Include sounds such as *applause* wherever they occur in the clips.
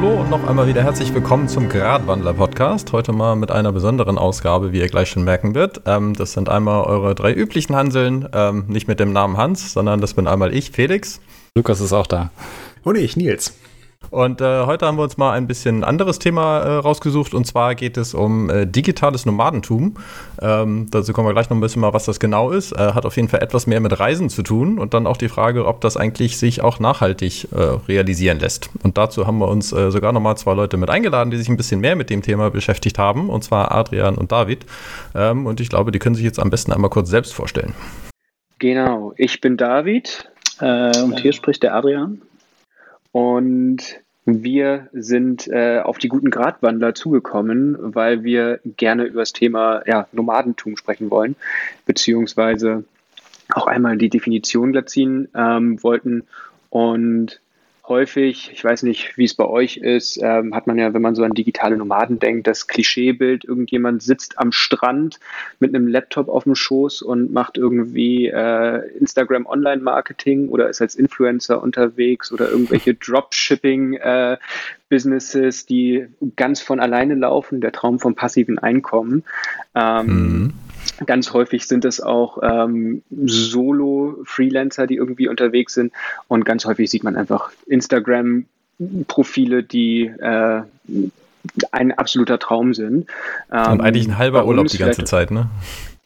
hallo und noch einmal wieder herzlich willkommen zum Gradwandler Podcast. Heute mal mit einer besonderen Ausgabe, wie ihr gleich schon merken wird. Ähm, das sind einmal eure drei üblichen Hanseln, ähm, nicht mit dem Namen Hans, sondern das bin einmal ich, Felix. Lukas ist auch da. Und ich, Nils. Und äh, heute haben wir uns mal ein bisschen anderes Thema äh, rausgesucht und zwar geht es um äh, digitales Nomadentum. Ähm, dazu kommen wir gleich noch ein bisschen mal, was das genau ist. Äh, hat auf jeden Fall etwas mehr mit Reisen zu tun und dann auch die Frage, ob das eigentlich sich auch nachhaltig äh, realisieren lässt. Und dazu haben wir uns äh, sogar nochmal zwei Leute mit eingeladen, die sich ein bisschen mehr mit dem Thema beschäftigt haben und zwar Adrian und David. Ähm, und ich glaube, die können sich jetzt am besten einmal kurz selbst vorstellen. Genau, ich bin David und hier spricht der Adrian. Und wir sind äh, auf die guten Gratwandler zugekommen, weil wir gerne über das Thema ja, Nomadentum sprechen wollen, beziehungsweise auch einmal die Definition glatt ziehen ähm, wollten. Und häufig, ich weiß nicht, wie es bei euch ist, ähm, hat man ja, wenn man so an digitale Nomaden denkt, das Klischeebild, irgendjemand sitzt am Strand mit einem Laptop auf dem Schoß und macht irgendwie äh, Instagram Online-Marketing oder ist als Influencer unterwegs oder irgendwelche *laughs* Dropshipping äh, Businesses, die ganz von alleine laufen, der Traum vom passiven Einkommen. Ähm, mhm. Ganz häufig sind es auch ähm, Solo-Freelancer, die irgendwie unterwegs sind. Und ganz häufig sieht man einfach Instagram-Profile, die äh, ein absoluter Traum sind. Ähm, Und eigentlich ein halber Urlaub die ganze Zeit, ne?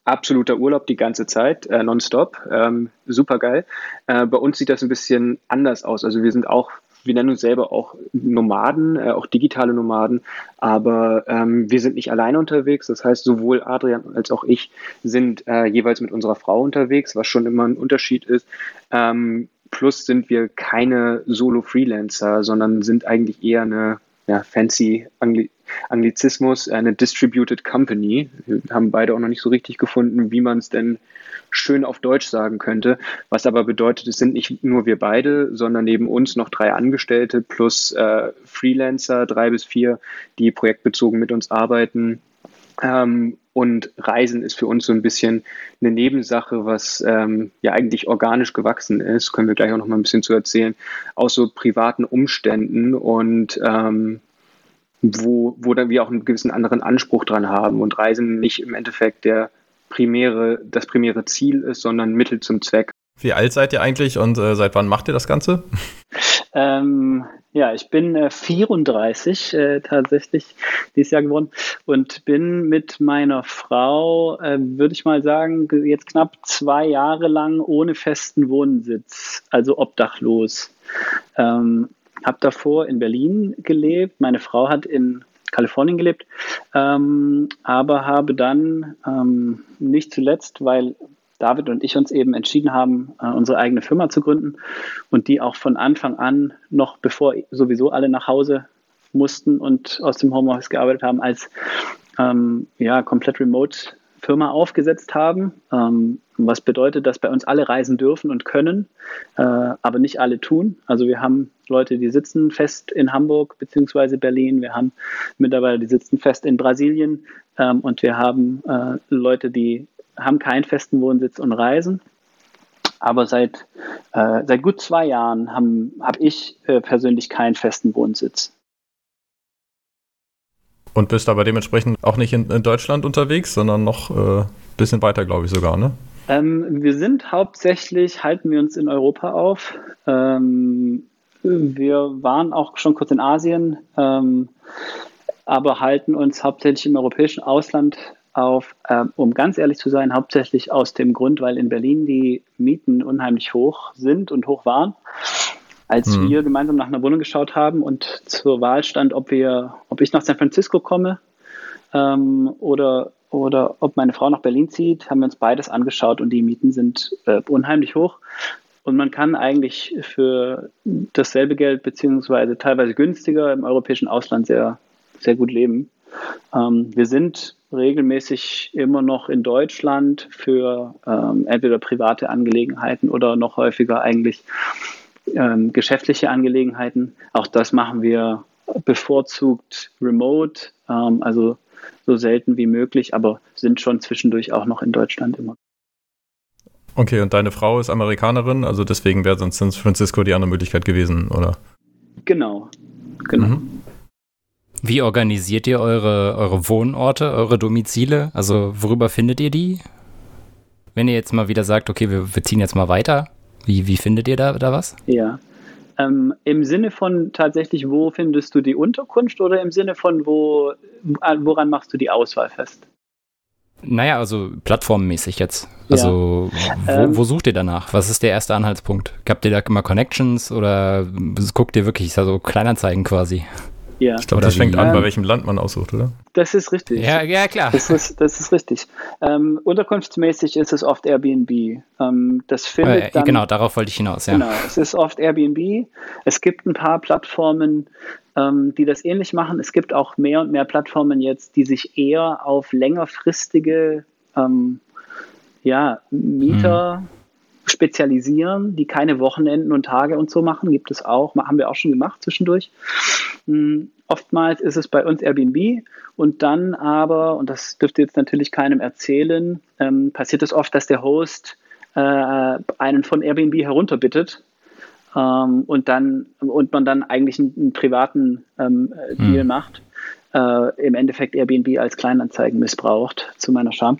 Absoluter Urlaub die ganze Zeit, äh, nonstop. Ähm, super geil. Äh, bei uns sieht das ein bisschen anders aus. Also wir sind auch wir nennen uns selber auch Nomaden, äh, auch digitale Nomaden, aber ähm, wir sind nicht alleine unterwegs. Das heißt, sowohl Adrian als auch ich sind äh, jeweils mit unserer Frau unterwegs, was schon immer ein Unterschied ist. Ähm, plus sind wir keine Solo-Freelancer, sondern sind eigentlich eher eine ja, fancy Angli Anglizismus, eine Distributed Company. Wir haben beide auch noch nicht so richtig gefunden, wie man es denn schön auf Deutsch sagen könnte. Was aber bedeutet, es sind nicht nur wir beide, sondern neben uns noch drei Angestellte plus äh, Freelancer, drei bis vier, die projektbezogen mit uns arbeiten. Ähm, und Reisen ist für uns so ein bisschen eine Nebensache, was ähm, ja eigentlich organisch gewachsen ist, können wir gleich auch noch mal ein bisschen zu erzählen, aus so privaten Umständen und ähm, wo, wo dann wir auch einen gewissen anderen Anspruch dran haben und Reisen nicht im Endeffekt der primäre, das primäre Ziel ist, sondern Mittel zum Zweck. Wie alt seid ihr eigentlich und äh, seit wann macht ihr das Ganze? *laughs* Ähm, ja, ich bin äh, 34 äh, tatsächlich dieses Jahr geworden und bin mit meiner Frau, äh, würde ich mal sagen, jetzt knapp zwei Jahre lang ohne festen Wohnsitz, also obdachlos. Ähm, habe davor in Berlin gelebt. Meine Frau hat in Kalifornien gelebt, ähm, aber habe dann ähm, nicht zuletzt, weil David und ich uns eben entschieden haben, äh, unsere eigene Firma zu gründen und die auch von Anfang an, noch bevor sowieso alle nach Hause mussten und aus dem Homeoffice gearbeitet haben, als ähm, ja, komplett remote Firma aufgesetzt haben. Ähm, was bedeutet, dass bei uns alle reisen dürfen und können, äh, aber nicht alle tun. Also wir haben Leute, die sitzen fest in Hamburg bzw. Berlin. Wir haben Mitarbeiter, die sitzen fest in Brasilien. Ähm, und wir haben äh, Leute, die haben keinen festen Wohnsitz und reisen. Aber seit, äh, seit gut zwei Jahren habe hab ich äh, persönlich keinen festen Wohnsitz. Und bist aber dementsprechend auch nicht in, in Deutschland unterwegs, sondern noch ein äh, bisschen weiter, glaube ich sogar, ne? Ähm, wir sind hauptsächlich, halten wir uns in Europa auf. Ähm, wir waren auch schon kurz in Asien, ähm, aber halten uns hauptsächlich im europäischen Ausland auf, äh, um ganz ehrlich zu sein, hauptsächlich aus dem Grund, weil in Berlin die Mieten unheimlich hoch sind und hoch waren. Als mhm. wir gemeinsam nach einer Wohnung geschaut haben und zur Wahl stand, ob wir, ob ich nach San Francisco komme ähm, oder, oder ob meine Frau nach Berlin zieht, haben wir uns beides angeschaut und die Mieten sind äh, unheimlich hoch. Und man kann eigentlich für dasselbe Geld beziehungsweise teilweise günstiger im europäischen Ausland sehr, sehr gut leben. Ähm, wir sind regelmäßig immer noch in Deutschland für ähm, entweder private Angelegenheiten oder noch häufiger eigentlich ähm, geschäftliche Angelegenheiten. Auch das machen wir bevorzugt remote, ähm, also so selten wie möglich, aber sind schon zwischendurch auch noch in Deutschland immer. Okay, und deine Frau ist Amerikanerin, also deswegen wäre sonst San Francisco die andere Möglichkeit gewesen, oder? Genau, genau. Mhm. Wie organisiert ihr eure, eure Wohnorte, eure Domizile? Also worüber findet ihr die? Wenn ihr jetzt mal wieder sagt, okay, wir, wir ziehen jetzt mal weiter, wie, wie findet ihr da, da was? Ja. Ähm, Im Sinne von tatsächlich, wo findest du die Unterkunft oder im Sinne von, wo, woran machst du die Auswahl fest? Naja, also plattformmäßig jetzt. Also ja. wo, wo, ähm. sucht ihr danach? Was ist der erste Anhaltspunkt? Habt ihr da immer Connections oder guckt ihr wirklich also Kleinanzeigen quasi? Ja. Ich glaube, das fängt an, bei welchem Land man aussucht, oder? Das ist richtig. Ja, ja klar. Das ist, das ist richtig. Ähm, unterkunftsmäßig ist es oft Airbnb. Ähm, das findet äh, dann, genau, darauf wollte ich hinaus. Ja. Genau, es ist oft Airbnb. Es gibt ein paar Plattformen, ähm, die das ähnlich machen. Es gibt auch mehr und mehr Plattformen jetzt, die sich eher auf längerfristige ähm, ja, Mieter hm. Spezialisieren, die keine Wochenenden und Tage und so machen. Gibt es auch, haben wir auch schon gemacht zwischendurch. Hm, oftmals ist es bei uns Airbnb und dann aber, und das dürfte jetzt natürlich keinem erzählen, ähm, passiert es oft, dass der Host äh, einen von Airbnb herunterbittet ähm, und dann und man dann eigentlich einen, einen privaten ähm, Deal hm. macht. Äh, Im Endeffekt Airbnb als Kleinanzeigen missbraucht, zu meiner Scham.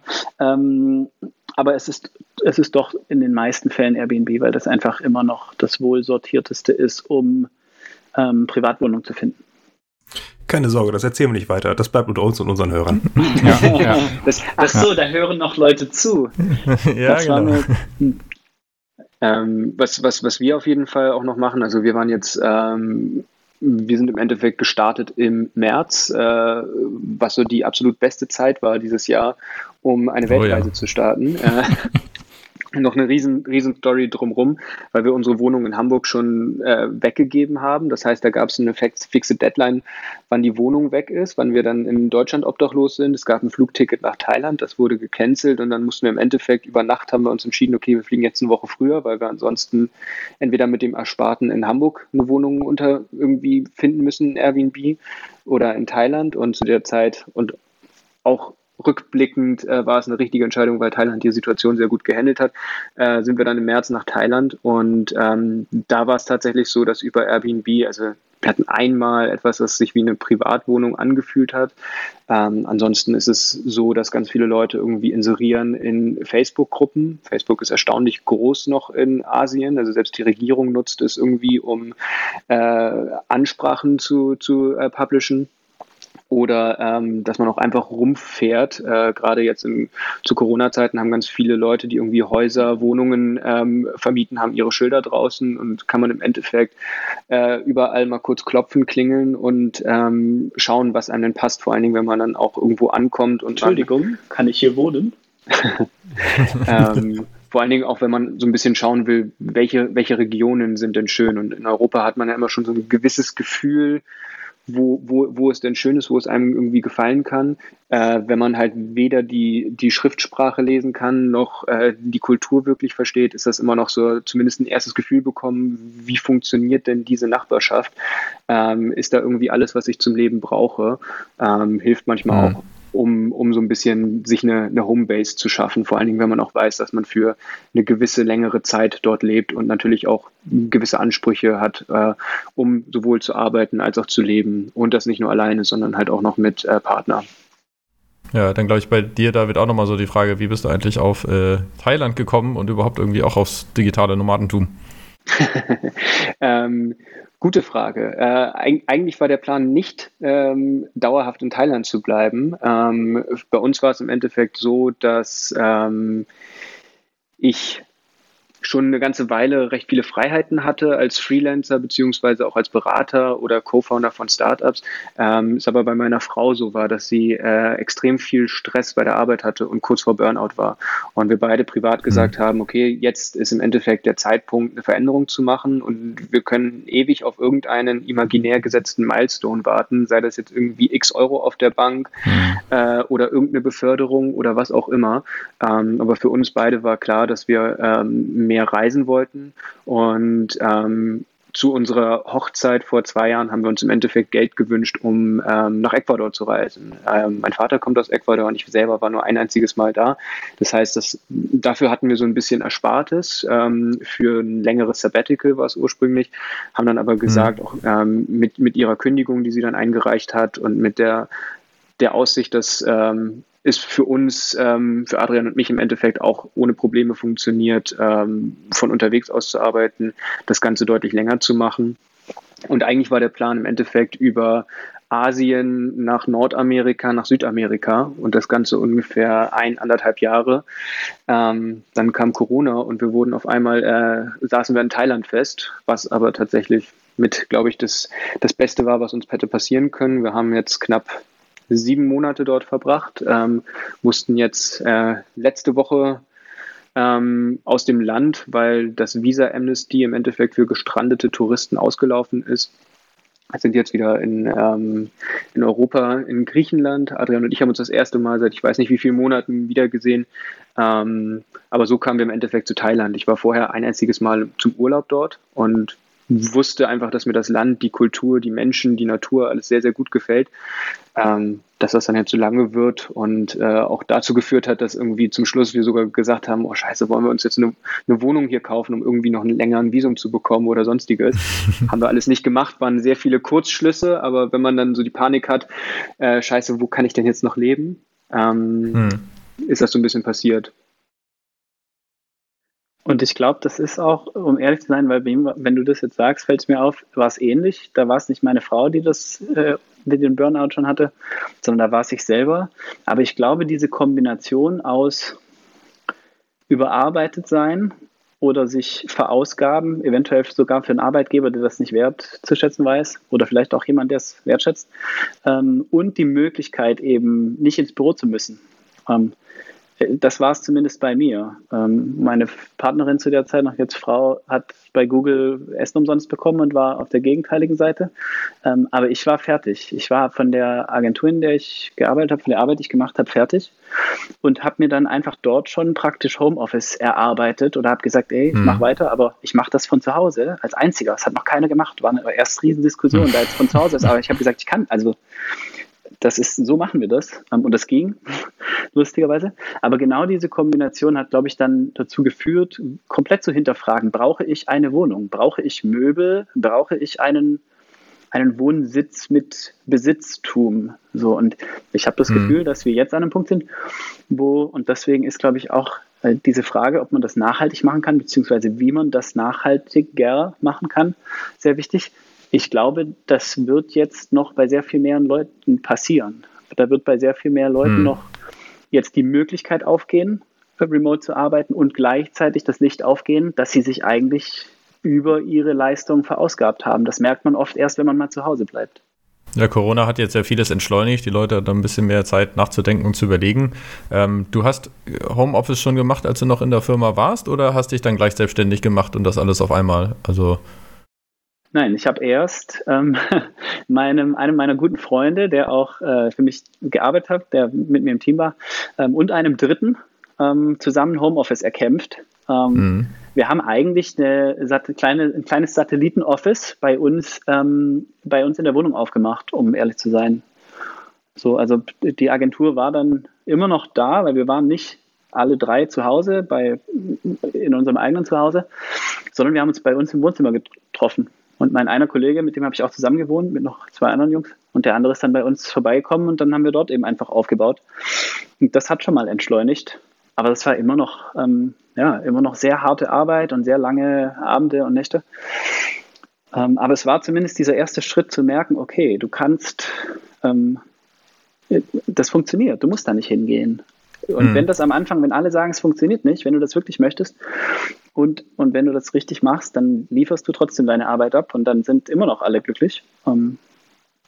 Aber es ist, es ist doch in den meisten Fällen Airbnb, weil das einfach immer noch das wohl sortierteste ist, um ähm, Privatwohnung zu finden. Keine Sorge, das erzählen wir nicht weiter. Das bleibt unter uns und unseren Hörern. Ja, ja. *laughs* Das, ach so, da hören noch Leute zu. *laughs* ja, das genau. Eine, ähm, was, was, was wir auf jeden Fall auch noch machen, also wir waren jetzt, ähm, wir sind im Endeffekt gestartet im März, äh, was so die absolut beste Zeit war dieses Jahr, um eine Weltreise oh, ja. zu starten. Äh, *laughs* noch eine riesen, riesen Story drumherum, weil wir unsere Wohnung in Hamburg schon äh, weggegeben haben. Das heißt, da gab es eine fixe Deadline, wann die Wohnung weg ist, wann wir dann in Deutschland obdachlos sind. Es gab ein Flugticket nach Thailand, das wurde gecancelt und dann mussten wir im Endeffekt über Nacht haben wir uns entschieden, okay, wir fliegen jetzt eine Woche früher, weil wir ansonsten entweder mit dem Ersparten in Hamburg eine Wohnung unter irgendwie finden müssen, Airbnb oder in Thailand und zu der Zeit und auch rückblickend äh, war es eine richtige Entscheidung, weil Thailand die Situation sehr gut gehandelt hat. Äh, sind wir dann im März nach Thailand und ähm, da war es tatsächlich so, dass über Airbnb, also wir hatten einmal etwas, das sich wie eine Privatwohnung angefühlt hat. Ähm, ansonsten ist es so, dass ganz viele Leute irgendwie inserieren in Facebook-Gruppen. Facebook ist erstaunlich groß noch in Asien. Also selbst die Regierung nutzt es irgendwie, um äh, Ansprachen zu, zu äh, publishen oder ähm, dass man auch einfach rumfährt. Äh, Gerade jetzt in, zu Corona-Zeiten haben ganz viele Leute, die irgendwie Häuser, Wohnungen ähm, vermieten, haben ihre Schilder draußen und kann man im Endeffekt äh, überall mal kurz klopfen, klingeln und ähm, schauen, was einem denn passt. Vor allen Dingen, wenn man dann auch irgendwo ankommt und Entschuldigung, kann ich hier wohnen? *laughs* ähm, vor allen Dingen auch, wenn man so ein bisschen schauen will, welche, welche Regionen sind denn schön. Und in Europa hat man ja immer schon so ein gewisses Gefühl, wo, wo, wo es denn schön ist, wo es einem irgendwie gefallen kann. Äh, wenn man halt weder die, die Schriftsprache lesen kann, noch äh, die Kultur wirklich versteht, ist das immer noch so zumindest ein erstes Gefühl bekommen, wie funktioniert denn diese Nachbarschaft? Ähm, ist da irgendwie alles, was ich zum Leben brauche? Ähm, hilft manchmal mhm. auch um, um so ein bisschen sich eine, eine Homebase zu schaffen. Vor allen Dingen, wenn man auch weiß, dass man für eine gewisse längere Zeit dort lebt und natürlich auch gewisse Ansprüche hat, äh, um sowohl zu arbeiten als auch zu leben. Und das nicht nur alleine, sondern halt auch noch mit äh, Partner. Ja, dann glaube ich bei dir, da wird auch nochmal so die Frage, wie bist du eigentlich auf äh, Thailand gekommen und überhaupt irgendwie auch aufs digitale Nomadentum? *laughs* ähm, Gute Frage. Äh, eigentlich war der Plan nicht, ähm, dauerhaft in Thailand zu bleiben. Ähm, bei uns war es im Endeffekt so, dass ähm, ich schon eine ganze Weile recht viele Freiheiten hatte als Freelancer beziehungsweise auch als Berater oder Co-Founder von Startups. Ähm, es aber bei meiner Frau so war, dass sie äh, extrem viel Stress bei der Arbeit hatte und kurz vor Burnout war. Und wir beide privat mhm. gesagt mhm. haben, okay, jetzt ist im Endeffekt der Zeitpunkt, eine Veränderung zu machen und wir können ewig auf irgendeinen imaginär gesetzten Milestone warten, sei das jetzt irgendwie x Euro auf der Bank mhm. äh, oder irgendeine Beförderung oder was auch immer. Ähm, aber für uns beide war klar, dass wir ähm, mehr mehr reisen wollten und ähm, zu unserer Hochzeit vor zwei Jahren haben wir uns im Endeffekt Geld gewünscht, um ähm, nach Ecuador zu reisen. Ähm, mein Vater kommt aus Ecuador und ich selber war nur ein einziges Mal da. Das heißt, dass, dafür hatten wir so ein bisschen Erspartes ähm, für ein längeres Sabbatical war es ursprünglich, haben dann aber gesagt, mhm. auch ähm, mit, mit ihrer Kündigung, die sie dann eingereicht hat und mit der, der Aussicht, dass ähm, ist für uns, ähm, für Adrian und mich im Endeffekt auch ohne Probleme funktioniert, ähm, von unterwegs aus zu arbeiten, das Ganze deutlich länger zu machen. Und eigentlich war der Plan im Endeffekt über Asien nach Nordamerika, nach Südamerika und das Ganze ungefähr ein, anderthalb Jahre. Ähm, dann kam Corona und wir wurden auf einmal, äh, saßen wir in Thailand fest, was aber tatsächlich mit, glaube ich, das, das Beste war, was uns hätte passieren können. Wir haben jetzt knapp sieben Monate dort verbracht, ähm, mussten jetzt äh, letzte Woche ähm, aus dem Land, weil das Visa Amnesty im Endeffekt für gestrandete Touristen ausgelaufen ist. Sind jetzt wieder in, ähm, in Europa, in Griechenland. Adrian und ich haben uns das erste Mal seit ich weiß nicht wie vielen Monaten wiedergesehen. Ähm, aber so kamen wir im Endeffekt zu Thailand. Ich war vorher ein einziges Mal zum Urlaub dort und wusste einfach, dass mir das Land, die Kultur, die Menschen, die Natur alles sehr, sehr gut gefällt. Ähm, dass das dann jetzt so lange wird und äh, auch dazu geführt hat, dass irgendwie zum Schluss wir sogar gesagt haben, oh scheiße, wollen wir uns jetzt eine, eine Wohnung hier kaufen, um irgendwie noch einen längeren Visum zu bekommen oder sonstiges. *laughs* haben wir alles nicht gemacht, waren sehr viele Kurzschlüsse, aber wenn man dann so die Panik hat, äh, scheiße, wo kann ich denn jetzt noch leben, ähm, hm. ist das so ein bisschen passiert. Und ich glaube, das ist auch, um ehrlich zu sein, weil wenn du das jetzt sagst, fällt es mir auf, war es ähnlich. Da war es nicht meine Frau, die das äh, die den Burnout schon hatte, sondern da war es ich selber. Aber ich glaube, diese Kombination aus überarbeitet sein oder sich verausgaben, eventuell sogar für einen Arbeitgeber, der das nicht wertzuschätzen weiß oder vielleicht auch jemand, der es wertschätzt, ähm, und die Möglichkeit eben nicht ins Büro zu müssen. Ähm, das war es zumindest bei mir. Ähm, meine Partnerin zu der Zeit, noch jetzt Frau, hat bei Google Essen umsonst bekommen und war auf der gegenteiligen Seite. Ähm, aber ich war fertig. Ich war von der Agentur, in der ich gearbeitet habe, von der Arbeit, die ich gemacht habe, fertig und habe mir dann einfach dort schon praktisch Homeoffice erarbeitet oder habe gesagt, ey, ich hm. weiter, aber ich mache das von zu Hause als einziger. Das hat noch keiner gemacht. War eine erst Riesendiskussion, da jetzt von zu Hause ist. Aber ich habe gesagt, ich kann. Also das ist, so machen wir das. Ähm, und das ging, *laughs* lustigerweise. Aber genau diese Kombination hat, glaube ich, dann dazu geführt, komplett zu hinterfragen, brauche ich eine Wohnung? Brauche ich Möbel? Brauche ich einen, einen Wohnsitz mit Besitztum? So, und ich habe das mhm. Gefühl, dass wir jetzt an einem Punkt sind, wo, und deswegen ist, glaube ich, auch äh, diese Frage, ob man das nachhaltig machen kann, beziehungsweise wie man das nachhaltiger machen kann, sehr wichtig ich glaube, das wird jetzt noch bei sehr viel mehr Leuten passieren. Da wird bei sehr viel mehr Leuten hm. noch jetzt die Möglichkeit aufgehen, remote zu arbeiten und gleichzeitig das Licht aufgehen, dass sie sich eigentlich über ihre Leistung verausgabt haben. Das merkt man oft erst, wenn man mal zu Hause bleibt. Ja, Corona hat jetzt ja vieles entschleunigt. Die Leute hatten ein bisschen mehr Zeit nachzudenken und zu überlegen. Ähm, du hast Homeoffice schon gemacht, als du noch in der Firma warst, oder hast dich dann gleich selbstständig gemacht und das alles auf einmal? Also Nein, ich habe erst ähm, *laughs* meinem, einem meiner guten Freunde, der auch äh, für mich gearbeitet hat, der mit mir im Team war, ähm, und einem dritten ähm, zusammen Homeoffice erkämpft. Ähm, mhm. Wir haben eigentlich eine kleine, ein kleines Satelliten-Office bei uns, ähm, bei uns in der Wohnung aufgemacht, um ehrlich zu sein. So, also die Agentur war dann immer noch da, weil wir waren nicht alle drei zu Hause, bei, in unserem eigenen Zuhause, sondern wir haben uns bei uns im Wohnzimmer getroffen. Und mein einer Kollege, mit dem habe ich auch zusammen gewohnt, mit noch zwei anderen Jungs. Und der andere ist dann bei uns vorbeigekommen und dann haben wir dort eben einfach aufgebaut. Und das hat schon mal entschleunigt. Aber das war immer noch, ähm, ja, immer noch sehr harte Arbeit und sehr lange Abende und Nächte. Ähm, aber es war zumindest dieser erste Schritt zu merken, okay, du kannst, ähm, das funktioniert, du musst da nicht hingehen. Und mhm. wenn das am Anfang, wenn alle sagen, es funktioniert nicht, wenn du das wirklich möchtest und, und wenn du das richtig machst, dann lieferst du trotzdem deine Arbeit ab und dann sind immer noch alle glücklich. Ähm,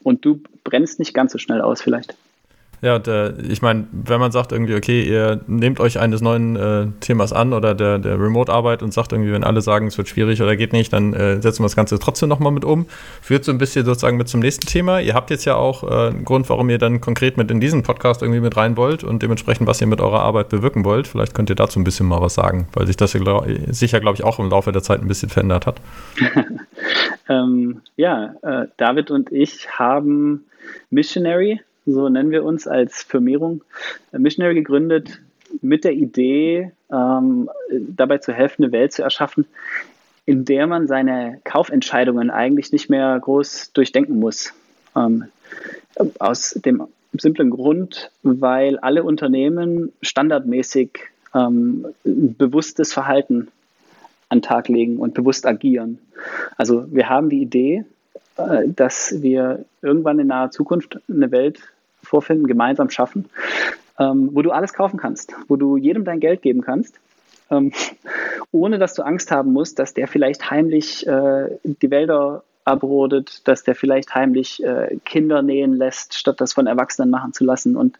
und du brennst nicht ganz so schnell aus vielleicht. Ja, der, ich meine, wenn man sagt irgendwie, okay, ihr nehmt euch eines neuen äh, Themas an oder der, der Remote-Arbeit und sagt irgendwie, wenn alle sagen, es wird schwierig oder geht nicht, dann äh, setzen wir das Ganze trotzdem nochmal mit um. Führt so ein bisschen sozusagen mit zum nächsten Thema. Ihr habt jetzt ja auch äh, einen Grund, warum ihr dann konkret mit in diesen Podcast irgendwie mit rein wollt und dementsprechend, was ihr mit eurer Arbeit bewirken wollt. Vielleicht könnt ihr dazu ein bisschen mal was sagen, weil sich das glaub, sicher, glaube ich, auch im Laufe der Zeit ein bisschen verändert hat. *laughs* ähm, ja, äh, David und ich haben Missionary so nennen wir uns als Firmierung, äh, Missionary gegründet mit der Idee, ähm, dabei zu helfen, eine Welt zu erschaffen, in der man seine Kaufentscheidungen eigentlich nicht mehr groß durchdenken muss. Ähm, aus dem simplen Grund, weil alle Unternehmen standardmäßig ähm, bewusstes Verhalten an den Tag legen und bewusst agieren. Also wir haben die Idee, äh, dass wir irgendwann in naher Zukunft eine Welt vorfinden, gemeinsam schaffen, ähm, wo du alles kaufen kannst, wo du jedem dein Geld geben kannst, ähm, *laughs* ohne dass du Angst haben musst, dass der vielleicht heimlich äh, die Wälder abrodet, dass der vielleicht heimlich äh, Kinder nähen lässt, statt das von Erwachsenen machen zu lassen und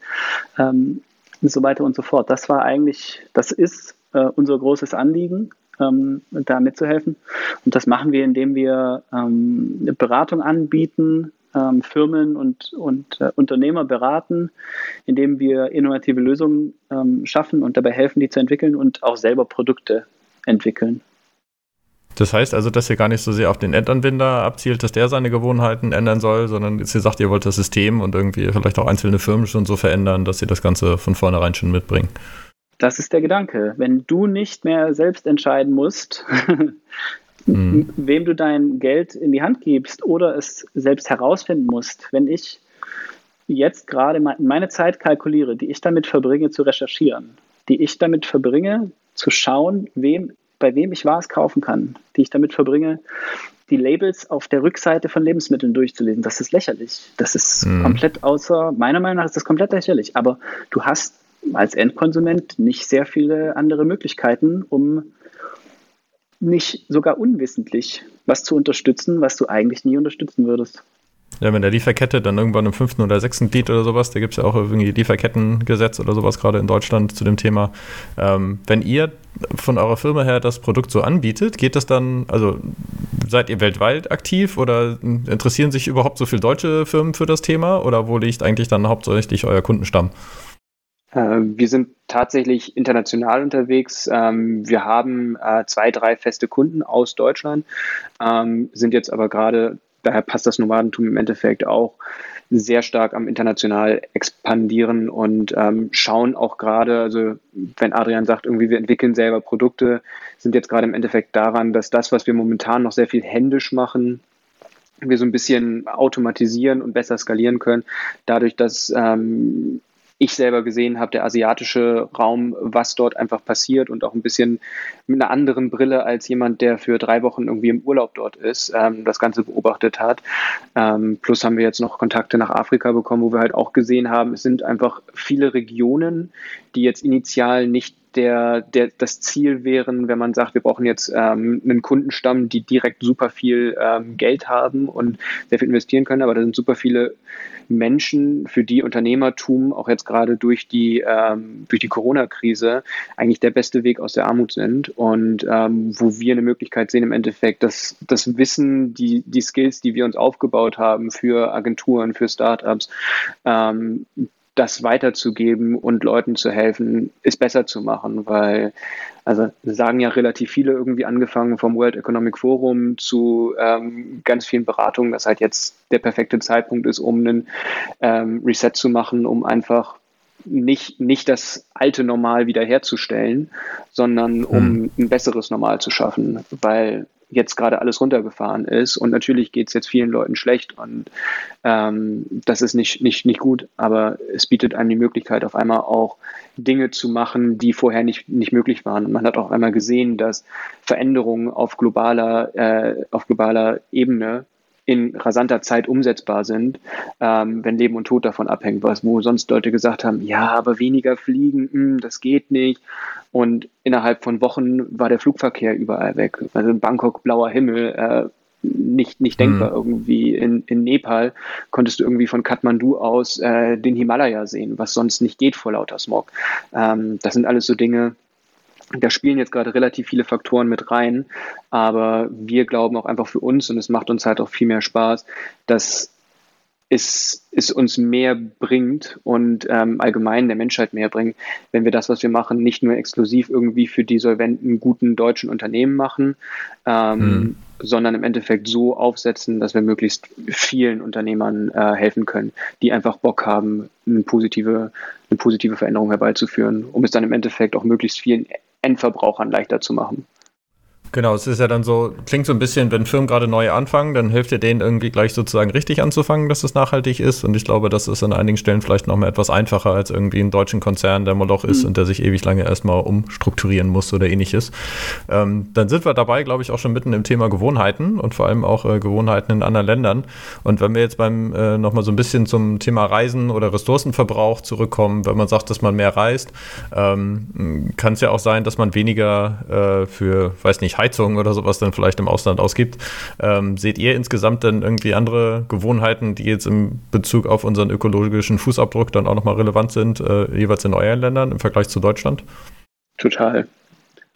ähm, so weiter und so fort. Das war eigentlich, das ist äh, unser großes Anliegen, ähm, da mitzuhelfen. Und das machen wir, indem wir ähm, Beratung anbieten, ähm, Firmen und, und äh, Unternehmer beraten, indem wir innovative Lösungen ähm, schaffen und dabei helfen, die zu entwickeln und auch selber Produkte entwickeln. Das heißt also, dass ihr gar nicht so sehr auf den Endanwender abzielt, dass der seine Gewohnheiten ändern soll, sondern ihr sagt, ihr wollt das System und irgendwie vielleicht auch einzelne Firmen schon so verändern, dass ihr das Ganze von vornherein schon mitbringt. Das ist der Gedanke. Wenn du nicht mehr selbst entscheiden musst, *laughs* mhm. wem du dein Geld in die Hand gibst oder es selbst herausfinden musst. Wenn ich jetzt gerade meine Zeit kalkuliere, die ich damit verbringe zu recherchieren, die ich damit verbringe zu schauen, wem, bei wem ich was kaufen kann, die ich damit verbringe, die Labels auf der Rückseite von Lebensmitteln durchzulesen. Das ist lächerlich. Das ist mhm. komplett außer, meiner Meinung nach ist das komplett lächerlich. Aber du hast als Endkonsument nicht sehr viele andere Möglichkeiten, um nicht sogar unwissentlich was zu unterstützen, was du eigentlich nie unterstützen würdest. Ja, wenn der Lieferkette dann irgendwann im fünften oder sechsten Glied oder sowas, da gibt es ja auch irgendwie Lieferkettengesetz oder sowas gerade in Deutschland zu dem Thema. Ähm, wenn ihr von eurer Firma her das Produkt so anbietet, geht das dann, also seid ihr weltweit aktiv oder interessieren sich überhaupt so viele deutsche Firmen für das Thema oder wo liegt eigentlich dann hauptsächlich euer Kundenstamm? Äh, wir sind tatsächlich international unterwegs. Ähm, wir haben äh, zwei, drei feste Kunden aus Deutschland, ähm, sind jetzt aber gerade, daher passt das Nomadentum im Endeffekt auch sehr stark am international expandieren und ähm, schauen auch gerade, also wenn Adrian sagt, irgendwie wir entwickeln selber Produkte, sind jetzt gerade im Endeffekt daran, dass das, was wir momentan noch sehr viel händisch machen, wir so ein bisschen automatisieren und besser skalieren können, dadurch, dass ähm, ich selber gesehen habe, der asiatische Raum, was dort einfach passiert und auch ein bisschen mit einer anderen Brille als jemand, der für drei Wochen irgendwie im Urlaub dort ist, ähm, das Ganze beobachtet hat. Ähm, plus haben wir jetzt noch Kontakte nach Afrika bekommen, wo wir halt auch gesehen haben, es sind einfach viele Regionen, die jetzt initial nicht der, der, das Ziel wären, wenn man sagt, wir brauchen jetzt ähm, einen Kundenstamm, die direkt super viel ähm, Geld haben und sehr viel investieren können, aber da sind super viele Menschen, für die Unternehmertum auch jetzt gerade durch die, ähm, die Corona-Krise eigentlich der beste Weg aus der Armut sind und ähm, wo wir eine Möglichkeit sehen im Endeffekt, dass das Wissen, die, die Skills, die wir uns aufgebaut haben für Agenturen, für Startups, ähm, das weiterzugeben und Leuten zu helfen, es besser zu machen, weil, also sagen ja relativ viele irgendwie angefangen vom World Economic Forum zu ähm, ganz vielen Beratungen, dass halt jetzt der perfekte Zeitpunkt ist, um einen ähm, Reset zu machen, um einfach nicht, nicht das alte Normal wiederherzustellen, sondern um hm. ein besseres Normal zu schaffen, weil jetzt gerade alles runtergefahren ist. Und natürlich geht es jetzt vielen Leuten schlecht und ähm, das ist nicht, nicht, nicht gut, aber es bietet einem die Möglichkeit, auf einmal auch Dinge zu machen, die vorher nicht, nicht möglich waren. Und man hat auch einmal gesehen, dass Veränderungen auf globaler, äh, auf globaler Ebene in rasanter Zeit umsetzbar sind, ähm, wenn Leben und Tod davon abhängt, was wo sonst Leute gesagt haben, ja, aber weniger fliegen, mh, hm, das geht nicht. Und innerhalb von Wochen war der Flugverkehr überall weg. Also in Bangkok blauer Himmel, äh, nicht, nicht denkbar. Mhm. Irgendwie in, in Nepal konntest du irgendwie von Kathmandu aus äh, den Himalaya sehen, was sonst nicht geht vor lauter Smog. Ähm, das sind alles so Dinge, da spielen jetzt gerade relativ viele Faktoren mit rein, aber wir glauben auch einfach für uns und es macht uns halt auch viel mehr Spaß, dass es, es uns mehr bringt und ähm, allgemein der Menschheit mehr bringt, wenn wir das, was wir machen, nicht nur exklusiv irgendwie für die solventen, guten deutschen Unternehmen machen, ähm, hm. sondern im Endeffekt so aufsetzen, dass wir möglichst vielen Unternehmern äh, helfen können, die einfach Bock haben, eine positive, eine positive Veränderung herbeizuführen, um es dann im Endeffekt auch möglichst vielen Endverbrauchern leichter zu machen. Genau, es ist ja dann so, klingt so ein bisschen, wenn Firmen gerade neu anfangen, dann hilft ihr denen irgendwie gleich sozusagen richtig anzufangen, dass es nachhaltig ist. Und ich glaube, das ist an einigen Stellen vielleicht noch mal etwas einfacher als irgendwie einen deutschen Konzern, der Moloch ist mhm. und der sich ewig lange erstmal umstrukturieren muss oder ähnliches. Ähm, dann sind wir dabei, glaube ich, auch schon mitten im Thema Gewohnheiten und vor allem auch äh, Gewohnheiten in anderen Ländern. Und wenn wir jetzt beim äh, noch mal so ein bisschen zum Thema Reisen oder Ressourcenverbrauch zurückkommen, wenn man sagt, dass man mehr reist, ähm, kann es ja auch sein, dass man weniger äh, für, weiß nicht, Heizung oder sowas dann vielleicht im Ausland ausgibt. Ähm, seht ihr insgesamt dann irgendwie andere Gewohnheiten, die jetzt im Bezug auf unseren ökologischen Fußabdruck dann auch nochmal relevant sind, äh, jeweils in euren Ländern im Vergleich zu Deutschland? Total.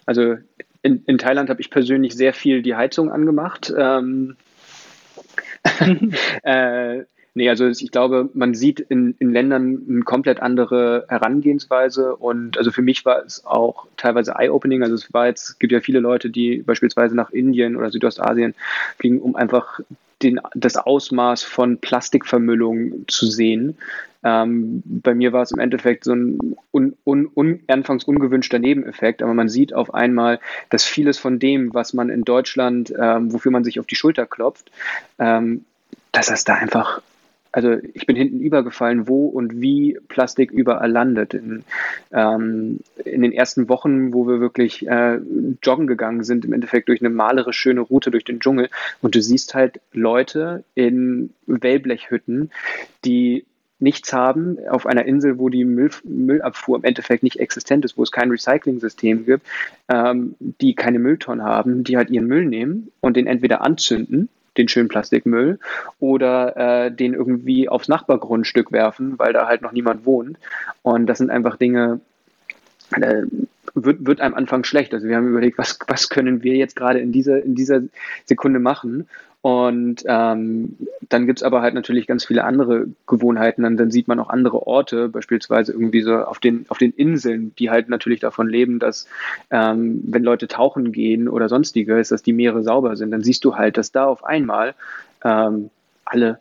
Also in, in Thailand habe ich persönlich sehr viel die Heizung angemacht. Ähm, *laughs* äh, Nee, also ich glaube, man sieht in, in Ländern eine komplett andere Herangehensweise und also für mich war es auch teilweise eye-opening. Also es war jetzt, gibt ja viele Leute, die beispielsweise nach Indien oder Südostasien fliegen, um einfach den, das Ausmaß von Plastikvermüllung zu sehen. Ähm, bei mir war es im Endeffekt so ein un, un, un, anfangs ungewünschter Nebeneffekt, aber man sieht auf einmal, dass vieles von dem, was man in Deutschland, ähm, wofür man sich auf die Schulter klopft, ähm, dass das da einfach also ich bin hinten übergefallen, wo und wie Plastik überall landet. In, ähm, in den ersten Wochen, wo wir wirklich äh, joggen gegangen sind, im Endeffekt durch eine malerisch schöne Route durch den Dschungel. Und du siehst halt Leute in Wellblechhütten, die nichts haben auf einer Insel, wo die Müll, Müllabfuhr im Endeffekt nicht existent ist, wo es kein Recycling-System gibt, ähm, die keine Mülltonnen haben, die halt ihren Müll nehmen und den entweder anzünden den schönen Plastikmüll oder äh, den irgendwie aufs Nachbargrundstück werfen, weil da halt noch niemand wohnt. Und das sind einfach Dinge, äh, wird, wird einem Anfang schlecht. Also wir haben überlegt, was, was können wir jetzt gerade in dieser, in dieser Sekunde machen? Und ähm, dann gibt's aber halt natürlich ganz viele andere Gewohnheiten. Dann, dann sieht man auch andere Orte, beispielsweise irgendwie so auf den, auf den Inseln, die halt natürlich davon leben, dass ähm, wenn Leute tauchen gehen oder sonstiges, dass die Meere sauber sind. Dann siehst du halt, dass da auf einmal ähm, alle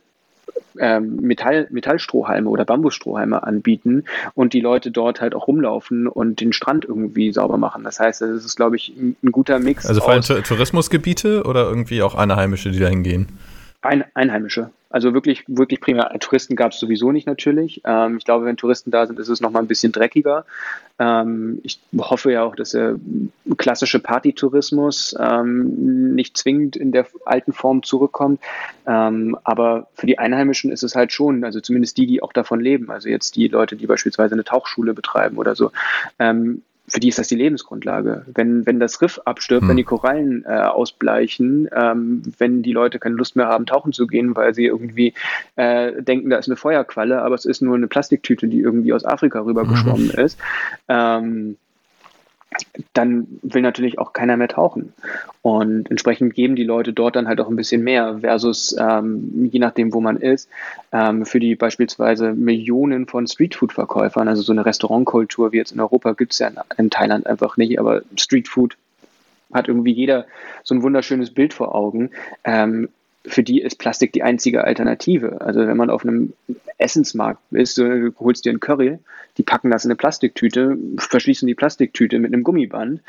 ähm, Metall, Metallstrohhalme oder Bambusstrohhalme anbieten und die Leute dort halt auch rumlaufen und den Strand irgendwie sauber machen. Das heißt, es ist, glaube ich, ein, ein guter Mix. Also vor allem Tourismusgebiete oder irgendwie auch Einheimische, die da hingehen? Ein, Einheimische. Also wirklich, wirklich primär Touristen gab es sowieso nicht natürlich. Ähm, ich glaube, wenn Touristen da sind, ist es nochmal ein bisschen dreckiger. Ähm, ich hoffe ja auch, dass der klassische Partytourismus ähm, nicht zwingend in der alten Form zurückkommt. Ähm, aber für die Einheimischen ist es halt schon, also zumindest die, die auch davon leben, also jetzt die Leute, die beispielsweise eine Tauchschule betreiben oder so, ähm, für die ist das die Lebensgrundlage. Wenn, wenn das Riff abstirbt, hm. wenn die Korallen äh, ausbleichen, ähm, wenn die Leute keine Lust mehr haben, tauchen zu gehen, weil sie irgendwie äh, denken, da ist eine Feuerqualle, aber es ist nur eine Plastiktüte, die irgendwie aus Afrika rübergeschwommen mhm. ist, ähm, dann will natürlich auch keiner mehr tauchen. Und entsprechend geben die Leute dort dann halt auch ein bisschen mehr versus ähm, je nachdem, wo man ist, ähm, für die beispielsweise Millionen von Streetfood-Verkäufern, also so eine Restaurantkultur wie jetzt in Europa gibt es ja in, in Thailand einfach nicht, aber Streetfood hat irgendwie jeder so ein wunderschönes Bild vor Augen. Ähm, für die ist Plastik die einzige Alternative. Also wenn man auf einem Essensmarkt ist, du holst dir einen Curry, die packen das in eine Plastiktüte, verschließen die Plastiktüte mit einem Gummiband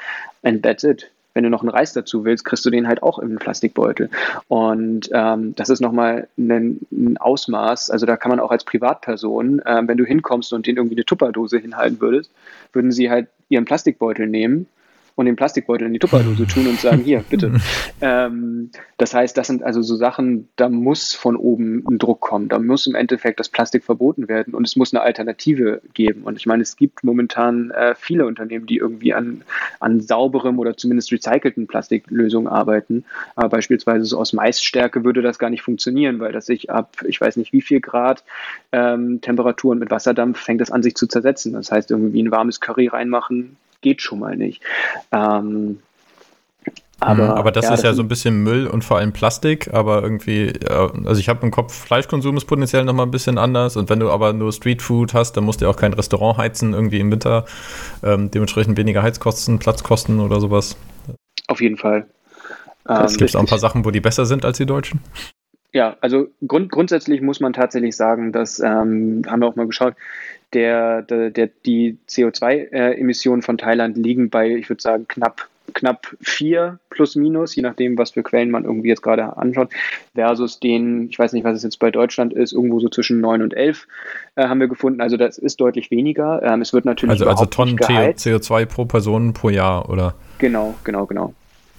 and that's it. Wenn du noch einen Reis dazu willst, kriegst du den halt auch in einen Plastikbeutel. Und ähm, das ist nochmal ein, ein Ausmaß, also da kann man auch als Privatperson, äh, wenn du hinkommst und denen irgendwie eine Tupperdose hinhalten würdest, würden sie halt ihren Plastikbeutel nehmen und den Plastikbeutel in die Tupperdose tun und sagen, hier, bitte. *laughs* ähm, das heißt, das sind also so Sachen, da muss von oben ein Druck kommen. Da muss im Endeffekt das Plastik verboten werden und es muss eine Alternative geben. Und ich meine, es gibt momentan äh, viele Unternehmen, die irgendwie an, an sauberem oder zumindest recycelten Plastiklösungen arbeiten. Aber beispielsweise so aus Maisstärke würde das gar nicht funktionieren, weil das sich ab, ich weiß nicht wie viel Grad ähm, Temperaturen mit Wasserdampf fängt das an sich zu zersetzen. Das heißt, irgendwie ein warmes Curry reinmachen, geht schon mal nicht. Ähm, aber, mhm, aber das ja, ist das ja so ein bisschen Müll und vor allem Plastik, aber irgendwie, also ich habe im Kopf, Fleischkonsum ist potenziell nochmal ein bisschen anders und wenn du aber nur Streetfood hast, dann musst du ja auch kein Restaurant heizen, irgendwie im Winter, ähm, dementsprechend weniger Heizkosten, Platzkosten oder sowas. Auf jeden Fall. Es ähm, gibt auch ein paar Sachen, wo die besser sind als die Deutschen. Ja, also grund, grundsätzlich muss man tatsächlich sagen, dass, ähm, haben wir auch mal geschaut, der, der, der die CO2-Emissionen von Thailand liegen bei, ich würde sagen, knapp knapp vier plus minus, je nachdem, was für Quellen man irgendwie jetzt gerade anschaut, versus den, ich weiß nicht, was es jetzt bei Deutschland ist, irgendwo so zwischen neun und elf äh, haben wir gefunden. Also das ist deutlich weniger. Ähm, es wird natürlich also, also Tonnen CO2 pro Person pro Jahr, oder? Genau, genau, genau.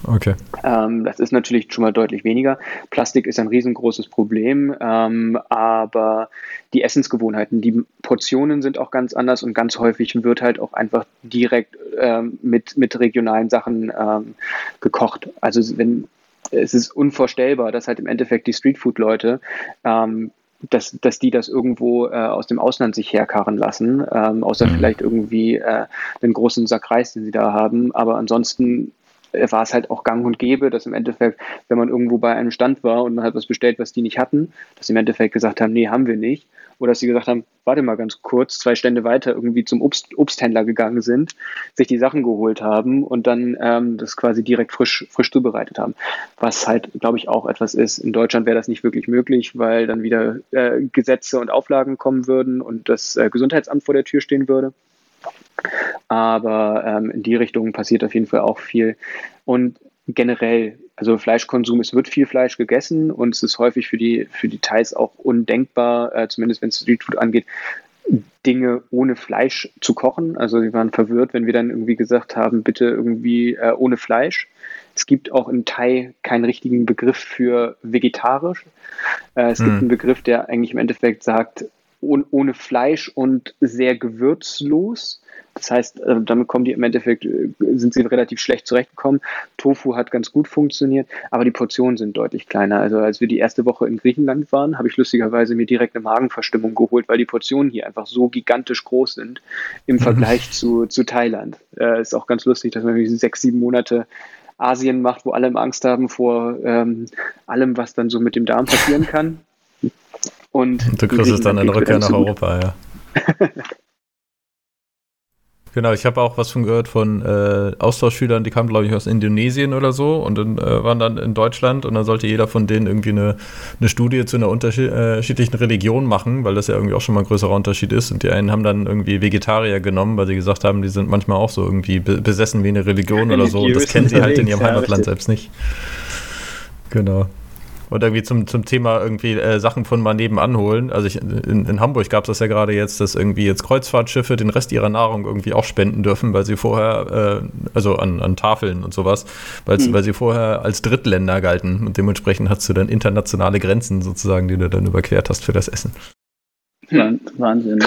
Okay. Ähm, das ist natürlich schon mal deutlich weniger. Plastik ist ein riesengroßes Problem, ähm, aber die Essensgewohnheiten, die Portionen sind auch ganz anders und ganz häufig wird halt auch einfach direkt ähm, mit, mit regionalen Sachen ähm, gekocht. Also wenn es ist unvorstellbar, dass halt im Endeffekt die Streetfood-Leute ähm, dass, dass die das irgendwo äh, aus dem Ausland sich herkarren lassen, ähm, außer mhm. vielleicht irgendwie äh, den großen Sack Reis, den sie da haben. Aber ansonsten war es halt auch gang und gäbe, dass im Endeffekt, wenn man irgendwo bei einem Stand war und man hat was bestellt, was die nicht hatten, dass sie im Endeffekt gesagt haben, nee, haben wir nicht. Oder dass sie gesagt haben, warte mal ganz kurz, zwei Stände weiter irgendwie zum Obst, Obsthändler gegangen sind, sich die Sachen geholt haben und dann ähm, das quasi direkt frisch, frisch zubereitet haben. Was halt, glaube ich, auch etwas ist. In Deutschland wäre das nicht wirklich möglich, weil dann wieder äh, Gesetze und Auflagen kommen würden und das äh, Gesundheitsamt vor der Tür stehen würde. Aber ähm, in die Richtung passiert auf jeden Fall auch viel. Und generell, also Fleischkonsum, es wird viel Fleisch gegessen und es ist häufig für die, für die Thais auch undenkbar, äh, zumindest wenn es Streetfood angeht, Dinge ohne Fleisch zu kochen. Also sie waren verwirrt, wenn wir dann irgendwie gesagt haben, bitte irgendwie äh, ohne Fleisch. Es gibt auch im Thai keinen richtigen Begriff für vegetarisch. Äh, es hm. gibt einen Begriff, der eigentlich im Endeffekt sagt, ohne Fleisch und sehr gewürzlos. Das heißt, äh, damit kommen die im Endeffekt, äh, sind sie relativ schlecht zurechtgekommen. Tofu hat ganz gut funktioniert, aber die Portionen sind deutlich kleiner. Also als wir die erste Woche in Griechenland waren, habe ich lustigerweise mir direkt eine Magenverstimmung geholt, weil die Portionen hier einfach so gigantisch groß sind im Vergleich zu, zu Thailand. Äh, ist auch ganz lustig, dass man sechs, sieben Monate Asien macht, wo alle Angst haben vor ähm, allem, was dann so mit dem Darm passieren kann. Und, und du kriegst es dann in Rückkehr nach Europa, ja. *laughs* Genau, ich habe auch was von gehört von äh, Austauschschülern, die kamen, glaube ich, aus Indonesien oder so und dann, äh, waren dann in Deutschland und dann sollte jeder von denen irgendwie eine, eine Studie zu einer unterschiedlichen Religion machen, weil das ja irgendwie auch schon mal ein größerer Unterschied ist. Und die einen haben dann irgendwie Vegetarier genommen, weil sie gesagt haben, die sind manchmal auch so irgendwie besessen wie eine Religion oder so. Und das kennen sie halt in ihrem Heimatland selbst nicht. Genau. Und irgendwie zum, zum Thema irgendwie äh, Sachen von mal nebenan holen. Also ich, in, in Hamburg gab es das ja gerade jetzt, dass irgendwie jetzt Kreuzfahrtschiffe den Rest ihrer Nahrung irgendwie auch spenden dürfen, weil sie vorher, äh, also an, an Tafeln und sowas, weil, mhm. weil sie vorher als Drittländer galten. Und dementsprechend hast du dann internationale Grenzen sozusagen, die du dann überquert hast für das Essen. Ja, Wahnsinn.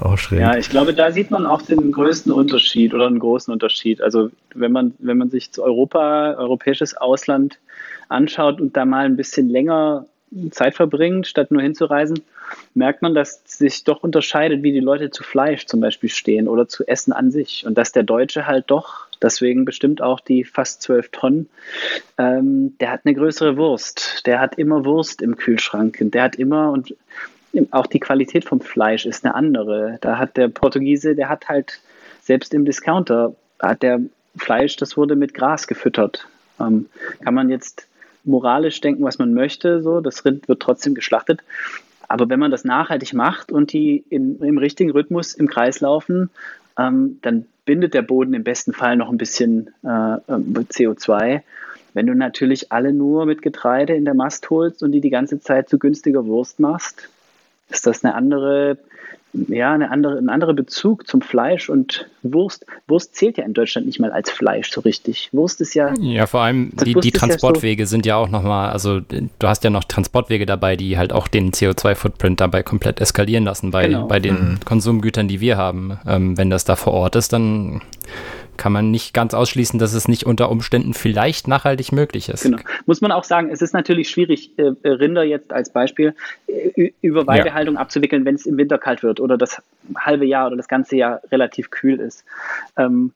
Auch *laughs* schräg. Ja, ich glaube, da sieht man auch den größten Unterschied oder einen großen Unterschied. Also wenn man, wenn man sich zu Europa, europäisches Ausland anschaut und da mal ein bisschen länger Zeit verbringt, statt nur hinzureisen, merkt man, dass sich doch unterscheidet, wie die Leute zu Fleisch zum Beispiel stehen oder zu Essen an sich. Und dass der Deutsche halt doch, deswegen bestimmt auch die fast zwölf Tonnen, ähm, der hat eine größere Wurst. Der hat immer Wurst im Kühlschrank. Der hat immer und auch die Qualität vom Fleisch ist eine andere. Da hat der Portugiese, der hat halt selbst im Discounter, hat der Fleisch, das wurde mit Gras gefüttert. Ähm, kann man jetzt moralisch denken, was man möchte, so, das Rind wird trotzdem geschlachtet. Aber wenn man das nachhaltig macht und die in, im richtigen Rhythmus im Kreis laufen, ähm, dann bindet der Boden im besten Fall noch ein bisschen äh, CO2. Wenn du natürlich alle nur mit Getreide in der Mast holst und die die ganze Zeit zu günstiger Wurst machst, ist das eine andere ja, eine andere, ein anderer Bezug zum Fleisch und Wurst. Wurst zählt ja in Deutschland nicht mal als Fleisch so richtig. Wurst ist ja. Ja, vor allem die, die Transportwege ja so sind ja auch nochmal, also du hast ja noch Transportwege dabei, die halt auch den CO2-Footprint dabei komplett eskalieren lassen bei, genau. bei den mhm. Konsumgütern, die wir haben. Ähm, wenn das da vor Ort ist, dann kann man nicht ganz ausschließen, dass es nicht unter Umständen vielleicht nachhaltig möglich ist. Genau. Muss man auch sagen, es ist natürlich schwierig, äh, Rinder jetzt als Beispiel äh, über Weidehaltung ja. abzuwickeln, wenn es im Winter kalt wird oder das halbe Jahr oder das ganze Jahr relativ kühl ist. Ähm,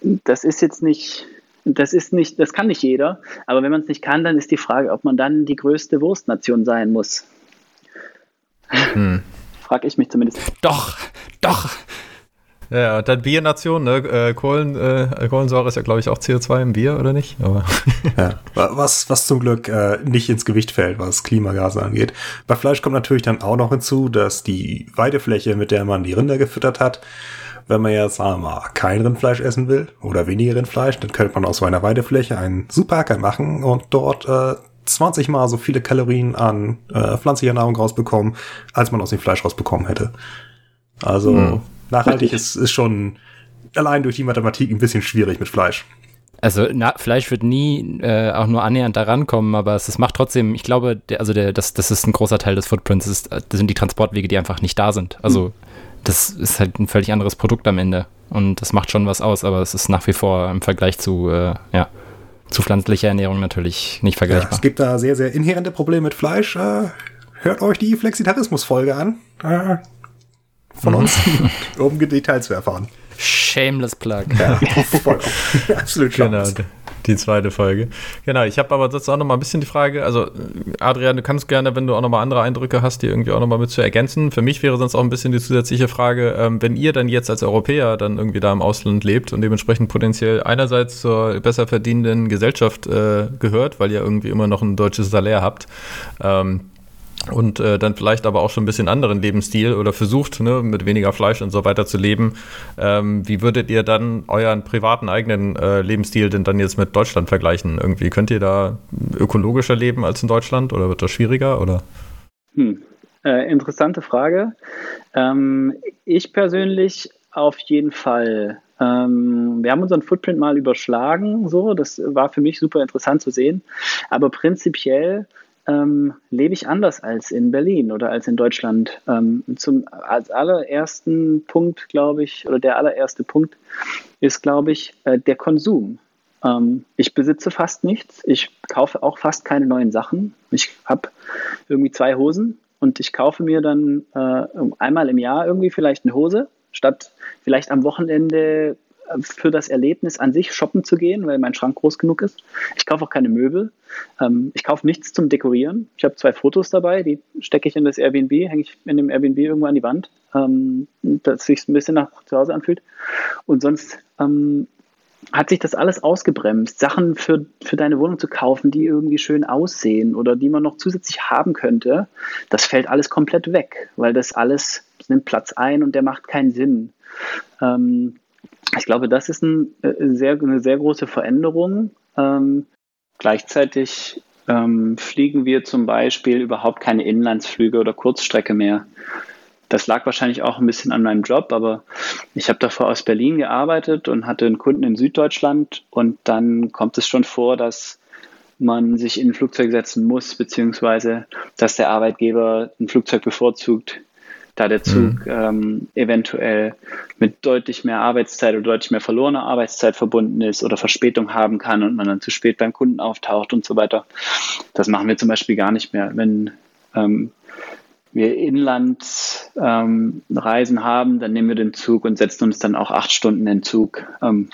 das ist jetzt nicht, das ist nicht, das kann nicht jeder, aber wenn man es nicht kann, dann ist die Frage, ob man dann die größte Wurstnation sein muss. Hm. Frag ich mich zumindest. Doch, doch. Ja, dann Biernation, ne? Äh, Kohlen, äh, Kohlensäure ist ja, glaube ich, auch CO2 im Bier, oder nicht? Aber *laughs* ja, was, was zum Glück äh, nicht ins Gewicht fällt, was Klimagase angeht. Bei Fleisch kommt natürlich dann auch noch hinzu, dass die Weidefläche, mit der man die Rinder gefüttert hat, wenn man jetzt, sagen wir mal, kein Rindfleisch essen will oder weniger Rindfleisch, dann könnte man aus so einer Weidefläche einen Superacker machen und dort äh, 20 mal so viele Kalorien an äh, pflanzlicher Nahrung rausbekommen, als man aus dem Fleisch rausbekommen hätte. Also hm nachhaltig ist, ist schon allein durch die Mathematik ein bisschen schwierig mit Fleisch. Also na, Fleisch wird nie äh, auch nur annähernd daran kommen, aber es, es macht trotzdem, ich glaube, der, also der, das, das ist ein großer Teil des Footprints, das, ist, das sind die Transportwege, die einfach nicht da sind. Also mhm. das ist halt ein völlig anderes Produkt am Ende und das macht schon was aus, aber es ist nach wie vor im Vergleich zu, äh, ja, zu pflanzlicher Ernährung natürlich nicht vergleichbar. Ja, es gibt da sehr, sehr inhärente Probleme mit Fleisch. Äh, hört euch die Flexitarismus-Folge an. Von uns, *laughs* um Details zu erfahren. Shameless Plug. Ja, *laughs* Absolut Genau, die zweite Folge. Genau, ich habe aber jetzt auch noch mal ein bisschen die Frage, also Adrian, du kannst gerne, wenn du auch noch mal andere Eindrücke hast, die irgendwie auch noch mal mit zu ergänzen. Für mich wäre sonst auch ein bisschen die zusätzliche Frage, ähm, wenn ihr dann jetzt als Europäer dann irgendwie da im Ausland lebt und dementsprechend potenziell einerseits zur besser verdienenden Gesellschaft äh, gehört, weil ihr irgendwie immer noch ein deutsches Salär habt, ähm, und äh, dann vielleicht aber auch schon ein bisschen anderen Lebensstil oder versucht, ne, mit weniger Fleisch und so weiter zu leben. Ähm, wie würdet ihr dann euren privaten eigenen äh, Lebensstil denn dann jetzt mit Deutschland vergleichen? Irgendwie könnt ihr da ökologischer leben als in Deutschland oder wird das schwieriger oder? Hm. Äh, interessante Frage. Ähm, ich persönlich auf jeden Fall. Ähm, wir haben unseren Footprint mal überschlagen, so. Das war für mich super interessant zu sehen. Aber prinzipiell ähm, lebe ich anders als in Berlin oder als in Deutschland. Ähm, zum, als allerersten Punkt, glaube ich, oder der allererste Punkt ist, glaube ich, äh, der Konsum. Ähm, ich besitze fast nichts. Ich kaufe auch fast keine neuen Sachen. Ich habe irgendwie zwei Hosen und ich kaufe mir dann äh, einmal im Jahr irgendwie vielleicht eine Hose, statt vielleicht am Wochenende für das Erlebnis an sich shoppen zu gehen, weil mein Schrank groß genug ist. Ich kaufe auch keine Möbel. Ähm, ich kaufe nichts zum Dekorieren. Ich habe zwei Fotos dabei, die stecke ich in das Airbnb, hänge ich in dem Airbnb irgendwo an die Wand, ähm, dass sich ein bisschen nach zu Hause anfühlt. Und sonst ähm, hat sich das alles ausgebremst. Sachen für, für deine Wohnung zu kaufen, die irgendwie schön aussehen oder die man noch zusätzlich haben könnte, das fällt alles komplett weg, weil das alles das nimmt Platz ein und der macht keinen Sinn. Ähm, ich glaube, das ist ein, äh, sehr, eine sehr große Veränderung. Ähm, gleichzeitig ähm, fliegen wir zum Beispiel überhaupt keine Inlandsflüge oder Kurzstrecke mehr. Das lag wahrscheinlich auch ein bisschen an meinem Job, aber ich habe davor aus Berlin gearbeitet und hatte einen Kunden in Süddeutschland und dann kommt es schon vor, dass man sich in ein Flugzeug setzen muss, beziehungsweise dass der Arbeitgeber ein Flugzeug bevorzugt, da der Zug mhm. ähm, eventuell mit deutlich mehr Arbeitszeit oder deutlich mehr verlorener Arbeitszeit verbunden ist oder Verspätung haben kann und man dann zu spät beim Kunden auftaucht und so weiter. Das machen wir zum Beispiel gar nicht mehr. Wenn ähm, wir Inlandsreisen ähm, haben, dann nehmen wir den Zug und setzen uns dann auch acht Stunden in den Zug ähm,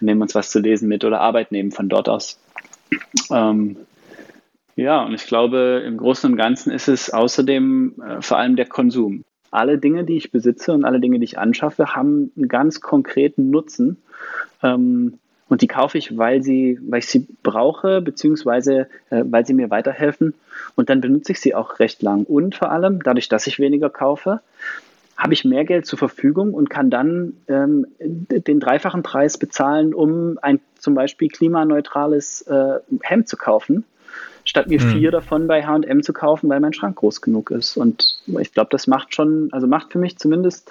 und nehmen uns was zu lesen mit oder Arbeit nehmen von dort aus. Ähm, ja, und ich glaube, im Großen und Ganzen ist es außerdem äh, vor allem der Konsum. Alle Dinge, die ich besitze und alle Dinge, die ich anschaffe, haben einen ganz konkreten Nutzen. Ähm, und die kaufe ich, weil, sie, weil ich sie brauche, beziehungsweise äh, weil sie mir weiterhelfen. Und dann benutze ich sie auch recht lang. Und vor allem, dadurch, dass ich weniger kaufe, habe ich mehr Geld zur Verfügung und kann dann ähm, den dreifachen Preis bezahlen, um ein zum Beispiel klimaneutrales äh, Hemd zu kaufen statt mir hm. vier davon bei HM zu kaufen, weil mein Schrank groß genug ist. Und ich glaube, das macht schon, also macht für mich zumindest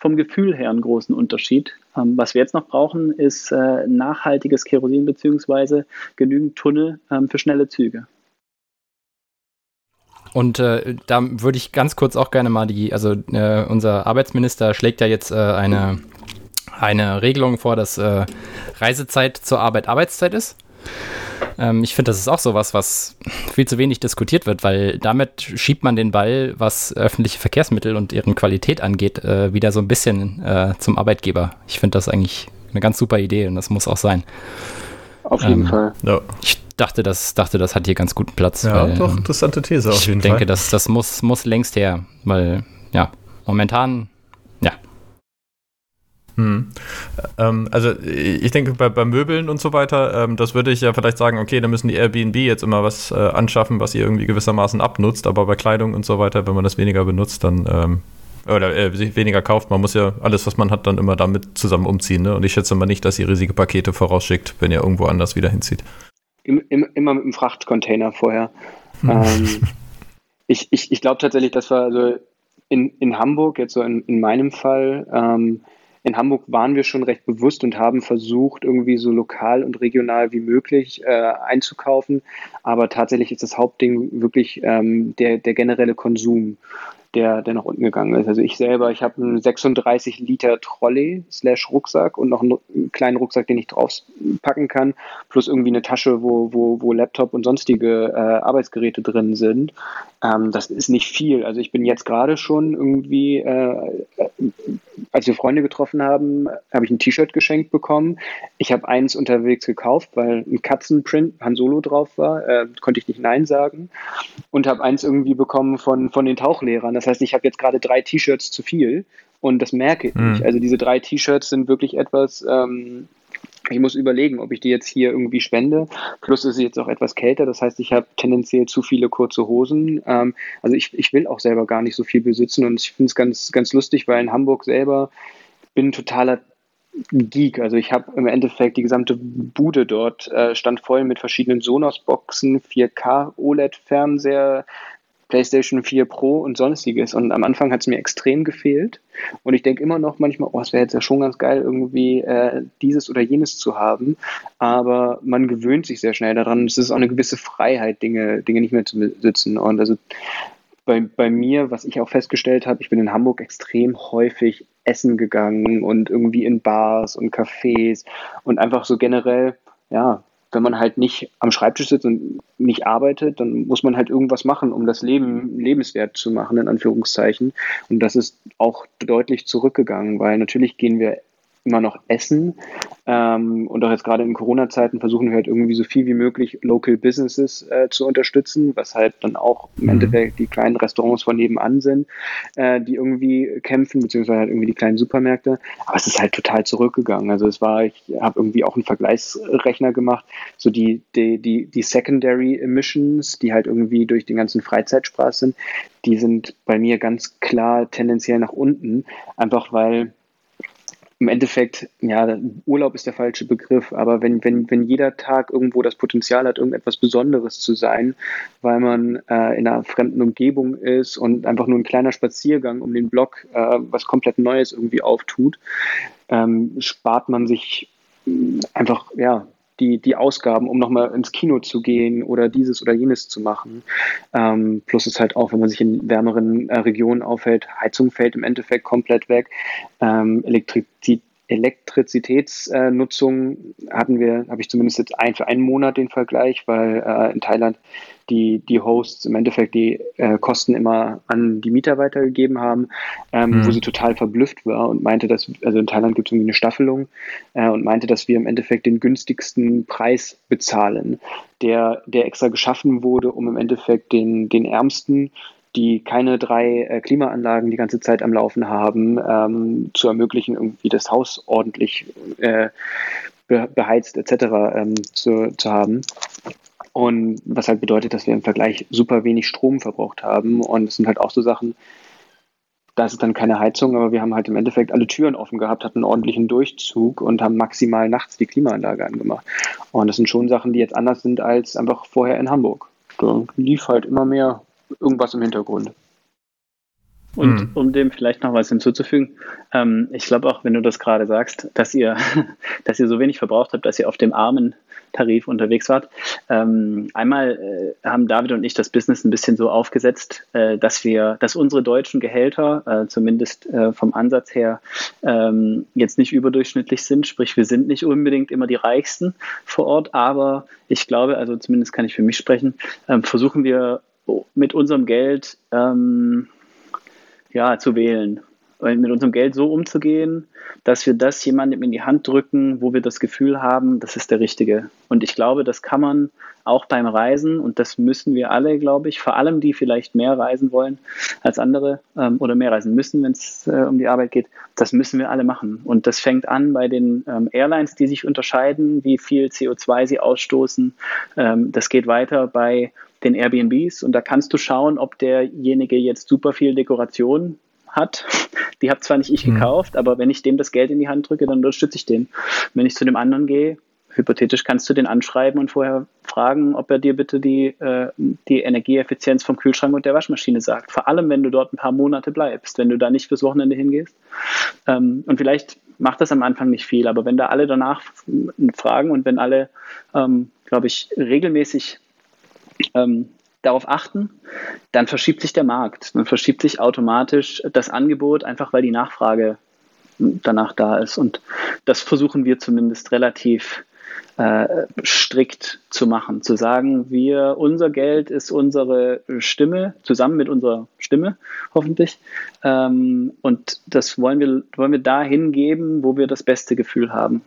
vom Gefühl her einen großen Unterschied. Ähm, was wir jetzt noch brauchen, ist äh, nachhaltiges Kerosin beziehungsweise genügend Tunnel ähm, für schnelle Züge. Und äh, da würde ich ganz kurz auch gerne mal die, also äh, unser Arbeitsminister schlägt ja jetzt äh, eine, eine Regelung vor, dass äh, Reisezeit zur Arbeit Arbeitszeit ist. Ähm, ich finde, das ist auch sowas, was viel zu wenig diskutiert wird, weil damit schiebt man den Ball, was öffentliche Verkehrsmittel und deren Qualität angeht, äh, wieder so ein bisschen äh, zum Arbeitgeber. Ich finde das eigentlich eine ganz super Idee und das muss auch sein. Auf jeden ähm, Fall. Ja. Ich dachte, das, dachte, das hat hier ganz guten Platz. Ja, weil, doch, ähm, interessante These auf jeden Fall. Ich denke, das, das muss, muss längst her, weil, ja, momentan. Hm. Ähm, also ich denke bei, bei, Möbeln und so weiter, ähm, das würde ich ja vielleicht sagen, okay, da müssen die Airbnb jetzt immer was äh, anschaffen, was ihr irgendwie gewissermaßen abnutzt, aber bei Kleidung und so weiter, wenn man das weniger benutzt, dann ähm, oder äh, weniger kauft, man muss ja alles, was man hat, dann immer damit zusammen umziehen. Ne? Und ich schätze mal nicht, dass ihr riesige Pakete vorausschickt, wenn ihr irgendwo anders wieder hinzieht. Im, im, immer mit einem Frachtcontainer vorher. Hm. Ähm, ich ich, ich glaube tatsächlich, dass wir also in, in Hamburg, jetzt so in, in meinem Fall, ähm, in Hamburg waren wir schon recht bewusst und haben versucht, irgendwie so lokal und regional wie möglich äh, einzukaufen. Aber tatsächlich ist das Hauptding wirklich ähm, der, der generelle Konsum der, der nach unten gegangen ist. Also ich selber, ich habe einen 36 Liter Trolley slash Rucksack und noch einen kleinen Rucksack, den ich draufpacken kann, plus irgendwie eine Tasche, wo, wo, wo Laptop und sonstige äh, Arbeitsgeräte drin sind. Ähm, das ist nicht viel. Also ich bin jetzt gerade schon irgendwie, äh, als wir Freunde getroffen haben, habe ich ein T-Shirt geschenkt bekommen. Ich habe eins unterwegs gekauft, weil ein Katzenprint Han Solo drauf war, äh, konnte ich nicht Nein sagen. Und habe eins irgendwie bekommen von, von den Tauchlehrern. Das heißt, ich habe jetzt gerade drei T-Shirts zu viel und das merke ich. Mhm. Also diese drei T-Shirts sind wirklich etwas, ähm, ich muss überlegen, ob ich die jetzt hier irgendwie spende. Plus ist es jetzt auch etwas kälter, das heißt, ich habe tendenziell zu viele kurze Hosen. Ähm, also ich, ich will auch selber gar nicht so viel besitzen und ich finde es ganz, ganz lustig, weil in Hamburg selber bin totaler Geek. Also ich habe im Endeffekt die gesamte Bude dort äh, stand voll mit verschiedenen Sonos-Boxen, 4K OLED-Fernseher, PlayStation 4 Pro und sonstiges. Und am Anfang hat es mir extrem gefehlt. Und ich denke immer noch manchmal, oh, es wäre jetzt ja schon ganz geil, irgendwie äh, dieses oder jenes zu haben. Aber man gewöhnt sich sehr schnell daran. Es ist auch eine gewisse Freiheit, Dinge, Dinge nicht mehr zu besitzen. Und also bei, bei mir, was ich auch festgestellt habe, ich bin in Hamburg extrem häufig essen gegangen und irgendwie in Bars und Cafés und einfach so generell, ja, wenn man halt nicht am Schreibtisch sitzt und nicht arbeitet, dann muss man halt irgendwas machen, um das Leben lebenswert zu machen, in Anführungszeichen. Und das ist auch deutlich zurückgegangen, weil natürlich gehen wir immer noch essen. Ähm, und auch jetzt gerade in Corona-Zeiten versuchen wir halt irgendwie so viel wie möglich Local Businesses äh, zu unterstützen, was halt dann auch im mhm. Endeffekt die kleinen Restaurants von nebenan sind, äh, die irgendwie kämpfen, beziehungsweise halt irgendwie die kleinen Supermärkte. Aber es ist halt total zurückgegangen. Also es war, ich habe irgendwie auch einen Vergleichsrechner gemacht, so die, die, die, die Secondary Emissions, die halt irgendwie durch den ganzen Freizeitspaß sind, die sind bei mir ganz klar tendenziell nach unten, einfach weil im Endeffekt, ja, Urlaub ist der falsche Begriff, aber wenn, wenn, wenn jeder Tag irgendwo das Potenzial hat, irgendetwas Besonderes zu sein, weil man äh, in einer fremden Umgebung ist und einfach nur ein kleiner Spaziergang um den Block äh, was komplett Neues irgendwie auftut, ähm, spart man sich mm, einfach, ja, die, die Ausgaben, um nochmal ins Kino zu gehen oder dieses oder jenes zu machen. Ähm, plus ist halt auch, wenn man sich in wärmeren äh, Regionen aufhält, Heizung fällt im Endeffekt komplett weg. Ähm, Elektrizität Elektrizitätsnutzung hatten wir, habe ich zumindest jetzt ein für einen Monat den Vergleich, weil äh, in Thailand die, die Hosts im Endeffekt die äh, Kosten immer an die Mieter weitergegeben haben, ähm, mhm. wo sie total verblüfft war und meinte, dass, also in Thailand gibt es irgendwie eine Staffelung äh, und meinte, dass wir im Endeffekt den günstigsten Preis bezahlen, der, der extra geschaffen wurde, um im Endeffekt den, den Ärmsten die keine drei äh, Klimaanlagen die ganze Zeit am Laufen haben, ähm, zu ermöglichen, irgendwie das Haus ordentlich äh, be beheizt etc. Ähm, zu, zu haben. Und was halt bedeutet, dass wir im Vergleich super wenig Strom verbraucht haben. Und es sind halt auch so Sachen, da ist dann keine Heizung, aber wir haben halt im Endeffekt alle Türen offen gehabt, hatten einen ordentlichen Durchzug und haben maximal nachts die Klimaanlage angemacht. Und das sind schon Sachen, die jetzt anders sind als einfach vorher in Hamburg da lief halt immer mehr irgendwas im Hintergrund. Und hm. um dem vielleicht noch was hinzuzufügen, ähm, ich glaube auch, wenn du das gerade sagst, dass ihr, *laughs* dass ihr so wenig verbraucht habt, dass ihr auf dem armen Tarif unterwegs wart. Ähm, einmal äh, haben David und ich das Business ein bisschen so aufgesetzt, äh, dass wir, dass unsere deutschen Gehälter, äh, zumindest äh, vom Ansatz her, ähm, jetzt nicht überdurchschnittlich sind. Sprich, wir sind nicht unbedingt immer die Reichsten vor Ort, aber ich glaube, also zumindest kann ich für mich sprechen, ähm, versuchen wir mit unserem Geld ähm, ja, zu wählen. mit unserem Geld so umzugehen, dass wir das jemandem in die Hand drücken, wo wir das Gefühl haben, das ist der Richtige. Und ich glaube, das kann man auch beim Reisen und das müssen wir alle, glaube ich, vor allem die vielleicht mehr reisen wollen als andere ähm, oder mehr reisen müssen, wenn es äh, um die Arbeit geht, das müssen wir alle machen. Und das fängt an bei den ähm, Airlines, die sich unterscheiden, wie viel CO2 sie ausstoßen. Ähm, das geht weiter bei den Airbnbs und da kannst du schauen, ob derjenige jetzt super viel Dekoration hat. *laughs* Die habe zwar nicht ich mhm. gekauft, aber wenn ich dem das Geld in die Hand drücke, dann unterstütze ich den. Wenn ich zu dem anderen gehe, hypothetisch kannst du den anschreiben und vorher fragen, ob er dir bitte die, äh, die Energieeffizienz vom Kühlschrank und der Waschmaschine sagt. Vor allem, wenn du dort ein paar Monate bleibst, wenn du da nicht fürs Wochenende hingehst. Ähm, und vielleicht macht das am Anfang nicht viel, aber wenn da alle danach fragen und wenn alle, ähm, glaube ich, regelmäßig ähm, darauf achten, dann verschiebt sich der Markt, dann verschiebt sich automatisch das Angebot, einfach weil die Nachfrage danach da ist. Und das versuchen wir zumindest relativ äh, strikt zu machen, zu sagen, wir, unser Geld ist unsere Stimme, zusammen mit unserer Stimme, hoffentlich. Ähm, und das wollen wir, wollen wir dahin geben, wo wir das beste Gefühl haben.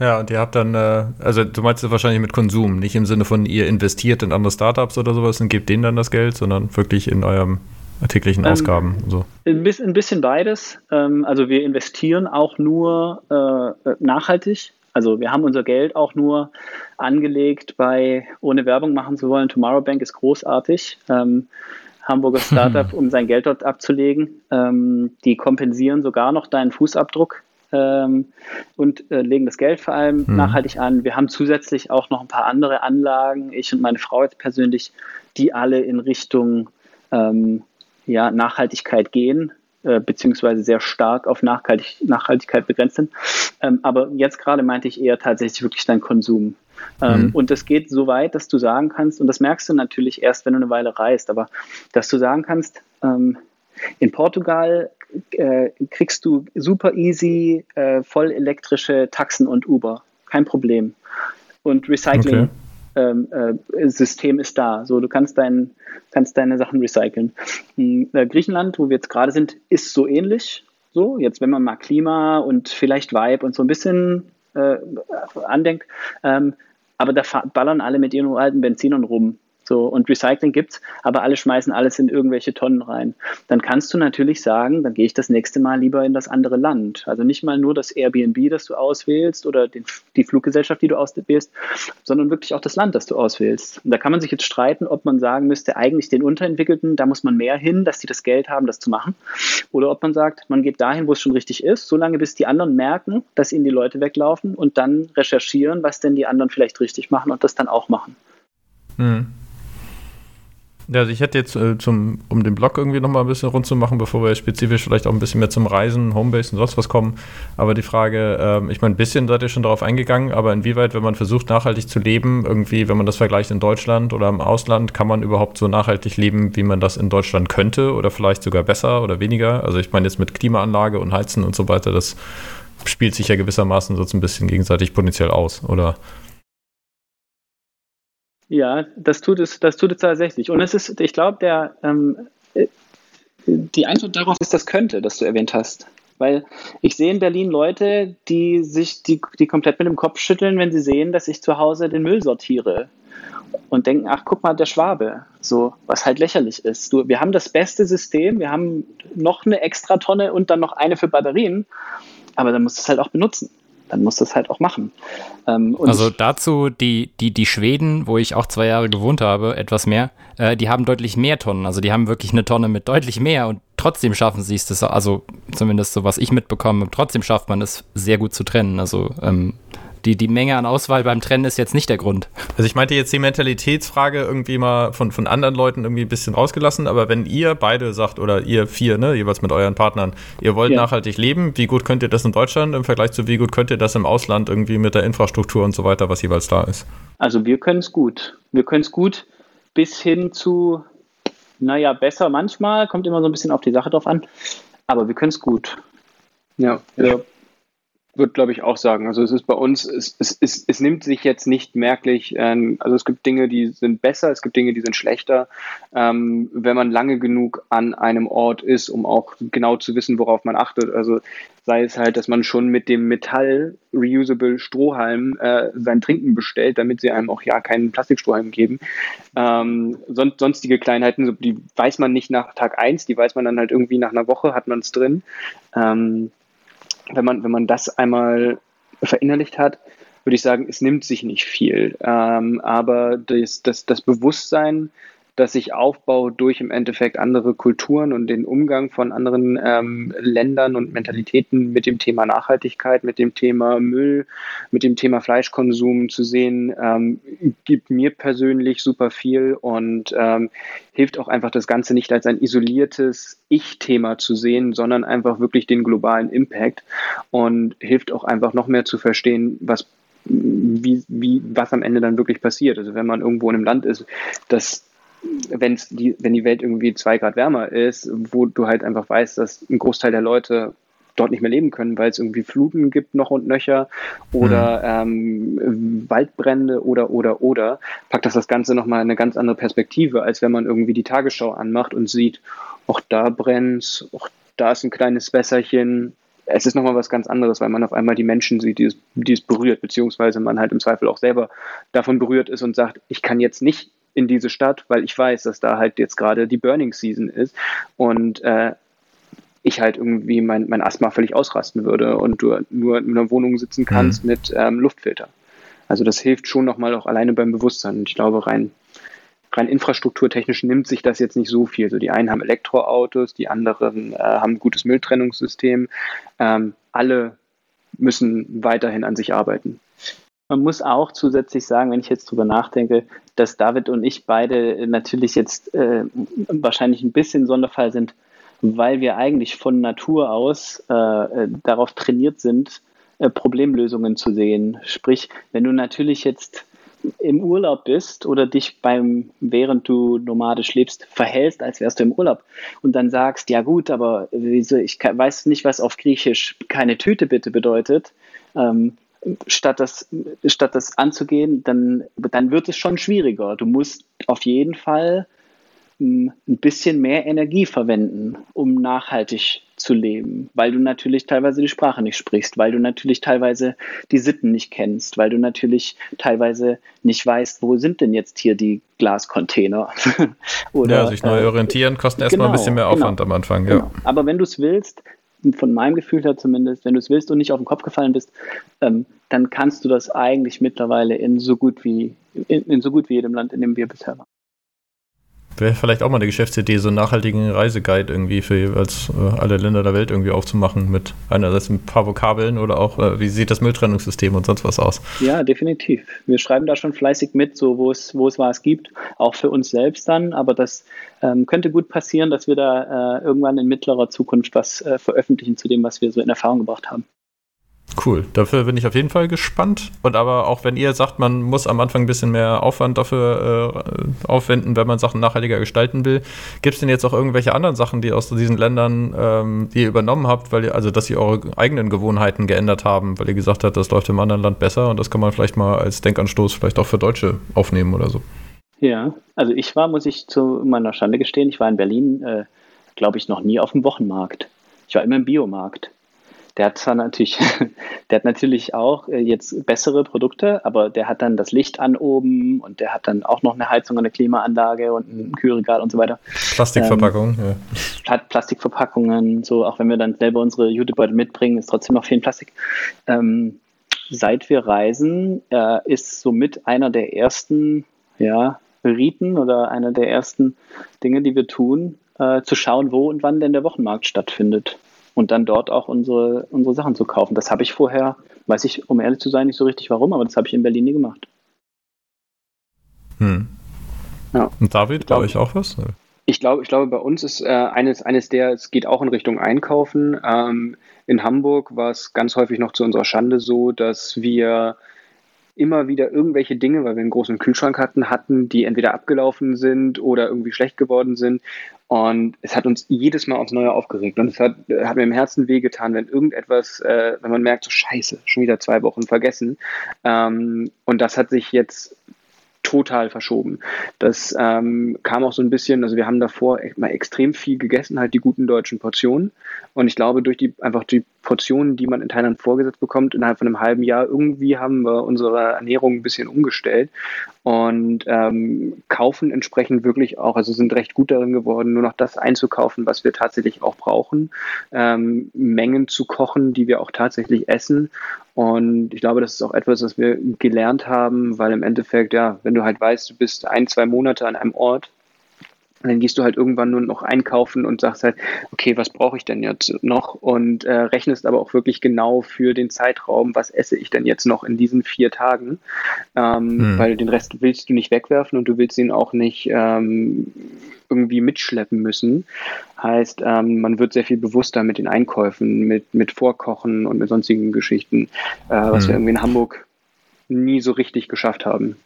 Ja, und ihr habt dann, äh, also du meinst das wahrscheinlich mit Konsum, nicht im Sinne von ihr investiert in andere Startups oder sowas und gebt denen dann das Geld, sondern wirklich in eurem täglichen ähm, Ausgaben. So. Ein, bisschen, ein bisschen beides. Ähm, also wir investieren auch nur äh, nachhaltig. Also wir haben unser Geld auch nur angelegt bei, ohne Werbung machen zu wollen, Tomorrow Bank ist großartig. Ähm, Hamburger *laughs* Startup, um sein Geld dort abzulegen. Ähm, die kompensieren sogar noch deinen Fußabdruck ähm, und äh, legen das Geld vor allem mhm. nachhaltig an. Wir haben zusätzlich auch noch ein paar andere Anlagen, ich und meine Frau jetzt persönlich, die alle in Richtung ähm, ja, Nachhaltigkeit gehen, äh, beziehungsweise sehr stark auf Nachhaltig Nachhaltigkeit begrenzt sind. Ähm, aber jetzt gerade meinte ich eher tatsächlich wirklich dein Konsum. Ähm, mhm. Und das geht so weit, dass du sagen kannst, und das merkst du natürlich erst, wenn du eine Weile reist, aber dass du sagen kannst, ähm, in Portugal äh, kriegst du super easy äh, voll elektrische Taxen und Uber. Kein Problem. Und Recycling. Okay. Ähm, äh, System ist da. So, du kannst, dein, kannst deine Sachen recyceln. Hm, äh, Griechenland, wo wir jetzt gerade sind, ist so ähnlich. So, jetzt wenn man mal Klima und vielleicht Vibe und so ein bisschen äh, andenkt, ähm, aber da ballern alle mit ihren alten Benzinern rum. So, und Recycling gibt's, aber alle schmeißen alles in irgendwelche Tonnen rein. Dann kannst du natürlich sagen, dann gehe ich das nächste Mal lieber in das andere Land. Also nicht mal nur das Airbnb, das du auswählst oder den, die Fluggesellschaft, die du auswählst, sondern wirklich auch das Land, das du auswählst. Und da kann man sich jetzt streiten, ob man sagen müsste, eigentlich den Unterentwickelten, da muss man mehr hin, dass die das Geld haben, das zu machen. Oder ob man sagt, man geht dahin, wo es schon richtig ist, solange bis die anderen merken, dass ihnen die Leute weglaufen und dann recherchieren, was denn die anderen vielleicht richtig machen und das dann auch machen. Hm. Ja, also ich hätte jetzt äh, zum, um den Blog irgendwie nochmal ein bisschen rund zu machen, bevor wir spezifisch vielleicht auch ein bisschen mehr zum Reisen, Homebase und sonst was kommen. Aber die Frage, ähm, ich meine, ein bisschen seid ihr schon darauf eingegangen, aber inwieweit, wenn man versucht, nachhaltig zu leben, irgendwie, wenn man das vergleicht in Deutschland oder im Ausland, kann man überhaupt so nachhaltig leben, wie man das in Deutschland könnte oder vielleicht sogar besser oder weniger? Also ich meine jetzt mit Klimaanlage und Heizen und so weiter, das spielt sich ja gewissermaßen so ein bisschen gegenseitig potenziell aus, oder? Ja, das tut es, das tut es tatsächlich. Und es ist, ich glaube, der ähm, die Antwort darauf ist das könnte, das du erwähnt hast. Weil ich sehe in Berlin Leute, die sich, die, die komplett mit dem Kopf schütteln, wenn sie sehen, dass ich zu Hause den Müll sortiere. Und denken, ach, guck mal, der Schwabe. So, was halt lächerlich ist. Du, wir haben das beste System, wir haben noch eine extra Tonne und dann noch eine für Batterien, aber dann musst du es halt auch benutzen dann muss das halt auch machen. Ähm, also dazu die, die, die Schweden, wo ich auch zwei Jahre gewohnt habe, etwas mehr, äh, die haben deutlich mehr Tonnen. Also die haben wirklich eine Tonne mit deutlich mehr und trotzdem schaffen sie es, also zumindest so, was ich mitbekomme, trotzdem schafft man es sehr gut zu trennen. Also ähm, Die, die Menge an Auswahl beim Trennen ist jetzt nicht der Grund. Also ich meinte jetzt die Mentalitätsfrage irgendwie mal von, von anderen Leuten irgendwie ein bisschen rausgelassen, aber wenn ihr beide sagt oder ihr vier, ne, jeweils mit euren Partnern, ihr wollt ja. nachhaltig leben, wie gut könnt ihr das in Deutschland im Vergleich zu wie gut könnt ihr das im Ausland irgendwie mit der Infrastruktur und so weiter, was jeweils da ist? Also wir können es gut. Wir können es gut bis hin zu, naja, besser manchmal, kommt immer so ein bisschen auf die Sache drauf an, aber wir können es gut. Ja, ja würde, glaube ich, auch sagen. Also es ist bei uns, es, es, es, es nimmt sich jetzt nicht merklich, ähm, also es gibt Dinge, die sind besser, es gibt Dinge, die sind schlechter. Ähm, wenn man lange genug an einem Ort ist, um auch genau zu wissen, worauf man achtet. Also sei es halt, dass man schon mit dem Metall reusable Strohhalm äh, sein Trinken bestellt, damit sie einem auch ja keinen Plastikstrohhalm geben. Ähm, son sonstige Kleinheiten, die weiß man nicht nach Tag eins, die weiß man dann halt irgendwie nach einer Woche, hat man es drin. Ähm, wenn man, wenn man das einmal verinnerlicht hat, würde ich sagen, es nimmt sich nicht viel. Ähm, aber das, das, das Bewusstsein, das sich aufbaut durch im Endeffekt andere Kulturen und den Umgang von anderen ähm, Ländern und Mentalitäten mit dem Thema Nachhaltigkeit, mit dem Thema Müll, mit dem Thema Fleischkonsum zu sehen, ähm, gibt mir persönlich super viel und ähm, hilft auch einfach das Ganze nicht als ein isoliertes Ich-Thema zu sehen, sondern einfach wirklich den globalen Impact und hilft auch einfach noch mehr zu verstehen, was wie, wie, was am Ende dann wirklich passiert. Also wenn man irgendwo in einem Land ist, das wenn's die, wenn die Welt irgendwie zwei Grad wärmer ist, wo du halt einfach weißt, dass ein Großteil der Leute dort nicht mehr leben können, weil es irgendwie Fluten gibt noch und nöcher oder mhm. ähm, Waldbrände oder oder oder, packt das das Ganze nochmal eine ganz andere Perspektive, als wenn man irgendwie die Tagesschau anmacht und sieht, auch da brennt auch da ist ein kleines Wässerchen. Es ist nochmal was ganz anderes, weil man auf einmal die Menschen sieht, die es, die es berührt, beziehungsweise man halt im Zweifel auch selber davon berührt ist und sagt, ich kann jetzt nicht in diese Stadt, weil ich weiß, dass da halt jetzt gerade die Burning Season ist und äh, ich halt irgendwie mein, mein Asthma völlig ausrasten würde und du nur in einer Wohnung sitzen kannst mhm. mit ähm, Luftfilter. Also das hilft schon nochmal auch alleine beim Bewusstsein. Und ich glaube, rein, rein infrastrukturtechnisch nimmt sich das jetzt nicht so viel. So die einen haben Elektroautos, die anderen äh, haben ein gutes Mülltrennungssystem. Ähm, alle müssen weiterhin an sich arbeiten. Man muss auch zusätzlich sagen, wenn ich jetzt drüber nachdenke, dass David und ich beide natürlich jetzt äh, wahrscheinlich ein bisschen Sonderfall sind, weil wir eigentlich von Natur aus äh, darauf trainiert sind, äh, Problemlösungen zu sehen. Sprich, wenn du natürlich jetzt im Urlaub bist oder dich beim, während du nomadisch lebst, verhältst, als wärst du im Urlaub und dann sagst, ja gut, aber wieso, ich weiß nicht, was auf Griechisch keine Tüte bitte bedeutet, ähm, statt das, statt das anzugehen, dann, dann wird es schon schwieriger. Du musst auf jeden Fall hm, ein bisschen mehr Energie verwenden, um nachhaltig zu leben, weil du natürlich teilweise die Sprache nicht sprichst, weil du natürlich teilweise die Sitten nicht kennst, weil du natürlich teilweise nicht weißt, wo sind denn jetzt hier die Glascontainer. *laughs* Oder, ja, sich neu äh, orientieren kostet erstmal genau, ein bisschen mehr Aufwand genau, am Anfang. Ja. Genau. Aber wenn du es willst, von meinem Gefühl her zumindest, wenn du es willst und nicht auf den Kopf gefallen bist, ähm, dann kannst du das eigentlich mittlerweile in so gut wie in, in so gut wie jedem Land, in dem wir bisher waren. Wäre vielleicht auch mal eine Geschäftsidee, so einen nachhaltigen Reiseguide irgendwie für jeweils äh, alle Länder der Welt irgendwie aufzumachen mit einerseits ein paar Vokabeln oder auch, äh, wie sieht das Mülltrennungssystem und sonst was aus? Ja, definitiv. Wir schreiben da schon fleißig mit, so wo es, was gibt, auch für uns selbst dann, aber das ähm, könnte gut passieren, dass wir da äh, irgendwann in mittlerer Zukunft was äh, veröffentlichen zu dem, was wir so in Erfahrung gebracht haben. Cool, dafür bin ich auf jeden Fall gespannt. Und aber auch wenn ihr sagt, man muss am Anfang ein bisschen mehr Aufwand dafür äh, aufwenden, wenn man Sachen nachhaltiger gestalten will, gibt es denn jetzt auch irgendwelche anderen Sachen, die aus diesen Ländern, ähm, die ihr übernommen habt, weil ihr, also dass ihr eure eigenen Gewohnheiten geändert haben, weil ihr gesagt habt, das läuft im anderen Land besser und das kann man vielleicht mal als Denkanstoß vielleicht auch für Deutsche aufnehmen oder so? Ja, also ich war, muss ich zu meiner Schande gestehen, ich war in Berlin, äh, glaube ich, noch nie auf dem Wochenmarkt. Ich war immer im Biomarkt. Der hat zwar natürlich, *laughs* der hat natürlich auch äh, jetzt bessere Produkte, aber der hat dann das Licht an oben und der hat dann auch noch eine Heizung und eine Klimaanlage und ein Kühlregal und so weiter. Plastikverpackung, ähm, ja. Hat Plastikverpackungen, so auch wenn wir dann selber unsere Jutebeutel mitbringen, ist trotzdem noch viel Plastik. Ähm, seit wir reisen, äh, ist somit einer der ersten, ja, Riten oder einer der ersten Dinge, die wir tun, äh, zu schauen, wo und wann denn der Wochenmarkt stattfindet. Und dann dort auch unsere, unsere Sachen zu kaufen. Das habe ich vorher, weiß ich, um ehrlich zu sein, nicht so richtig warum, aber das habe ich in Berlin nie gemacht. Hm. Ja. Und David, glaube ich auch was? Ich glaube, ich glaube, bei uns ist äh, eines, eines der, es geht auch in Richtung Einkaufen. Ähm, in Hamburg war es ganz häufig noch zu unserer Schande so, dass wir immer wieder irgendwelche Dinge, weil wir einen großen Kühlschrank hatten, hatten, die entweder abgelaufen sind oder irgendwie schlecht geworden sind. Und es hat uns jedes Mal aufs Neue aufgeregt. Und es hat, hat mir im Herzen wehgetan, wenn irgendetwas, äh, wenn man merkt, so scheiße, schon wieder zwei Wochen vergessen. Ähm, und das hat sich jetzt total verschoben. Das ähm, kam auch so ein bisschen, also wir haben davor mal extrem viel gegessen, halt die guten deutschen Portionen. Und ich glaube, durch die einfach die Portionen, die man in Thailand vorgesetzt bekommt, innerhalb von einem halben Jahr, irgendwie haben wir unsere Ernährung ein bisschen umgestellt und ähm, kaufen entsprechend wirklich auch, also sind recht gut darin geworden, nur noch das einzukaufen, was wir tatsächlich auch brauchen, ähm, Mengen zu kochen, die wir auch tatsächlich essen. Und ich glaube, das ist auch etwas, was wir gelernt haben, weil im Endeffekt, ja, wenn du halt weißt, du bist ein, zwei Monate an einem Ort, und dann gehst du halt irgendwann nur noch einkaufen und sagst halt, okay, was brauche ich denn jetzt noch? Und äh, rechnest aber auch wirklich genau für den Zeitraum, was esse ich denn jetzt noch in diesen vier Tagen? Ähm, hm. Weil den Rest willst du nicht wegwerfen und du willst ihn auch nicht ähm, irgendwie mitschleppen müssen. Heißt, ähm, man wird sehr viel bewusster mit den Einkäufen, mit, mit Vorkochen und mit sonstigen Geschichten, äh, was hm. wir irgendwie in Hamburg nie so richtig geschafft haben.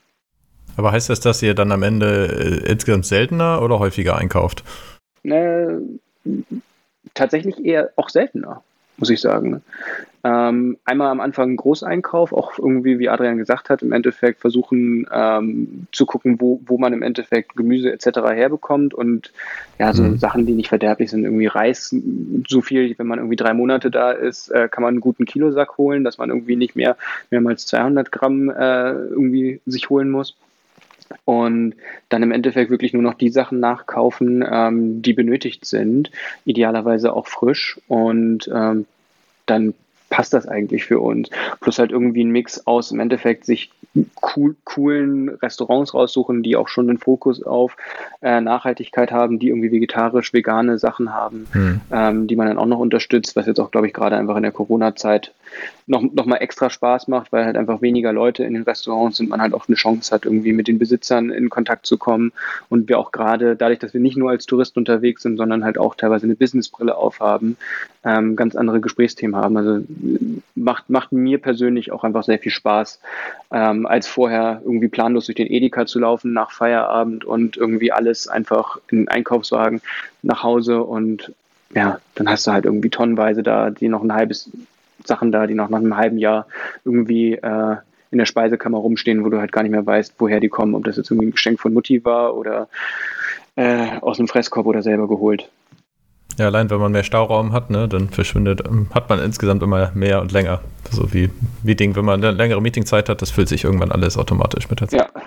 Aber heißt das, dass ihr dann am Ende äh, insgesamt seltener oder häufiger einkauft? Äh, tatsächlich eher auch seltener, muss ich sagen. Ähm, einmal am Anfang ein Großeinkauf, auch irgendwie, wie Adrian gesagt hat, im Endeffekt versuchen ähm, zu gucken, wo, wo man im Endeffekt Gemüse etc. herbekommt und ja, so mhm. Sachen, die nicht verderblich sind, irgendwie Reis, so viel, wenn man irgendwie drei Monate da ist, äh, kann man einen guten Kilosack holen, dass man irgendwie nicht mehr mehrmals 200 Gramm äh, irgendwie sich holen muss und dann im Endeffekt wirklich nur noch die Sachen nachkaufen, ähm, die benötigt sind, idealerweise auch frisch und ähm, dann passt das eigentlich für uns. Plus halt irgendwie ein Mix aus im Endeffekt sich cool, coolen Restaurants raussuchen, die auch schon den Fokus auf äh, Nachhaltigkeit haben, die irgendwie vegetarisch, vegane Sachen haben, hm. ähm, die man dann auch noch unterstützt, was jetzt auch, glaube ich, gerade einfach in der Corona-Zeit noch, noch mal extra Spaß macht, weil halt einfach weniger Leute in den Restaurants sind, man halt auch eine Chance hat, irgendwie mit den Besitzern in Kontakt zu kommen und wir auch gerade dadurch, dass wir nicht nur als Touristen unterwegs sind, sondern halt auch teilweise eine Businessbrille aufhaben, ähm, ganz andere Gesprächsthemen haben. Also macht, macht mir persönlich auch einfach sehr viel Spaß, ähm, als vorher irgendwie planlos durch den Edeka zu laufen nach Feierabend und irgendwie alles einfach in den Einkaufswagen nach Hause und ja, dann hast du halt irgendwie tonnenweise da, die noch ein halbes Sachen da, die noch nach einem halben Jahr irgendwie äh, in der Speisekammer rumstehen, wo du halt gar nicht mehr weißt, woher die kommen, ob das jetzt irgendwie ein Geschenk von Mutti war oder äh, aus einem Fresskorb oder selber geholt. Ja, allein wenn man mehr Stauraum hat, ne, dann verschwindet, ähm, hat man insgesamt immer mehr und länger. So wie Meeting, wenn man eine längere Meetingzeit hat, das füllt sich irgendwann alles automatisch mit der Zeit. Ja,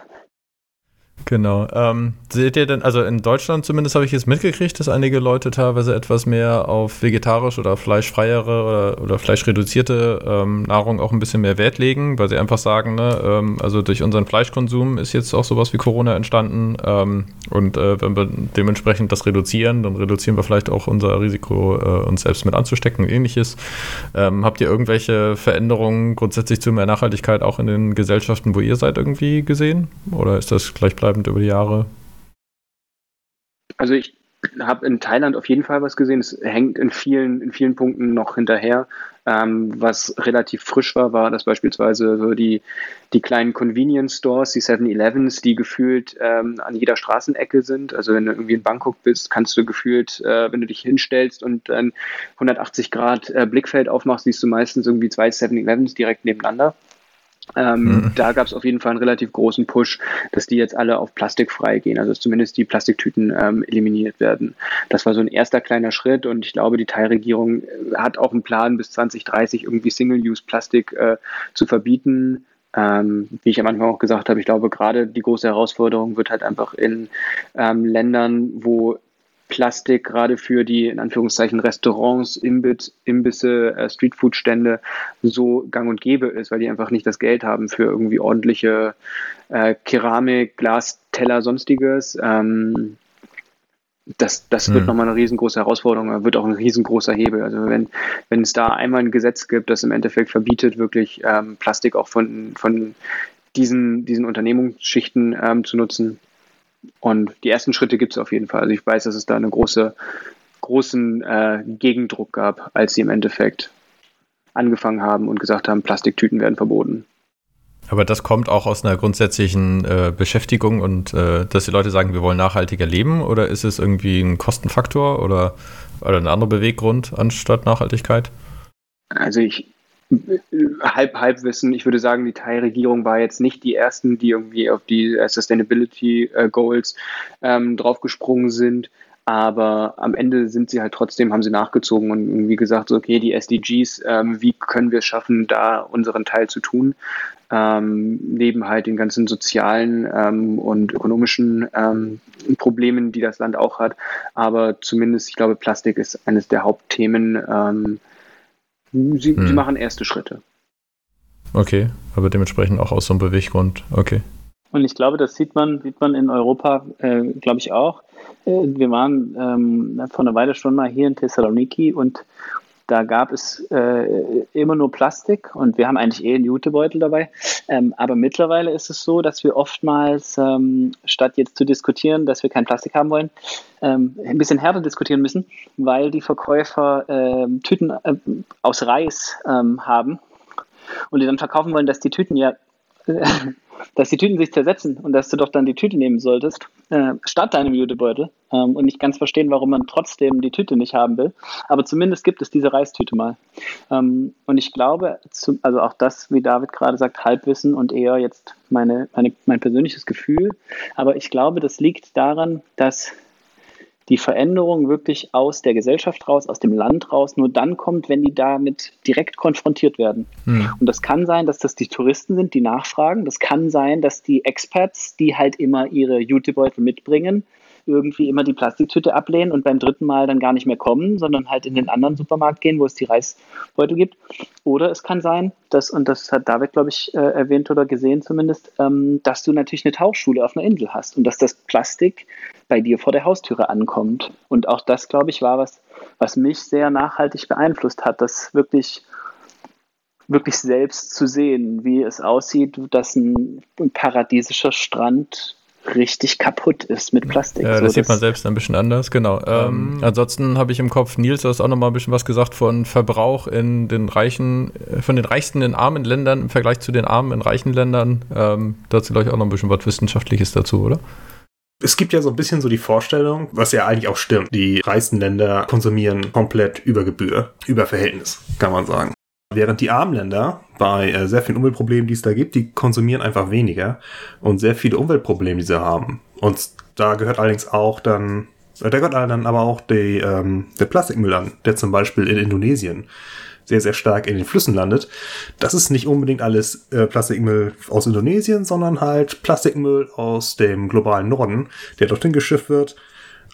Genau. Ähm, seht ihr denn, also in Deutschland zumindest habe ich jetzt mitgekriegt, dass einige Leute teilweise etwas mehr auf vegetarisch oder fleischfreiere oder, oder fleischreduzierte ähm, Nahrung auch ein bisschen mehr Wert legen, weil sie einfach sagen, ne, ähm, also durch unseren Fleischkonsum ist jetzt auch sowas wie Corona entstanden ähm, und äh, wenn wir dementsprechend das reduzieren, dann reduzieren wir vielleicht auch unser Risiko, äh, uns selbst mit anzustecken und ähnliches. Ähm, habt ihr irgendwelche Veränderungen grundsätzlich zu mehr Nachhaltigkeit auch in den Gesellschaften, wo ihr seid, irgendwie gesehen? Oder ist das gleichbleibend? Bleibend über die Jahre? Also ich habe in Thailand auf jeden Fall was gesehen. Es hängt in vielen, in vielen Punkten noch hinterher. Ähm, was relativ frisch war, war dass beispielsweise so die, die kleinen Convenience Stores, die 7-Elevens, die gefühlt ähm, an jeder Straßenecke sind. Also wenn du irgendwie in Bangkok bist, kannst du gefühlt, äh, wenn du dich hinstellst und ein 180 Grad äh, Blickfeld aufmachst, siehst du meistens irgendwie zwei 7-Elevens direkt nebeneinander. Ähm, mhm. Da gab es auf jeden Fall einen relativ großen Push, dass die jetzt alle auf Plastik frei gehen, also dass zumindest die Plastiktüten ähm, eliminiert werden. Das war so ein erster kleiner Schritt und ich glaube, die Thai-Regierung äh, hat auch einen Plan, bis 2030 irgendwie Single-Use-Plastik äh, zu verbieten. Ähm, wie ich am Anfang auch gesagt habe, ich glaube, gerade die große Herausforderung wird halt einfach in ähm, Ländern, wo Plastik gerade für die in Anführungszeichen Restaurants, Imbit, Imbisse, äh, Streetfood-Stände so gang und gäbe ist, weil die einfach nicht das Geld haben für irgendwie ordentliche äh, Keramik, Glas, Teller, sonstiges. Ähm, das, das wird nochmal eine riesengroße Herausforderung, wird auch ein riesengroßer Hebel. Also wenn, wenn es da einmal ein Gesetz gibt, das im Endeffekt verbietet, wirklich ähm, Plastik auch von, von diesen, diesen Unternehmungsschichten ähm, zu nutzen. Und die ersten Schritte gibt es auf jeden Fall. Also ich weiß, dass es da einen große, großen äh, Gegendruck gab, als sie im Endeffekt angefangen haben und gesagt haben, Plastiktüten werden verboten. Aber das kommt auch aus einer grundsätzlichen äh, Beschäftigung und äh, dass die Leute sagen, wir wollen nachhaltiger leben oder ist es irgendwie ein Kostenfaktor oder, oder ein anderer Beweggrund anstatt Nachhaltigkeit? Also ich halb halb wissen, ich würde sagen, die Thai-Regierung war jetzt nicht die ersten, die irgendwie auf die Sustainability äh, Goals ähm, draufgesprungen sind. Aber am Ende sind sie halt trotzdem, haben sie nachgezogen und irgendwie gesagt, so, okay, die SDGs, ähm, wie können wir es schaffen, da unseren Teil zu tun? Ähm, neben halt den ganzen sozialen ähm, und ökonomischen ähm, Problemen, die das Land auch hat. Aber zumindest, ich glaube, Plastik ist eines der Hauptthemen. Sie, hm. sie machen erste Schritte. Okay, aber dementsprechend auch aus so einem Beweggrund. Okay. Und ich glaube, das sieht man, sieht man in Europa, äh, glaube ich, auch. Äh, wir waren ähm, vor einer Weile schon mal hier in Thessaloniki und da gab es äh, immer nur Plastik und wir haben eigentlich eh einen Jutebeutel dabei. Ähm, aber mittlerweile ist es so, dass wir oftmals, ähm, statt jetzt zu diskutieren, dass wir kein Plastik haben wollen, ähm, ein bisschen härter diskutieren müssen, weil die Verkäufer ähm, Tüten äh, aus Reis ähm, haben und die dann verkaufen wollen, dass die Tüten ja *laughs* dass die Tüten sich zersetzen und dass du doch dann die Tüte nehmen solltest, äh, statt deinem Jutebeutel ähm, und nicht ganz verstehen, warum man trotzdem die Tüte nicht haben will. Aber zumindest gibt es diese Reistüte mal. Ähm, und ich glaube, zu, also auch das, wie David gerade sagt, Halbwissen und eher jetzt meine, meine, mein persönliches Gefühl. Aber ich glaube, das liegt daran, dass die Veränderung wirklich aus der Gesellschaft raus, aus dem Land raus, nur dann kommt, wenn die damit direkt konfrontiert werden. Hm. Und das kann sein, dass das die Touristen sind, die nachfragen. Das kann sein, dass die Experts, die halt immer ihre Jutebeutel mitbringen, irgendwie immer die Plastiktüte ablehnen und beim dritten Mal dann gar nicht mehr kommen, sondern halt in den anderen Supermarkt gehen, wo es die Reisbeutel gibt. Oder es kann sein, dass, und das hat David, glaube ich, äh, erwähnt oder gesehen zumindest, ähm, dass du natürlich eine Tauchschule auf einer Insel hast und dass das Plastik bei dir vor der Haustüre ankommt. Und auch das, glaube ich, war was, was mich sehr nachhaltig beeinflusst hat, das wirklich wirklich selbst zu sehen, wie es aussieht, dass ein paradiesischer Strand richtig kaputt ist mit Plastik. Ja, das so, sieht man selbst ein bisschen anders, genau. Ähm, ähm, ansonsten habe ich im Kopf, Nils, du hast auch noch mal ein bisschen was gesagt von Verbrauch in den reichen, äh, von den reichsten in armen Ländern im Vergleich zu den armen in reichen Ländern. Ähm, dazu gleich auch noch ein bisschen was Wissenschaftliches dazu, oder? Es gibt ja so ein bisschen so die Vorstellung, was ja eigentlich auch stimmt. Die reichsten Länder konsumieren komplett über Gebühr, über Verhältnis, kann man sagen. Während die armen Länder bei äh, sehr vielen Umweltproblemen, die es da gibt, die konsumieren einfach weniger und sehr viele Umweltprobleme, die sie haben. Und da gehört allerdings auch dann, äh, da gehört dann aber auch die, ähm, der Plastikmüll an, der zum Beispiel in Indonesien sehr, sehr stark in den Flüssen landet. Das ist nicht unbedingt alles äh, Plastikmüll aus Indonesien, sondern halt Plastikmüll aus dem globalen Norden, der dorthin geschifft wird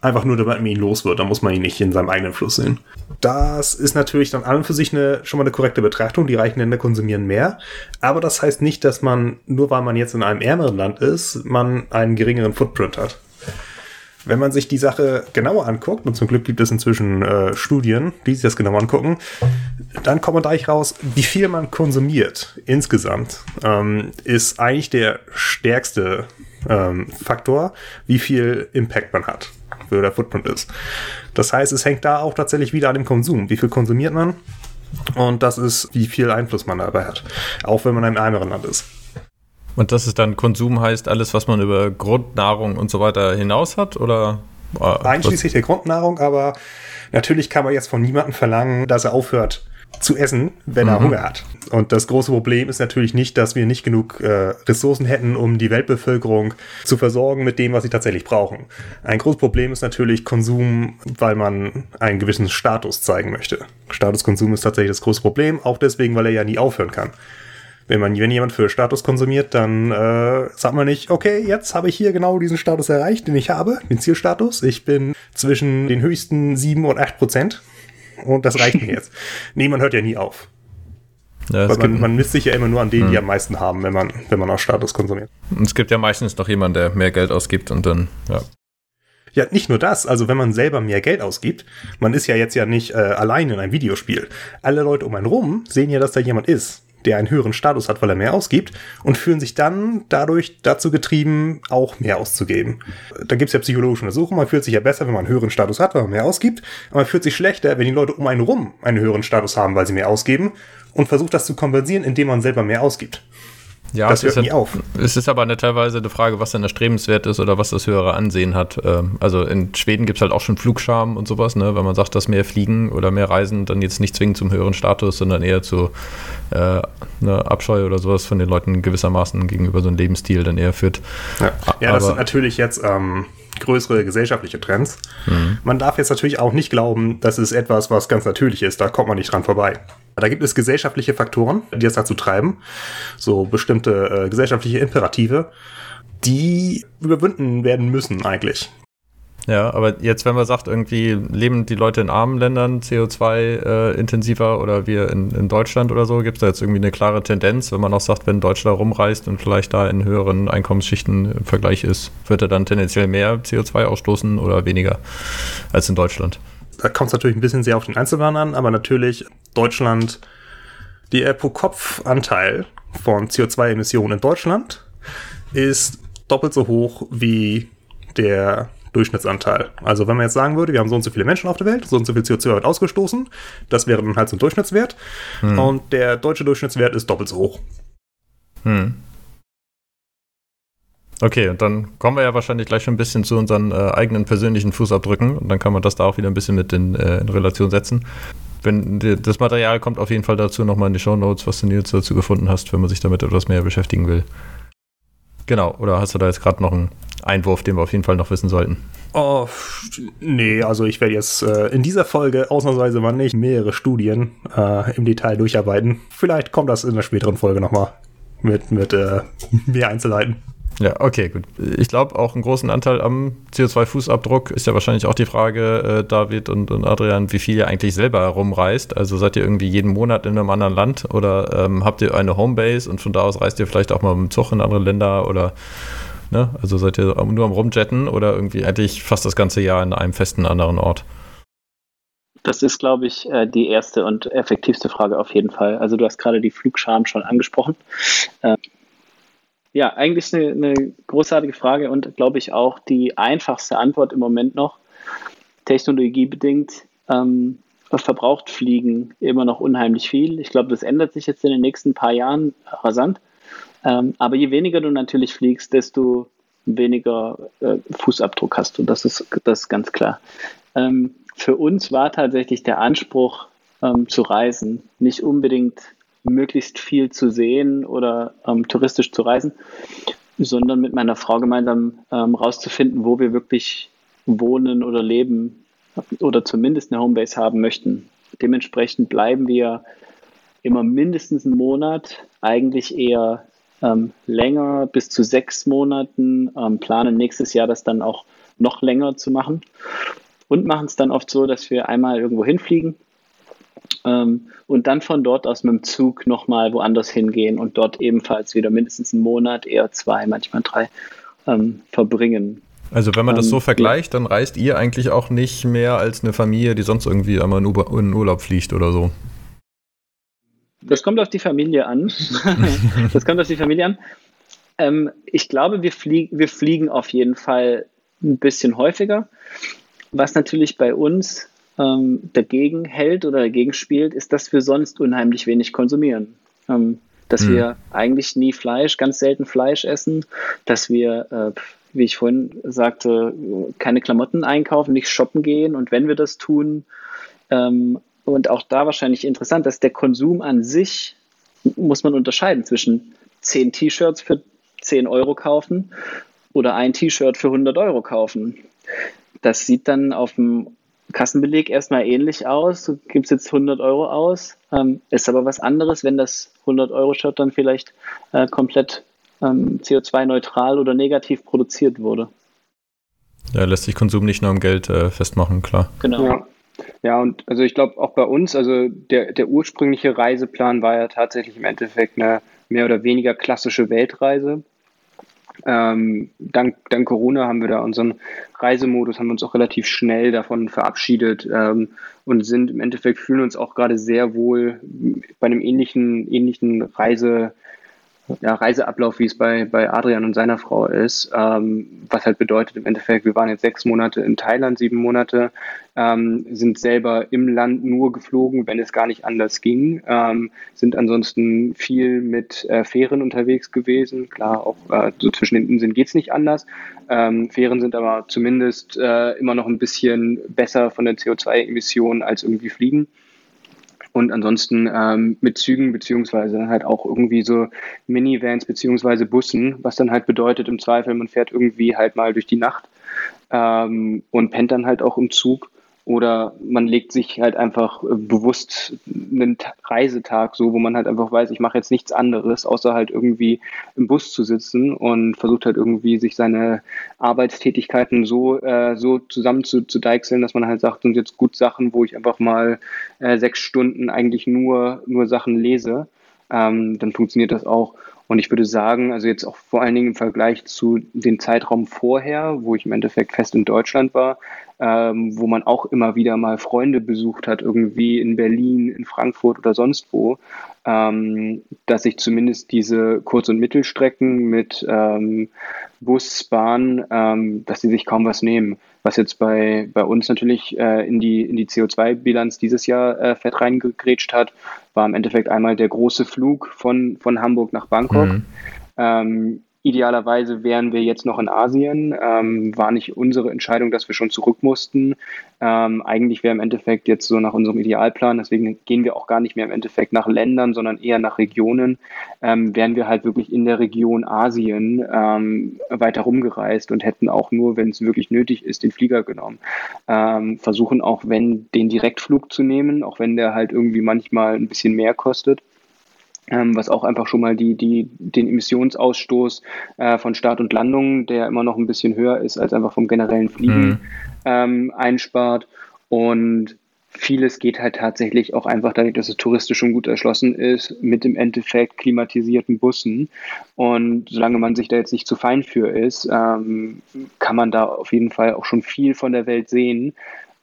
einfach nur, damit man ihn los wird. Da muss man ihn nicht in seinem eigenen Fluss sehen. Das ist natürlich dann an und für sich eine, schon mal eine korrekte Betrachtung. Die reichen Länder konsumieren mehr. Aber das heißt nicht, dass man, nur weil man jetzt in einem ärmeren Land ist, man einen geringeren Footprint hat. Wenn man sich die Sache genauer anguckt, und zum Glück gibt es inzwischen äh, Studien, die sich das genauer angucken, dann kommt man gleich raus, wie viel man konsumiert insgesamt, ähm, ist eigentlich der stärkste ähm, Faktor, wie viel Impact man hat für der Footprint ist. Das heißt, es hängt da auch tatsächlich wieder an dem Konsum. Wie viel konsumiert man? Und das ist, wie viel Einfluss man dabei hat. Auch wenn man in einem ärmeren Land ist. Und das ist dann Konsum heißt alles, was man über Grundnahrung und so weiter hinaus hat? Oder? Äh, Einschließlich der Grundnahrung, aber natürlich kann man jetzt von niemandem verlangen, dass er aufhört, zu essen, wenn er mhm. Hunger hat. Und das große Problem ist natürlich nicht, dass wir nicht genug äh, Ressourcen hätten, um die Weltbevölkerung zu versorgen mit dem, was sie tatsächlich brauchen. Ein großes Problem ist natürlich Konsum, weil man einen gewissen Status zeigen möchte. Statuskonsum ist tatsächlich das große Problem, auch deswegen, weil er ja nie aufhören kann. Wenn man, wenn jemand für Status konsumiert, dann äh, sagt man nicht, okay, jetzt habe ich hier genau diesen Status erreicht, den ich habe, den Zielstatus. Ich bin zwischen den höchsten 7 und 8 Prozent und das reicht mir *laughs* jetzt. Nee, man hört ja nie auf. Ja, man, man misst sich ja immer nur an denen, hm. die am meisten haben, wenn man, wenn man auch Status konsumiert. Und es gibt ja meistens noch jemanden, der mehr Geld ausgibt und dann, ja. Ja, nicht nur das. Also wenn man selber mehr Geld ausgibt, man ist ja jetzt ja nicht äh, allein in einem Videospiel. Alle Leute um einen rum sehen ja, dass da jemand ist, der einen höheren Status hat, weil er mehr ausgibt und fühlen sich dann dadurch dazu getrieben, auch mehr auszugeben. Da gibt's ja psychologische Untersuchungen. Man fühlt sich ja besser, wenn man einen höheren Status hat, weil man mehr ausgibt. Aber man fühlt sich schlechter, wenn die Leute um einen rum einen höheren Status haben, weil sie mehr ausgeben und versucht das zu kompensieren, indem man selber mehr ausgibt. Ja, das hört nie auf. Es ist aber eine, teilweise eine Frage, was dann erstrebenswert ist oder was das höhere Ansehen hat. Ähm, also in Schweden gibt es halt auch schon Flugscham und sowas, ne? wenn man sagt, dass mehr Fliegen oder mehr Reisen dann jetzt nicht zwingend zum höheren Status, sondern eher zu äh, eine Abscheu oder sowas von den Leuten gewissermaßen gegenüber so einem Lebensstil dann eher führt. Ja, ja das sind natürlich jetzt ähm, größere gesellschaftliche Trends. Mhm. Man darf jetzt natürlich auch nicht glauben, das ist etwas, was ganz natürlich ist, da kommt man nicht dran vorbei. Da gibt es gesellschaftliche Faktoren, die das dazu treiben, so bestimmte äh, gesellschaftliche Imperative, die überwunden werden müssen eigentlich. Ja, aber jetzt, wenn man sagt, irgendwie leben die Leute in armen Ländern CO2 äh, oder wir in, in Deutschland oder so, gibt es da jetzt irgendwie eine klare Tendenz, wenn man auch sagt, wenn Deutschland rumreist und vielleicht da in höheren Einkommensschichten im Vergleich ist, wird er dann tendenziell mehr CO2 ausstoßen oder weniger als in Deutschland? Da kommt es natürlich ein bisschen sehr auf den Einzelnen an, aber natürlich Deutschland, der Pro-Kopf-Anteil von CO2-Emissionen in Deutschland ist doppelt so hoch wie der Durchschnittsanteil. Also wenn man jetzt sagen würde, wir haben so und so viele Menschen auf der Welt, so und so viel CO2 wird ausgestoßen, das wäre dann halt so ein Durchschnittswert. Hm. Und der deutsche Durchschnittswert ist doppelt so hoch. Hm. Okay, und dann kommen wir ja wahrscheinlich gleich schon ein bisschen zu unseren äh, eigenen persönlichen Fußabdrücken und dann kann man das da auch wieder ein bisschen mit in, äh, in Relation setzen. Wenn das Material kommt auf jeden Fall dazu nochmal in die Show Notes, was du jetzt dazu gefunden hast, wenn man sich damit etwas mehr beschäftigen will. Genau, oder hast du da jetzt gerade noch einen Einwurf, den wir auf jeden Fall noch wissen sollten? Oh, nee, also ich werde jetzt äh, in dieser Folge ausnahmsweise mal nicht mehrere Studien äh, im Detail durcharbeiten. Vielleicht kommt das in der späteren Folge nochmal mit, mit äh, mehr Einzelheiten. Ja, okay, gut. Ich glaube, auch einen großen Anteil am CO2-Fußabdruck ist ja wahrscheinlich auch die Frage, äh, David und, und, Adrian, wie viel ihr eigentlich selber herumreist. Also seid ihr irgendwie jeden Monat in einem anderen Land oder ähm, habt ihr eine Homebase und von da aus reist ihr vielleicht auch mal mit dem Zug in andere Länder oder, ne? Also seid ihr nur am Rumjetten oder irgendwie eigentlich fast das ganze Jahr in einem festen anderen Ort? Das ist, glaube ich, äh, die erste und effektivste Frage auf jeden Fall. Also du hast gerade die Flugscham schon angesprochen. Ja, eigentlich eine, eine großartige Frage und glaube ich auch die einfachste Antwort im Moment noch. Technologiebedingt ähm, verbraucht Fliegen immer noch unheimlich viel. Ich glaube, das ändert sich jetzt in den nächsten paar Jahren rasant. Ähm, aber je weniger du natürlich fliegst, desto weniger äh, Fußabdruck hast du. Das ist, das ist ganz klar. Ähm, für uns war tatsächlich der Anspruch ähm, zu reisen nicht unbedingt möglichst viel zu sehen oder ähm, touristisch zu reisen, sondern mit meiner Frau gemeinsam ähm, rauszufinden, wo wir wirklich wohnen oder leben oder zumindest eine Homebase haben möchten. Dementsprechend bleiben wir immer mindestens einen Monat, eigentlich eher ähm, länger, bis zu sechs Monaten, ähm, planen nächstes Jahr das dann auch noch länger zu machen und machen es dann oft so, dass wir einmal irgendwo hinfliegen, ähm, und dann von dort aus mit dem Zug nochmal woanders hingehen und dort ebenfalls wieder mindestens einen Monat, eher zwei, manchmal drei ähm, verbringen. Also wenn man das so ähm, vergleicht, dann reist ihr eigentlich auch nicht mehr als eine Familie, die sonst irgendwie einmal in Urlaub fliegt oder so. Das kommt auf die Familie an. *laughs* das kommt auf die Familie an. Ähm, ich glaube, wir, flieg wir fliegen auf jeden Fall ein bisschen häufiger. Was natürlich bei uns ähm, dagegen hält oder dagegen spielt, ist, dass wir sonst unheimlich wenig konsumieren. Ähm, dass mhm. wir eigentlich nie Fleisch, ganz selten Fleisch essen, dass wir, äh, wie ich vorhin sagte, keine Klamotten einkaufen, nicht shoppen gehen und wenn wir das tun, ähm, und auch da wahrscheinlich interessant, dass der Konsum an sich, muss man unterscheiden zwischen 10 T-Shirts für 10 Euro kaufen oder ein T-Shirt für 100 Euro kaufen. Das sieht dann auf dem Kassenbeleg erstmal ähnlich aus. Du gibst jetzt 100 Euro aus. Ähm, ist aber was anderes, wenn das 100-Euro-Shirt dann vielleicht äh, komplett ähm, CO2-neutral oder negativ produziert wurde. Ja, lässt sich Konsum nicht nur am Geld äh, festmachen, klar. Genau. Ja. ja und also ich glaube auch bei uns, also der, der ursprüngliche Reiseplan war ja tatsächlich im Endeffekt eine mehr oder weniger klassische Weltreise. Ähm, dank, dank Corona haben wir da unseren Reisemodus, haben uns auch relativ schnell davon verabschiedet ähm, und sind im Endeffekt fühlen uns auch gerade sehr wohl bei einem ähnlichen, ähnlichen Reise, ja, Reiseablauf, wie es bei, bei Adrian und seiner Frau ist, ähm, was halt bedeutet im Endeffekt, wir waren jetzt sechs Monate in Thailand, sieben Monate, ähm, sind selber im Land nur geflogen, wenn es gar nicht anders ging, ähm, sind ansonsten viel mit äh, Fähren unterwegs gewesen. Klar, auch äh, so zwischen den Inseln geht es nicht anders. Ähm, Fähren sind aber zumindest äh, immer noch ein bisschen besser von der CO2-Emission als irgendwie Fliegen und ansonsten ähm, mit Zügen beziehungsweise halt auch irgendwie so Minivans beziehungsweise Bussen, was dann halt bedeutet im Zweifel, man fährt irgendwie halt mal durch die Nacht ähm, und pennt dann halt auch im Zug oder man legt sich halt einfach äh, bewusst einen Reisetag so, wo man halt einfach weiß, ich mache jetzt nichts anderes, außer halt irgendwie im Bus zu sitzen und versucht halt irgendwie sich seine Arbeitstätigkeiten so, äh, so zusammen zu, zu deichseln, dass man halt sagt, sind jetzt gut Sachen, wo ich einfach mal äh, sechs Stunden eigentlich nur, nur Sachen lese. Ähm, dann funktioniert das auch. Und ich würde sagen, also jetzt auch vor allen Dingen im Vergleich zu dem Zeitraum vorher, wo ich im Endeffekt fest in Deutschland war, ähm, wo man auch immer wieder mal Freunde besucht hat, irgendwie in Berlin, in Frankfurt oder sonst wo, ähm, dass ich zumindest diese Kurz- und Mittelstrecken mit ähm, Bus, Bahn, ähm, dass sie sich kaum was nehmen. Was jetzt bei, bei uns natürlich äh, in die, in die CO2-Bilanz dieses Jahr äh, fett reingegrätscht hat, war im Endeffekt einmal der große Flug von, von Hamburg nach Bangkok. Mhm. Ähm, Idealerweise wären wir jetzt noch in Asien. Ähm, war nicht unsere Entscheidung, dass wir schon zurück mussten. Ähm, eigentlich wäre im Endeffekt jetzt so nach unserem Idealplan, deswegen gehen wir auch gar nicht mehr im Endeffekt nach Ländern, sondern eher nach Regionen. Ähm, wären wir halt wirklich in der Region Asien ähm, weiter rumgereist und hätten auch nur, wenn es wirklich nötig ist, den Flieger genommen. Ähm, versuchen auch, wenn den Direktflug zu nehmen, auch wenn der halt irgendwie manchmal ein bisschen mehr kostet ähm, was auch einfach schon mal die, die, den Emissionsausstoß äh, von Start und Landung, der immer noch ein bisschen höher ist als einfach vom generellen Fliegen, mhm. ähm, einspart. Und vieles geht halt tatsächlich auch einfach dadurch, dass es touristisch schon gut erschlossen ist, mit im Endeffekt klimatisierten Bussen. Und solange man sich da jetzt nicht zu fein für ist, ähm, kann man da auf jeden Fall auch schon viel von der Welt sehen.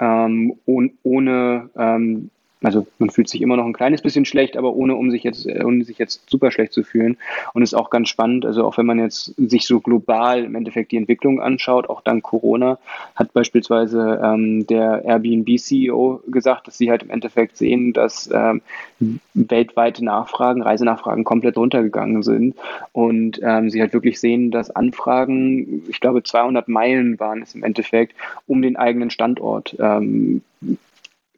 Ähm, ohne ähm, also man fühlt sich immer noch ein kleines bisschen schlecht, aber ohne um sich jetzt, äh, ohne sich jetzt super schlecht zu fühlen. Und ist auch ganz spannend. Also auch wenn man jetzt sich so global im Endeffekt die Entwicklung anschaut, auch dank Corona, hat beispielsweise ähm, der Airbnb-CEO gesagt, dass sie halt im Endeffekt sehen, dass ähm, weltweite Nachfragen, Reisenachfragen komplett runtergegangen sind und ähm, sie halt wirklich sehen, dass Anfragen, ich glaube 200 Meilen waren es im Endeffekt, um den eigenen Standort ähm,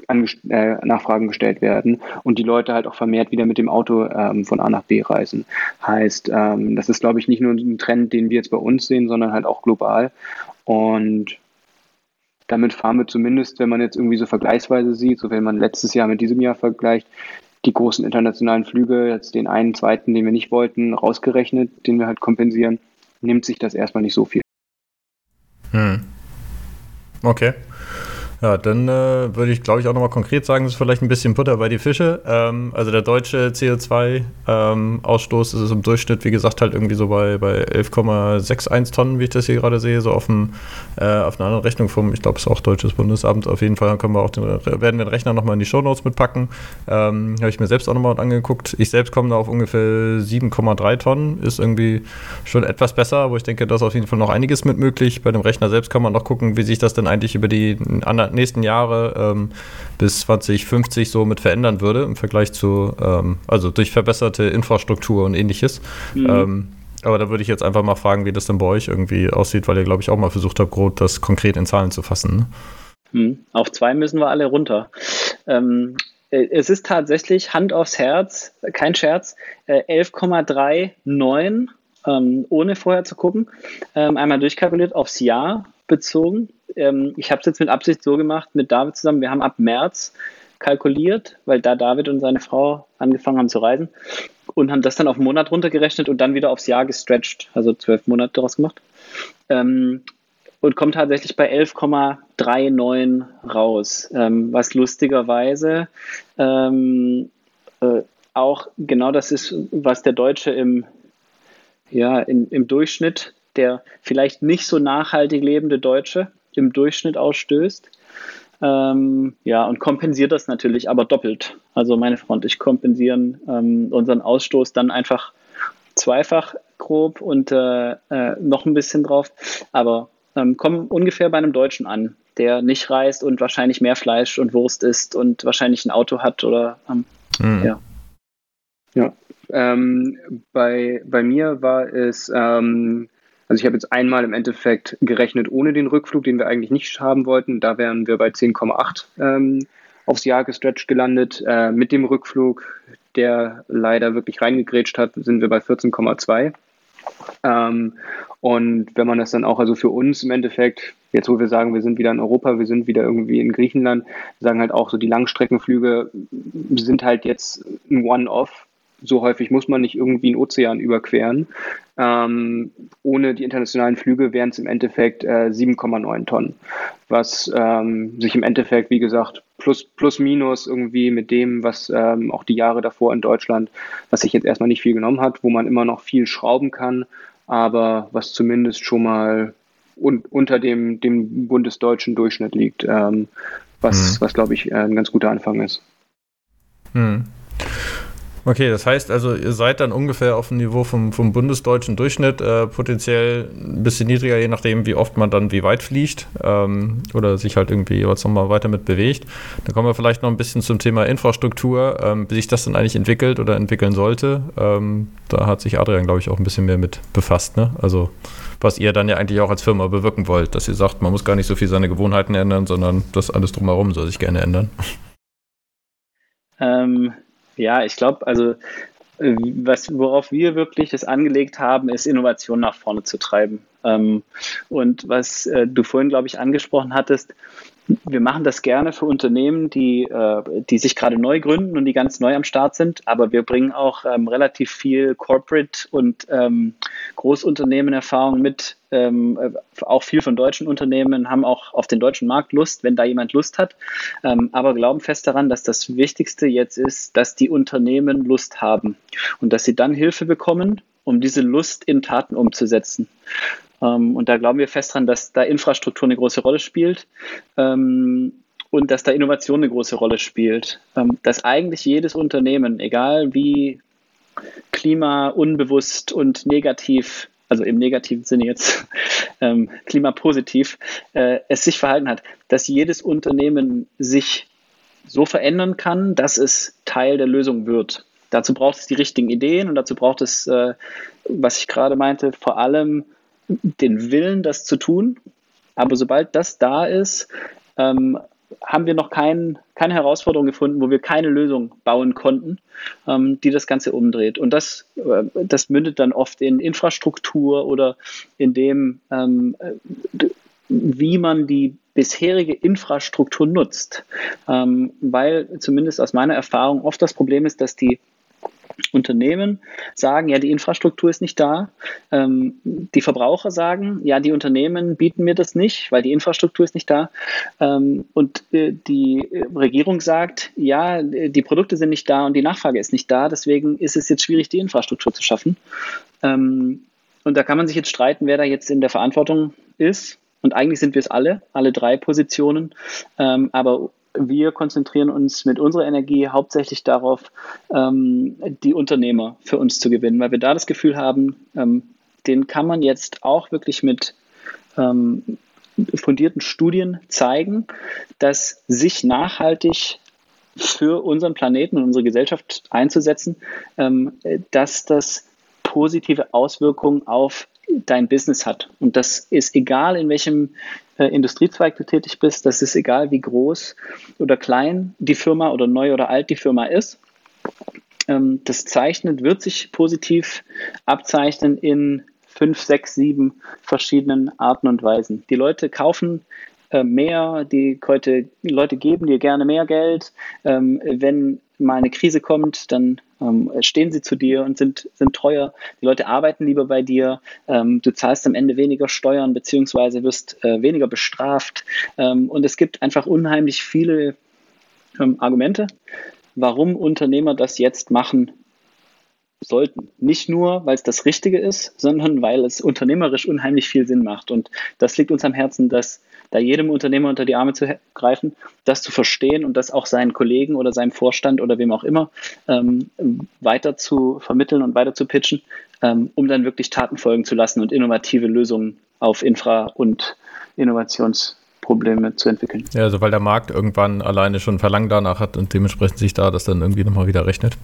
äh, Nachfragen gestellt werden und die Leute halt auch vermehrt wieder mit dem Auto ähm, von A nach B reisen. Heißt, ähm, das ist, glaube ich, nicht nur ein Trend, den wir jetzt bei uns sehen, sondern halt auch global. Und damit fahren wir zumindest, wenn man jetzt irgendwie so vergleichsweise sieht, so wenn man letztes Jahr mit diesem Jahr vergleicht, die großen internationalen Flüge, jetzt den einen, zweiten, den wir nicht wollten, rausgerechnet, den wir halt kompensieren, nimmt sich das erstmal nicht so viel. Hm. Okay. Ja, dann äh, würde ich, glaube ich, auch nochmal konkret sagen, das ist vielleicht ein bisschen Butter bei die Fische. Ähm, also der deutsche CO2-Ausstoß ähm, ist im Durchschnitt, wie gesagt, halt irgendwie so bei, bei 11,61 Tonnen, wie ich das hier gerade sehe, so auf, dem, äh, auf einer anderen Rechnung vom, ich glaube, es ist auch Deutsches Bundesamt. Auf jeden Fall können wir auch den, werden wir den Rechner nochmal in die Shownotes mitpacken. Ähm, Habe ich mir selbst auch nochmal angeguckt. Ich selbst komme da auf ungefähr 7,3 Tonnen, ist irgendwie schon etwas besser, wo ich denke, da ist auf jeden Fall noch einiges mit möglich. Bei dem Rechner selbst kann man noch gucken, wie sich das denn eigentlich über die anderen nächsten Jahre ähm, bis 2050 so mit verändern würde im Vergleich zu, ähm, also durch verbesserte Infrastruktur und ähnliches. Mhm. Ähm, aber da würde ich jetzt einfach mal fragen, wie das denn bei euch irgendwie aussieht, weil ihr, glaube ich, auch mal versucht habt, Grot das konkret in Zahlen zu fassen. Ne? Mhm. Auf zwei müssen wir alle runter. Ähm, äh, es ist tatsächlich Hand aufs Herz, kein Scherz, äh, 11,39 ähm, ohne vorher zu gucken. Ähm, einmal durchkalkuliert aufs Jahr bezogen. Ähm, ich habe es jetzt mit Absicht so gemacht, mit David zusammen. Wir haben ab März kalkuliert, weil da David und seine Frau angefangen haben zu reisen und haben das dann auf einen Monat runtergerechnet und dann wieder aufs Jahr gestretched, also zwölf Monate daraus gemacht. Ähm, und kommt tatsächlich bei 11,39 raus, ähm, was lustigerweise ähm, äh, auch genau das ist, was der Deutsche im, ja, in, im Durchschnitt der vielleicht nicht so nachhaltig lebende Deutsche im Durchschnitt ausstößt. Ähm, ja, und kompensiert das natürlich aber doppelt. Also meine Frau und ich kompensieren ähm, unseren Ausstoß dann einfach zweifach grob und äh, äh, noch ein bisschen drauf, aber ähm, kommen ungefähr bei einem Deutschen an, der nicht reist und wahrscheinlich mehr Fleisch und Wurst isst und wahrscheinlich ein Auto hat oder ähm, mhm. ja. Ja, ähm, bei, bei mir war es, ähm, also ich habe jetzt einmal im Endeffekt gerechnet ohne den Rückflug, den wir eigentlich nicht haben wollten. Da wären wir bei 10,8 ähm, aufs Jahr gestretched gelandet. Äh, mit dem Rückflug, der leider wirklich reingegrätscht hat, sind wir bei 14,2. Ähm, und wenn man das dann auch, also für uns im Endeffekt, jetzt wo wir sagen, wir sind wieder in Europa, wir sind wieder irgendwie in Griechenland, sagen halt auch so, die Langstreckenflüge sind halt jetzt ein One-Off so häufig muss man nicht irgendwie einen Ozean überqueren. Ähm, ohne die internationalen Flüge wären es im Endeffekt äh, 7,9 Tonnen, was ähm, sich im Endeffekt, wie gesagt, plus, plus minus irgendwie mit dem, was ähm, auch die Jahre davor in Deutschland, was sich jetzt erstmal nicht viel genommen hat, wo man immer noch viel schrauben kann, aber was zumindest schon mal un unter dem, dem bundesdeutschen Durchschnitt liegt, ähm, was, mhm. was glaube ich, äh, ein ganz guter Anfang ist. Mhm. Okay, das heißt also, ihr seid dann ungefähr auf dem Niveau vom, vom bundesdeutschen Durchschnitt, äh, potenziell ein bisschen niedriger, je nachdem, wie oft man dann wie weit fliegt ähm, oder sich halt irgendwie was nochmal weiter mit bewegt. Dann kommen wir vielleicht noch ein bisschen zum Thema Infrastruktur, ähm, wie sich das dann eigentlich entwickelt oder entwickeln sollte. Ähm, da hat sich Adrian, glaube ich, auch ein bisschen mehr mit befasst. Ne? Also was ihr dann ja eigentlich auch als Firma bewirken wollt, dass ihr sagt, man muss gar nicht so viel seine Gewohnheiten ändern, sondern das alles drumherum soll sich gerne ändern. Ähm, ja, ich glaube, also äh, was, worauf wir wirklich es angelegt haben, ist Innovation nach vorne zu treiben. Ähm, und was äh, du vorhin, glaube ich, angesprochen hattest, wir machen das gerne für Unternehmen, die, äh, die sich gerade neu gründen und die ganz neu am Start sind, aber wir bringen auch ähm, relativ viel Corporate und ähm, Großunternehmen-Erfahrung mit, ähm, äh, auch viel von deutschen Unternehmen, haben auch auf den deutschen Markt Lust, wenn da jemand Lust hat, ähm, aber glauben fest daran, dass das Wichtigste jetzt ist, dass die Unternehmen Lust haben und dass sie dann Hilfe bekommen, um diese Lust in Taten umzusetzen. Ähm, und da glauben wir fest dran, dass da Infrastruktur eine große Rolle spielt ähm, und dass da Innovation eine große Rolle spielt. Ähm, dass eigentlich jedes Unternehmen, egal wie klimaunbewusst und negativ, also im negativen Sinne jetzt *laughs* ähm, klimapositiv, äh, es sich verhalten hat, dass jedes Unternehmen sich so verändern kann, dass es Teil der Lösung wird. Dazu braucht es die richtigen Ideen und dazu braucht es, äh, was ich gerade meinte, vor allem den Willen, das zu tun. Aber sobald das da ist, ähm, haben wir noch kein, keine Herausforderung gefunden, wo wir keine Lösung bauen konnten, ähm, die das Ganze umdreht. Und das, äh, das mündet dann oft in Infrastruktur oder in dem, ähm, wie man die bisherige Infrastruktur nutzt. Ähm, weil zumindest aus meiner Erfahrung oft das Problem ist, dass die Unternehmen sagen, ja, die Infrastruktur ist nicht da. Ähm, die Verbraucher sagen, ja, die Unternehmen bieten mir das nicht, weil die Infrastruktur ist nicht da. Ähm, und äh, die Regierung sagt, ja, die Produkte sind nicht da und die Nachfrage ist nicht da. Deswegen ist es jetzt schwierig, die Infrastruktur zu schaffen. Ähm, und da kann man sich jetzt streiten, wer da jetzt in der Verantwortung ist. Und eigentlich sind wir es alle, alle drei Positionen. Ähm, aber wir konzentrieren uns mit unserer Energie hauptsächlich darauf, ähm, die Unternehmer für uns zu gewinnen, weil wir da das Gefühl haben, ähm, den kann man jetzt auch wirklich mit ähm, fundierten Studien zeigen, dass sich nachhaltig für unseren Planeten und unsere Gesellschaft einzusetzen, ähm, dass das positive Auswirkungen auf dein Business hat. Und das ist egal, in welchem äh, Industriezweig du tätig bist, das ist egal, wie groß oder klein die Firma oder neu oder alt die Firma ist. Ähm, das zeichnet, wird sich positiv abzeichnen in fünf, sechs, sieben verschiedenen Arten und Weisen. Die Leute kaufen äh, mehr, die Leute, geben dir gerne mehr Geld. Ähm, wenn mal eine Krise kommt, dann ähm, stehen sie zu dir und sind, sind treuer. Die Leute arbeiten lieber bei dir. Ähm, du zahlst am Ende weniger Steuern beziehungsweise wirst äh, weniger bestraft. Ähm, und es gibt einfach unheimlich viele ähm, Argumente, warum Unternehmer das jetzt machen sollten. Nicht nur, weil es das Richtige ist, sondern weil es unternehmerisch unheimlich viel Sinn macht. Und das liegt uns am Herzen, dass da jedem Unternehmer unter die Arme zu greifen, das zu verstehen und das auch seinen Kollegen oder seinem Vorstand oder wem auch immer ähm, weiter zu vermitteln und weiter zu pitchen, ähm, um dann wirklich Taten folgen zu lassen und innovative Lösungen auf Infra- und Innovationsprobleme zu entwickeln. Ja, also weil der Markt irgendwann alleine schon Verlangen danach hat und dementsprechend sich da das dann irgendwie nochmal wieder rechnet.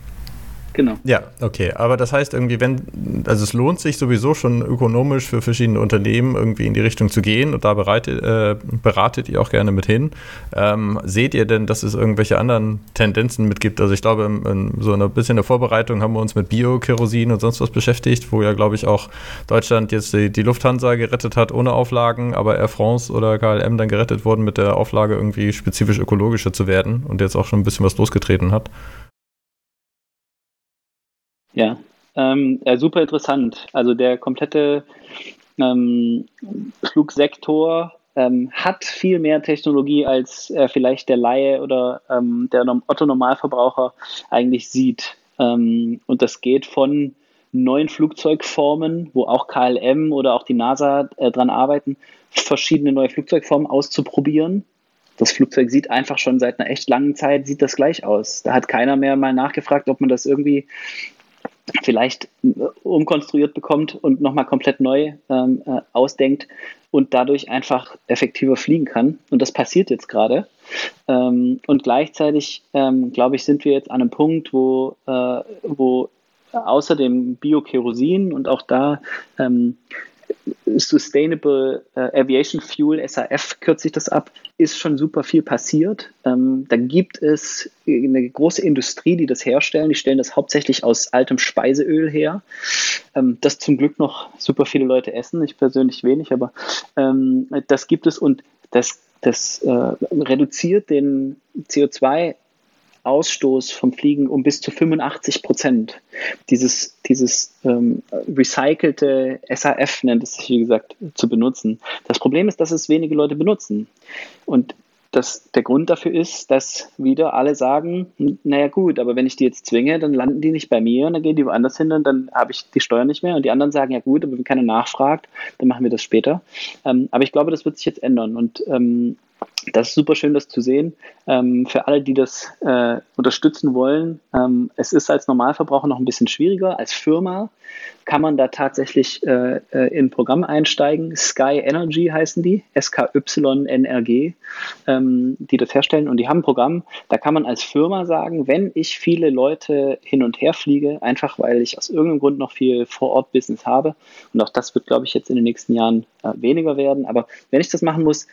Genau. Ja, okay. Aber das heißt irgendwie, wenn, also es lohnt sich sowieso schon ökonomisch für verschiedene Unternehmen irgendwie in die Richtung zu gehen und da bereitet, äh, beratet ihr auch gerne mit hin. Ähm, seht ihr denn, dass es irgendwelche anderen Tendenzen mitgibt? Also ich glaube, in, in so ein bisschen der Vorbereitung haben wir uns mit Bio-Kerosin und sonst was beschäftigt, wo ja, glaube ich, auch Deutschland jetzt die, die, Lufthansa gerettet hat ohne Auflagen, aber Air France oder KLM dann gerettet wurden mit der Auflage, irgendwie spezifisch ökologischer zu werden und jetzt auch schon ein bisschen was losgetreten hat. Ja, ähm, ja, super interessant. Also der komplette ähm, Flugsektor ähm, hat viel mehr Technologie, als äh, vielleicht der Laie oder ähm, der Otto-Normalverbraucher eigentlich sieht. Ähm, und das geht von neuen Flugzeugformen, wo auch KLM oder auch die NASA äh, dran arbeiten, verschiedene neue Flugzeugformen auszuprobieren. Das Flugzeug sieht einfach schon seit einer echt langen Zeit, sieht das gleich aus. Da hat keiner mehr mal nachgefragt, ob man das irgendwie vielleicht äh, umkonstruiert bekommt und nochmal komplett neu ähm, äh, ausdenkt und dadurch einfach effektiver fliegen kann. Und das passiert jetzt gerade. Ähm, und gleichzeitig, ähm, glaube ich, sind wir jetzt an einem Punkt, wo, äh, wo außer dem Biokerosin und auch da ähm, Sustainable äh, Aviation Fuel, SAF kürzt sich das ab, ist schon super viel passiert. Ähm, da gibt es eine große Industrie, die das herstellen. Die stellen das hauptsächlich aus altem Speiseöl her. Ähm, das zum Glück noch super viele Leute essen. Ich persönlich wenig, aber ähm, das gibt es und das, das äh, reduziert den CO2 Ausstoß vom Fliegen um bis zu 85 Prozent. Dieses, dieses ähm, recycelte SAF nennt es sich, wie gesagt, zu benutzen. Das Problem ist, dass es wenige Leute benutzen. Und das, der Grund dafür ist, dass wieder alle sagen, naja gut, aber wenn ich die jetzt zwinge, dann landen die nicht bei mir und dann gehen die woanders hin und dann habe ich die Steuer nicht mehr. Und die anderen sagen, ja gut, aber wenn keiner nachfragt, dann machen wir das später. Ähm, aber ich glaube, das wird sich jetzt ändern. Und ähm, das ist super schön, das zu sehen. Ähm, für alle, die das äh, unterstützen wollen, ähm, es ist als Normalverbraucher noch ein bisschen schwieriger. Als Firma kann man da tatsächlich äh, äh in ein Programm einsteigen. Sky Energy heißen die, SKYNRG, ähm, die das herstellen. Und die haben ein Programm, da kann man als Firma sagen, wenn ich viele Leute hin und her fliege, einfach weil ich aus irgendeinem Grund noch viel Vor-Ort-Business habe, und auch das wird, glaube ich, jetzt in den nächsten Jahren äh, weniger werden, aber wenn ich das machen muss,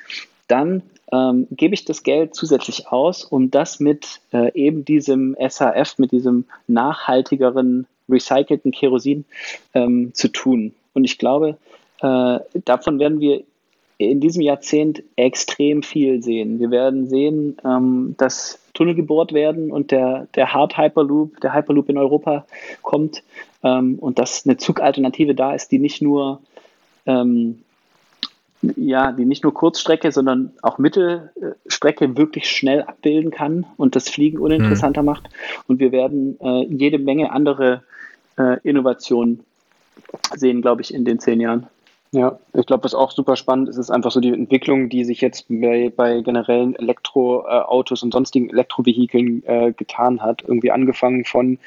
dann ähm, gebe ich das Geld zusätzlich aus, um das mit äh, eben diesem SAF, mit diesem nachhaltigeren, recycelten Kerosin ähm, zu tun. Und ich glaube, äh, davon werden wir in diesem Jahrzehnt extrem viel sehen. Wir werden sehen, ähm, dass Tunnel gebohrt werden und der, der Hard Hyperloop, der Hyperloop in Europa kommt ähm, und dass eine Zugalternative da ist, die nicht nur ähm, ja, die nicht nur Kurzstrecke, sondern auch Mittelstrecke wirklich schnell abbilden kann und das Fliegen uninteressanter mhm. macht. Und wir werden äh, jede Menge andere äh, Innovationen sehen, glaube ich, in den zehn Jahren. Ja, ich glaube, was auch super spannend ist, ist einfach so die Entwicklung, die sich jetzt bei, bei generellen Elektroautos und sonstigen Elektrovehikeln äh, getan hat. Irgendwie angefangen von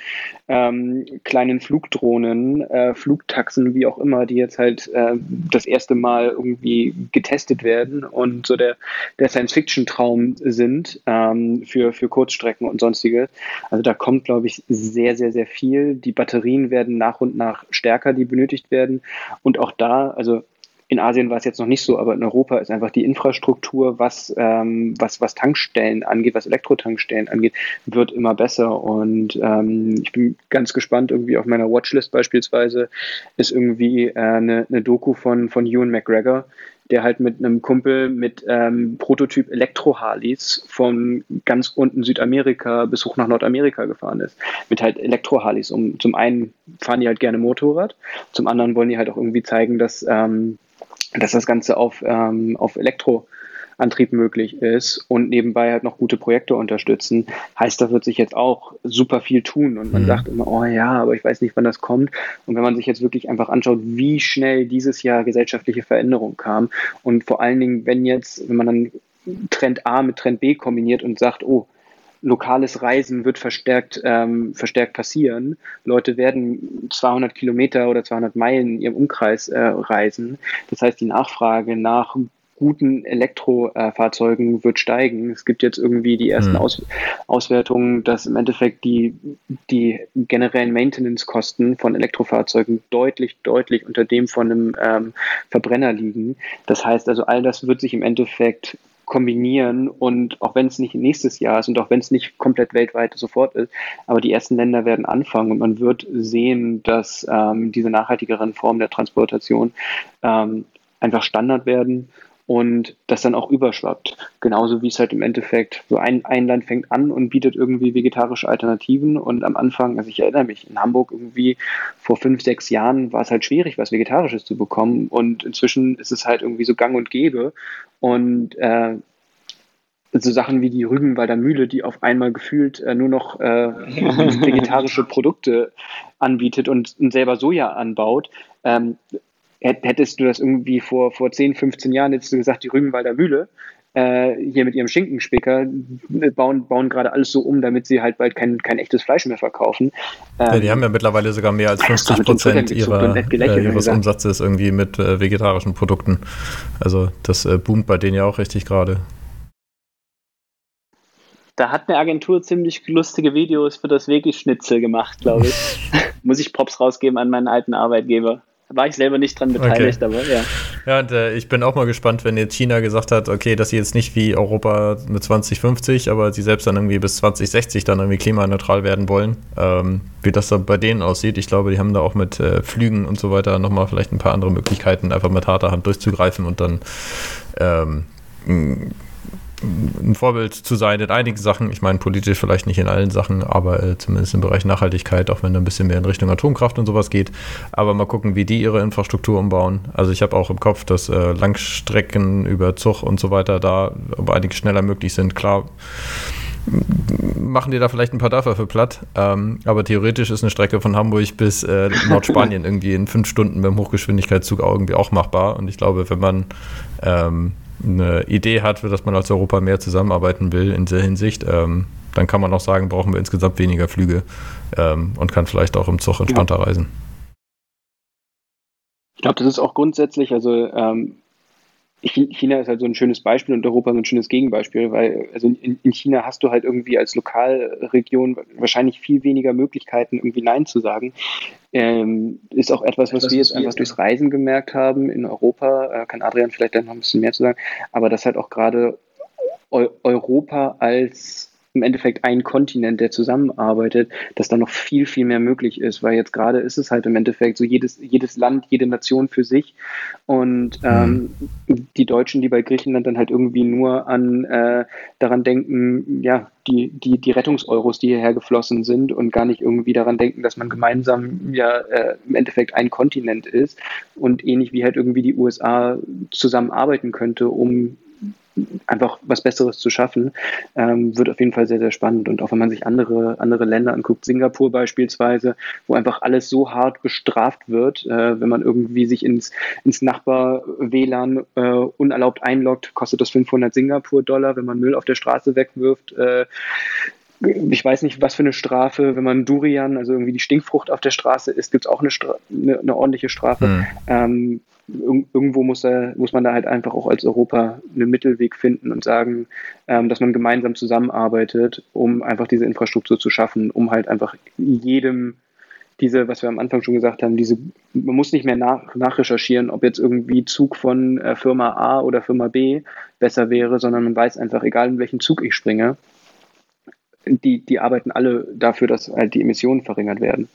ähm, kleinen Flugdrohnen, äh, Flugtaxen, wie auch immer, die jetzt halt äh, das erste Mal irgendwie getestet werden und so der, der Science-Fiction-Traum sind ähm, für, für Kurzstrecken und sonstige. Also da kommt, glaube ich, sehr, sehr, sehr viel. Die Batterien werden nach und nach stärker, die benötigt werden. Und auch da, also in Asien war es jetzt noch nicht so, aber in Europa ist einfach die Infrastruktur, was, ähm, was, was Tankstellen angeht, was Elektrotankstellen angeht, wird immer besser. Und ähm, ich bin ganz gespannt, irgendwie auf meiner Watchlist beispielsweise ist irgendwie äh, eine, eine Doku von, von Ewan McGregor, der halt mit einem Kumpel mit ähm, Prototyp Elektro-Harleys von ganz unten Südamerika bis hoch nach Nordamerika gefahren ist. Mit halt Elektro-Harleys. Um, zum einen fahren die halt gerne Motorrad, zum anderen wollen die halt auch irgendwie zeigen, dass ähm, dass das Ganze auf, ähm, auf Elektro Antrieb möglich ist und nebenbei halt noch gute Projekte unterstützen, heißt, da wird sich jetzt auch super viel tun und man mhm. sagt immer, oh ja, aber ich weiß nicht, wann das kommt. Und wenn man sich jetzt wirklich einfach anschaut, wie schnell dieses Jahr gesellschaftliche Veränderung kam und vor allen Dingen, wenn jetzt, wenn man dann Trend A mit Trend B kombiniert und sagt, oh, lokales Reisen wird verstärkt, ähm, verstärkt passieren. Leute werden 200 Kilometer oder 200 Meilen in ihrem Umkreis äh, reisen. Das heißt, die Nachfrage nach guten Elektrofahrzeugen wird steigen. Es gibt jetzt irgendwie die ersten mhm. Aus Auswertungen, dass im Endeffekt die, die generellen Maintenance-Kosten von Elektrofahrzeugen deutlich, deutlich unter dem von einem ähm, Verbrenner liegen. Das heißt also, all das wird sich im Endeffekt kombinieren und auch wenn es nicht nächstes Jahr ist und auch wenn es nicht komplett weltweit sofort ist, aber die ersten Länder werden anfangen und man wird sehen, dass ähm, diese nachhaltigeren Formen der Transportation ähm, einfach Standard werden und das dann auch überschwappt. Genauso wie es halt im Endeffekt so ein, ein Land fängt an und bietet irgendwie vegetarische Alternativen. Und am Anfang, also ich erinnere mich, in Hamburg irgendwie vor fünf, sechs Jahren war es halt schwierig, was Vegetarisches zu bekommen. Und inzwischen ist es halt irgendwie so gang und gäbe. Und äh, so Sachen wie die Rügenwalder Mühle, die auf einmal gefühlt äh, nur noch äh, *laughs* vegetarische Produkte anbietet und, und selber Soja anbaut, ähm, hättest du das irgendwie vor, vor 10, 15 Jahren, hättest du gesagt, die Rügenwalder Mühle, äh, hier mit ihrem Schinkenspicker, bauen, bauen gerade alles so um, damit sie halt bald kein, kein echtes Fleisch mehr verkaufen. Ähm, ja, die haben ja mittlerweile sogar mehr als 50 Prozent ihrer, äh, ihres Umsatzes irgendwie mit äh, vegetarischen Produkten. Also das äh, boomt bei denen ja auch richtig gerade. Da hat eine Agentur ziemlich lustige Videos für das Veggie-Schnitzel gemacht, glaube ich. *laughs* Muss ich Props rausgeben an meinen alten Arbeitgeber war ich selber nicht dran beteiligt, okay. aber ja. Ja, und äh, ich bin auch mal gespannt, wenn jetzt China gesagt hat, okay, dass sie jetzt nicht wie Europa mit 2050, aber sie selbst dann irgendwie bis 2060 dann irgendwie klimaneutral werden wollen, ähm, wie das dann bei denen aussieht. Ich glaube, die haben da auch mit äh, Flügen und so weiter nochmal vielleicht ein paar andere Möglichkeiten, einfach mit harter Hand durchzugreifen und dann ähm, ein Vorbild zu sein in einigen Sachen. Ich meine, politisch vielleicht nicht in allen Sachen, aber äh, zumindest im Bereich Nachhaltigkeit, auch wenn da ein bisschen mehr in Richtung Atomkraft und sowas geht. Aber mal gucken, wie die ihre Infrastruktur umbauen. Also ich habe auch im Kopf, dass äh, Langstrecken über Zug und so weiter da um einiges schneller möglich sind. Klar, machen die da vielleicht ein paar Dörfer für platt. Ähm, aber theoretisch ist eine Strecke von Hamburg bis äh, Nordspanien *laughs* irgendwie in fünf Stunden beim Hochgeschwindigkeitszug irgendwie auch machbar. Und ich glaube, wenn man ähm, eine Idee hat, für das man als Europa mehr zusammenarbeiten will in der Hinsicht, ähm, dann kann man auch sagen, brauchen wir insgesamt weniger Flüge ähm, und kann vielleicht auch im Zug entspannter ja. reisen. Ich glaube, das ist auch grundsätzlich, also ähm, China ist halt so ein schönes Beispiel und Europa so ein schönes Gegenbeispiel, weil also in, in, China hast du halt irgendwie als Lokalregion wahrscheinlich viel weniger Möglichkeiten, irgendwie Nein zu sagen. Ähm, ist auch etwas, was das wir jetzt einfach durchs Reisen gemerkt haben in Europa. Äh, kann Adrian vielleicht dann noch ein bisschen mehr zu sagen, aber das halt auch gerade Europa als im Endeffekt ein Kontinent, der zusammenarbeitet, dass da noch viel, viel mehr möglich ist, weil jetzt gerade ist es halt im Endeffekt so jedes, jedes Land, jede Nation für sich und ähm, mhm. die Deutschen, die bei Griechenland dann halt irgendwie nur an äh, daran denken, ja, die, die, die Rettungseuros, die hierher geflossen sind und gar nicht irgendwie daran denken, dass man gemeinsam ja äh, im Endeffekt ein Kontinent ist und ähnlich wie halt irgendwie die USA zusammenarbeiten könnte, um einfach was Besseres zu schaffen, ähm, wird auf jeden Fall sehr, sehr spannend. Und auch wenn man sich andere, andere Länder anguckt, Singapur beispielsweise, wo einfach alles so hart bestraft wird, äh, wenn man irgendwie sich ins, ins Nachbar-WLAN äh, unerlaubt einloggt, kostet das 500 Singapur-Dollar. Wenn man Müll auf der Straße wegwirft, äh, ich weiß nicht, was für eine Strafe, wenn man Durian, also irgendwie die Stinkfrucht auf der Straße isst, gibt es auch eine, eine, eine, ordentliche Strafe. Mhm. Ähm, irgendwo muss, da, muss man da halt einfach auch als Europa einen Mittelweg finden und sagen, ähm, dass man gemeinsam zusammenarbeitet, um einfach diese Infrastruktur zu schaffen, um halt einfach jedem diese, was wir am Anfang schon gesagt haben, diese, man muss nicht mehr nach, nachrecherchieren, ob jetzt irgendwie Zug von äh, Firma A oder Firma B besser wäre, sondern man weiß einfach, egal in welchen Zug ich springe, die, die arbeiten alle dafür, dass halt die Emissionen verringert werden.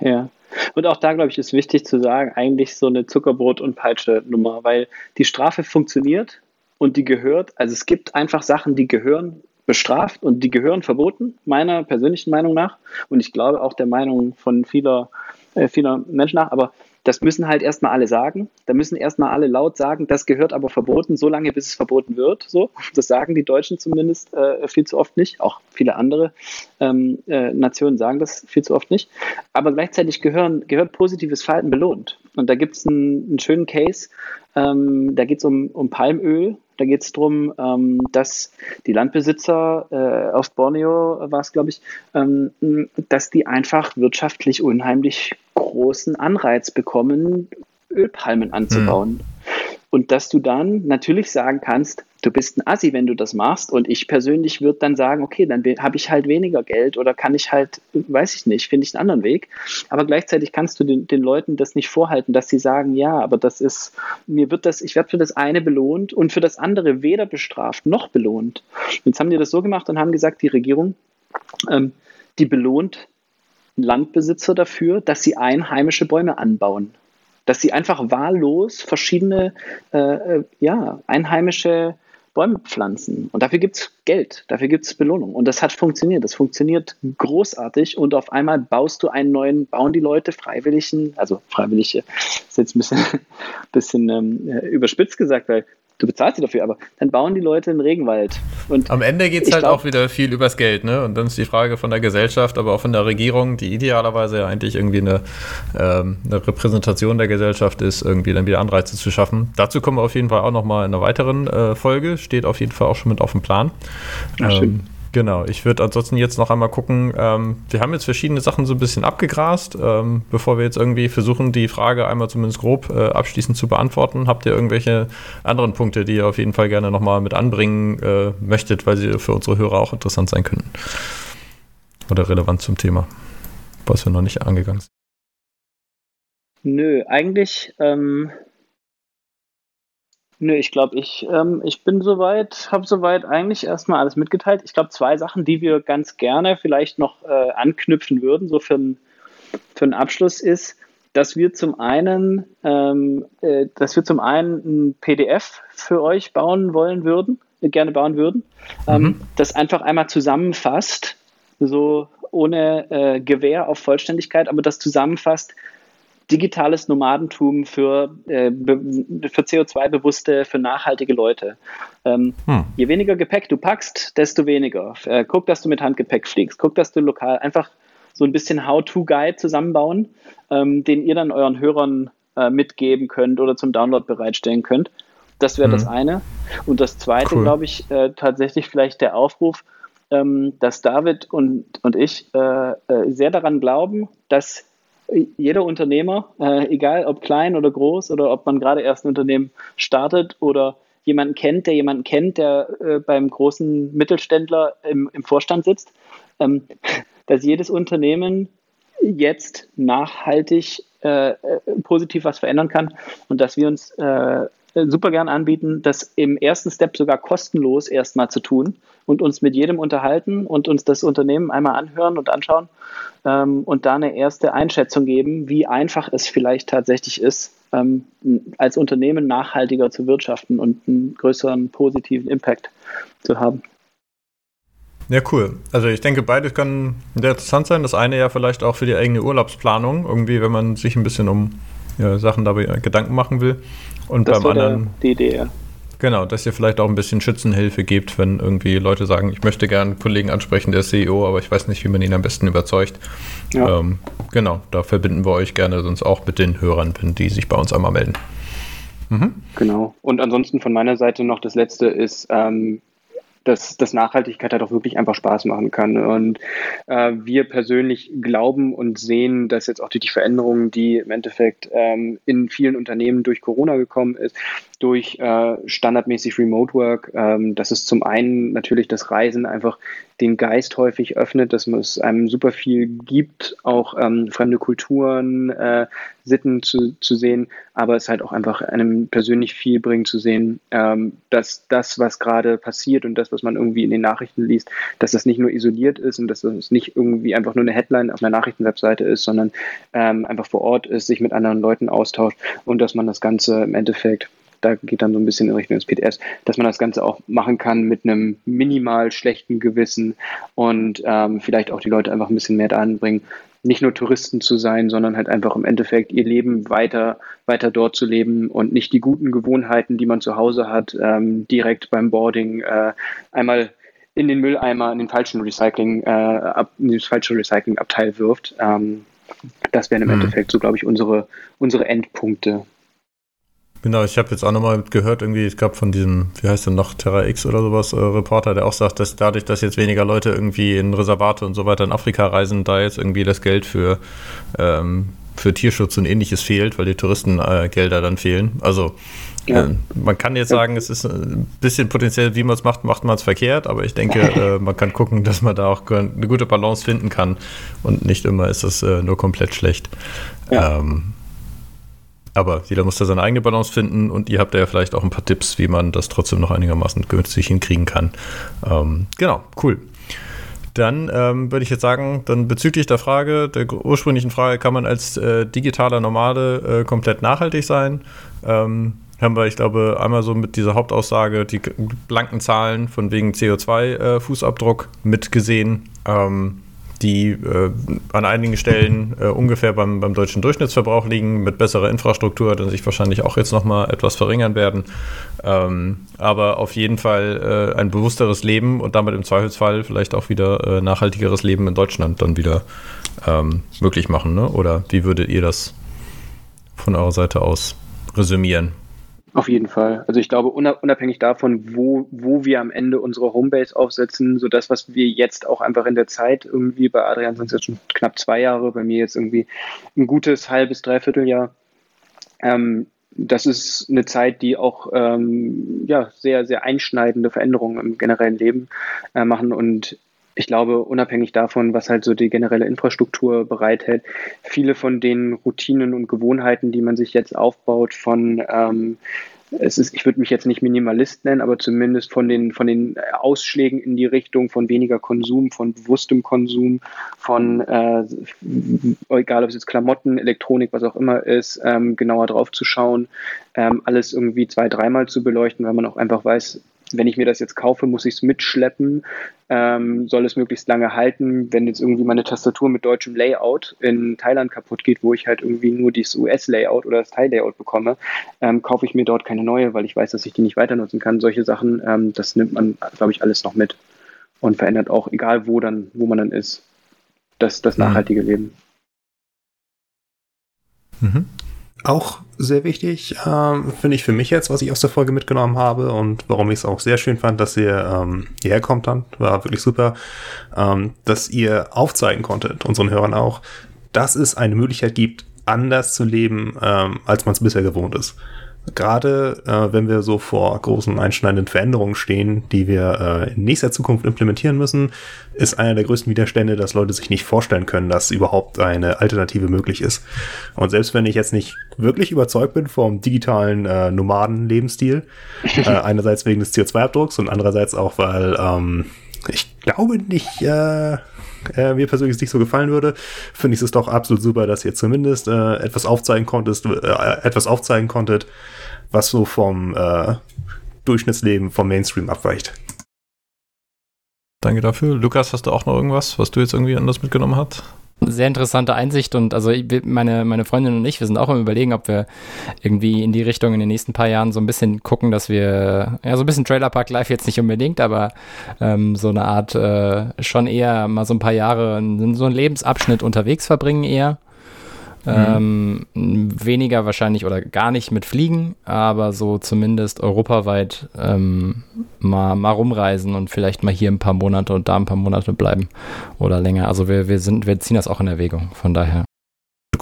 Ja. Und auch da, glaube ich, ist wichtig zu sagen, eigentlich so eine Zuckerbrot- und Peitsche-Nummer, weil die Strafe funktioniert und die gehört, also es gibt einfach Sachen, die gehören bestraft und die gehören verboten, meiner persönlichen Meinung nach. Und ich glaube auch der Meinung von vieler, äh, vieler Menschen nach, aber Das müssen halt erstmal alle sagen. Da müssen erstmal alle laut sagen, das gehört aber verboten, so lange bis es verboten wird. So, das sagen die Deutschen zumindest äh, viel zu oft nicht. Auch viele andere ähm, äh, Nationen sagen das viel zu oft nicht. Aber gleichzeitig gehören, gehört positives Verhalten belohnt. Und da gibt es einen, einen, schönen Case. Ähm, da geht es um, um Palmöl da geht es darum, ähm, dass die Landbesitzer äh, auf Borneo war es, glaube ich, ähm, dass die einfach wirtschaftlich unheimlich großen Anreiz bekommen, Ölpalmen anzubauen. Mhm. Und dass du dann natürlich sagen kannst, du bist ein Assi, wenn du das machst. Und ich persönlich würde dann sagen, okay, dann habe ich halt weniger Geld oder kann ich halt, weiß ich nicht, finde ich einen anderen Weg. Aber gleichzeitig kannst du den, den Leuten das nicht vorhalten, dass sie sagen, ja, aber das ist, mir wird das, ich werde für das eine belohnt und für das andere weder bestraft noch belohnt. Jetzt haben die das so gemacht und haben gesagt, die Regierung, ähm, die belohnt Landbesitzer dafür, dass sie einheimische Bäume anbauen dass sie einfach wahllos verschiedene äh, äh, ja, einheimische Bäume pflanzen. Und dafür gibt es Geld, dafür gibt es Belohnung. Und das hat funktioniert. Das funktioniert großartig. Und auf einmal baust du einen neuen, bauen die Leute Freiwilligen, also Freiwillige, ist jetzt ein bisschen, *laughs* bisschen ähm, überspitzt gesagt, weil du bezahlst sie dafür, aber dann bauen die Leute einen Regenwald. Und Am Ende geht es halt glaub, auch wieder viel übers Geld, ne? Und dann ist die Frage von der Gesellschaft, aber auch von der Regierung, die idealerweise ja eigentlich irgendwie eine, ähm, eine Repräsentation der Gesellschaft ist, irgendwie dann wieder Anreize zu schaffen. Dazu kommen wir auf jeden Fall auch nochmal in einer weiteren äh, Folge, steht auf jeden Fall auch schon mit auf dem Plan. Ach, ähm, Genau, ich würde ansonsten jetzt noch einmal gucken. Ähm, wir haben jetzt verschiedene Sachen so ein bisschen abgegrast. Ähm, bevor wir jetzt irgendwie versuchen, die Frage einmal zumindest grob äh, abschließend zu beantworten, habt ihr irgendwelche anderen Punkte, die ihr auf jeden Fall gerne nochmal mit anbringen äh, möchtet, weil sie für unsere Hörer auch interessant sein könnten? Oder relevant zum Thema, was wir noch nicht angegangen sind? Nö, eigentlich ähm, Nö, ich glaube, ich, ähm, ich bin soweit, habe soweit eigentlich erstmal alles mitgeteilt. Ich glaube, zwei Sachen, die wir ganz gerne vielleicht noch äh, anknüpfen würden, so für, ein, für einen Abschluss, ist, dass wir zum einen, ähm, äh, dass wir zum einen ein PDF für euch bauen wollen würden, äh, gerne bauen würden, ähm, mhm. das einfach einmal zusammenfasst, so ohne äh, Gewähr auf Vollständigkeit, aber das zusammenfasst, digitales Nomadentum für, äh, für CO2-bewusste, für nachhaltige Leute. Ähm, hm. Je weniger Gepäck du packst, desto weniger. Äh, guck, dass du mit Handgepäck fliegst. Guck, dass du lokal einfach so ein bisschen How-to-Guide zusammenbauen, ähm, den ihr dann euren Hörern äh, mitgeben könnt oder zum Download bereitstellen könnt. Das wäre hm. das eine. Und das zweite, cool. glaube ich, äh, tatsächlich vielleicht der Aufruf, ähm, dass David und, und ich äh, äh, sehr daran glauben, dass jeder Unternehmer, äh, egal ob klein oder groß oder ob man gerade erst ein Unternehmen startet oder jemanden kennt, der jemanden kennt, der äh, beim großen Mittelständler im, im Vorstand sitzt, ähm, *laughs* dass jedes Unternehmen jetzt nachhaltig äh, äh positiv was verändern kann und dass wir uns äh, super gern anbieten, das im ersten Step sogar kostenlos erstmal zu tun und uns mit jedem unterhalten und uns das Unternehmen einmal anhören und anschauen ähm, und da eine erste Einschätzung geben, wie einfach es vielleicht tatsächlich ist, ähm, als Unternehmen nachhaltiger zu wirtschaften und einen größeren positiven Impact zu haben. Ja, cool. Also ich denke, beides kann sehr interessant sein. Das eine ja vielleicht auch für die eigene Urlaubsplanung, irgendwie, wenn man sich ein bisschen um ja, Sachen dabei Gedanken machen will. Und das beim anderen. Die Idee, ja. Genau, dass ihr vielleicht auch ein bisschen Schützenhilfe gebt, wenn irgendwie Leute sagen, ich möchte gerne einen Kollegen ansprechen, der ist CEO, aber ich weiß nicht, wie man ihn am besten überzeugt. Ja. Ähm, genau, da verbinden wir euch gerne sonst auch mit den Hörern, wenn die sich bei uns einmal melden. Mhm. Genau. Und ansonsten von meiner Seite noch das letzte ist, ähm, dass, dass Nachhaltigkeit halt auch wirklich einfach Spaß machen kann. Und äh, wir persönlich glauben und sehen, dass jetzt auch durch die Veränderungen, die im Endeffekt ähm, in vielen Unternehmen durch Corona gekommen ist, durch äh, standardmäßig Remote Work, ähm, dass es zum einen natürlich das Reisen einfach den Geist häufig öffnet, dass es einem super viel gibt, auch ähm, fremde Kulturen, äh, Sitten zu, zu sehen, aber es halt auch einfach einem persönlich viel bringt zu sehen, ähm, dass das, was gerade passiert und das, was man irgendwie in den Nachrichten liest, dass das nicht nur isoliert ist und dass das nicht irgendwie einfach nur eine Headline auf einer Nachrichtenwebseite ist, sondern ähm, einfach vor Ort ist, sich mit anderen Leuten austauscht und dass man das Ganze im Endeffekt da geht dann so ein bisschen in Richtung des PTS, dass man das Ganze auch machen kann mit einem minimal schlechten Gewissen und ähm, vielleicht auch die Leute einfach ein bisschen mehr da anbringen, nicht nur Touristen zu sein, sondern halt einfach im Endeffekt ihr Leben weiter, weiter dort zu leben und nicht die guten Gewohnheiten, die man zu Hause hat, ähm, direkt beim Boarding äh, einmal in den Mülleimer, in den falschen Recycling, äh, ab, in das falsche Recyclingabteil wirft. Ähm, das wären im mhm. Endeffekt so, glaube ich, unsere, unsere Endpunkte. Genau, ich habe jetzt auch nochmal gehört, irgendwie, ich glaube von diesem, wie heißt der noch, Terra X oder sowas, äh, Reporter, der auch sagt, dass dadurch, dass jetzt weniger Leute irgendwie in Reservate und so weiter in Afrika reisen, da jetzt irgendwie das Geld für, ähm, für Tierschutz und ähnliches fehlt, weil die Touristengelder äh, dann fehlen. Also ja. äh, man kann jetzt sagen, es ist ein bisschen potenziell, wie man es macht, macht man es verkehrt, aber ich denke, *laughs* äh, man kann gucken, dass man da auch eine gute Balance finden kann und nicht immer ist das äh, nur komplett schlecht. Ja. Ähm, aber jeder muss da seine eigene Balance finden und ihr habt ja vielleicht auch ein paar Tipps, wie man das trotzdem noch einigermaßen günstig hinkriegen kann. Ähm, genau, cool. Dann ähm, würde ich jetzt sagen, dann bezüglich der Frage, der ursprünglichen Frage, kann man als äh, digitaler Nomade äh, komplett nachhaltig sein? Ähm, haben wir, ich glaube, einmal so mit dieser Hauptaussage die blanken Zahlen von wegen CO2-Fußabdruck äh, mitgesehen. Ähm, die äh, an einigen Stellen äh, ungefähr beim, beim deutschen Durchschnittsverbrauch liegen, mit besserer Infrastruktur, dann sich wahrscheinlich auch jetzt nochmal etwas verringern werden. Ähm, aber auf jeden Fall äh, ein bewussteres Leben und damit im Zweifelsfall vielleicht auch wieder äh, nachhaltigeres Leben in Deutschland dann wieder ähm, möglich machen. Ne? Oder wie würdet ihr das von eurer Seite aus resümieren? Auf jeden Fall. Also ich glaube, unabhängig davon, wo, wo wir am Ende unsere Homebase aufsetzen, so das, was wir jetzt auch einfach in der Zeit irgendwie, bei Adrian sind es jetzt schon knapp zwei Jahre, bei mir jetzt irgendwie ein gutes halbes, dreiviertel Jahr. Ähm, das ist eine Zeit, die auch ähm, ja, sehr, sehr einschneidende Veränderungen im generellen Leben äh, machen. Und ich glaube, unabhängig davon, was halt so die generelle Infrastruktur bereithält, viele von den Routinen und Gewohnheiten, die man sich jetzt aufbaut, von ähm, es ist, ich würde mich jetzt nicht Minimalist nennen, aber zumindest von den, von den Ausschlägen in die Richtung von weniger Konsum, von bewusstem Konsum, von, äh, egal ob es jetzt Klamotten, Elektronik, was auch immer ist, ähm, genauer drauf zu schauen, ähm, alles irgendwie zwei, dreimal zu beleuchten, weil man auch einfach weiß, wenn ich mir das jetzt kaufe, muss ich es mitschleppen, ähm, soll es möglichst lange halten. Wenn jetzt irgendwie meine Tastatur mit deutschem Layout in Thailand kaputt geht, wo ich halt irgendwie nur dieses US-Layout oder das Thai-Layout bekomme, ähm, kaufe ich mir dort keine neue, weil ich weiß, dass ich die nicht weiter nutzen kann. Solche Sachen, ähm, das nimmt man, glaube ich, alles noch mit und verändert auch, egal wo dann, wo man dann ist, das, das mhm. nachhaltige mhm. Leben. Mhm. Auch sehr wichtig, ähm, finde ich für mich jetzt, was ich aus der Folge mitgenommen habe und warum ich es auch sehr schön fand, dass ihr ähm, hierher kommt dann, war wirklich super, ähm, dass ihr aufzeigen konntet, unseren Hörern auch, dass es eine Möglichkeit gibt, anders zu leben, ähm, als man es bisher gewohnt ist. Gerade äh, wenn wir so vor großen einschneidenden Veränderungen stehen, die wir äh, in nächster Zukunft implementieren müssen, ist einer der größten Widerstände, dass Leute sich nicht vorstellen können, dass überhaupt eine Alternative möglich ist. Und selbst wenn ich jetzt nicht wirklich überzeugt bin vom digitalen äh, Nomaden-Lebensstil, *laughs* äh, einerseits wegen des CO2-Abdrucks und andererseits auch, weil ähm, ich glaube nicht, äh, äh, mir persönlich nicht so gefallen würde, finde ich es doch absolut super, dass ihr zumindest äh, etwas aufzeigen konntest, äh, etwas aufzeigen konntet, was so vom äh, Durchschnittsleben vom Mainstream abweicht. Danke dafür. Lukas, hast du auch noch irgendwas, was du jetzt irgendwie anders mitgenommen hast? Sehr interessante Einsicht und also meine, meine Freundin und ich, wir sind auch im Überlegen, ob wir irgendwie in die Richtung in den nächsten paar Jahren so ein bisschen gucken, dass wir, ja, so ein bisschen Trailer Park Live jetzt nicht unbedingt, aber ähm, so eine Art äh, schon eher mal so ein paar Jahre in so einen Lebensabschnitt unterwegs verbringen eher. Mhm. Ähm, weniger wahrscheinlich oder gar nicht mit Fliegen, aber so zumindest europaweit ähm, mal, mal rumreisen und vielleicht mal hier ein paar Monate und da ein paar Monate bleiben oder länger. Also wir, wir, sind, wir ziehen das auch in Erwägung, von daher.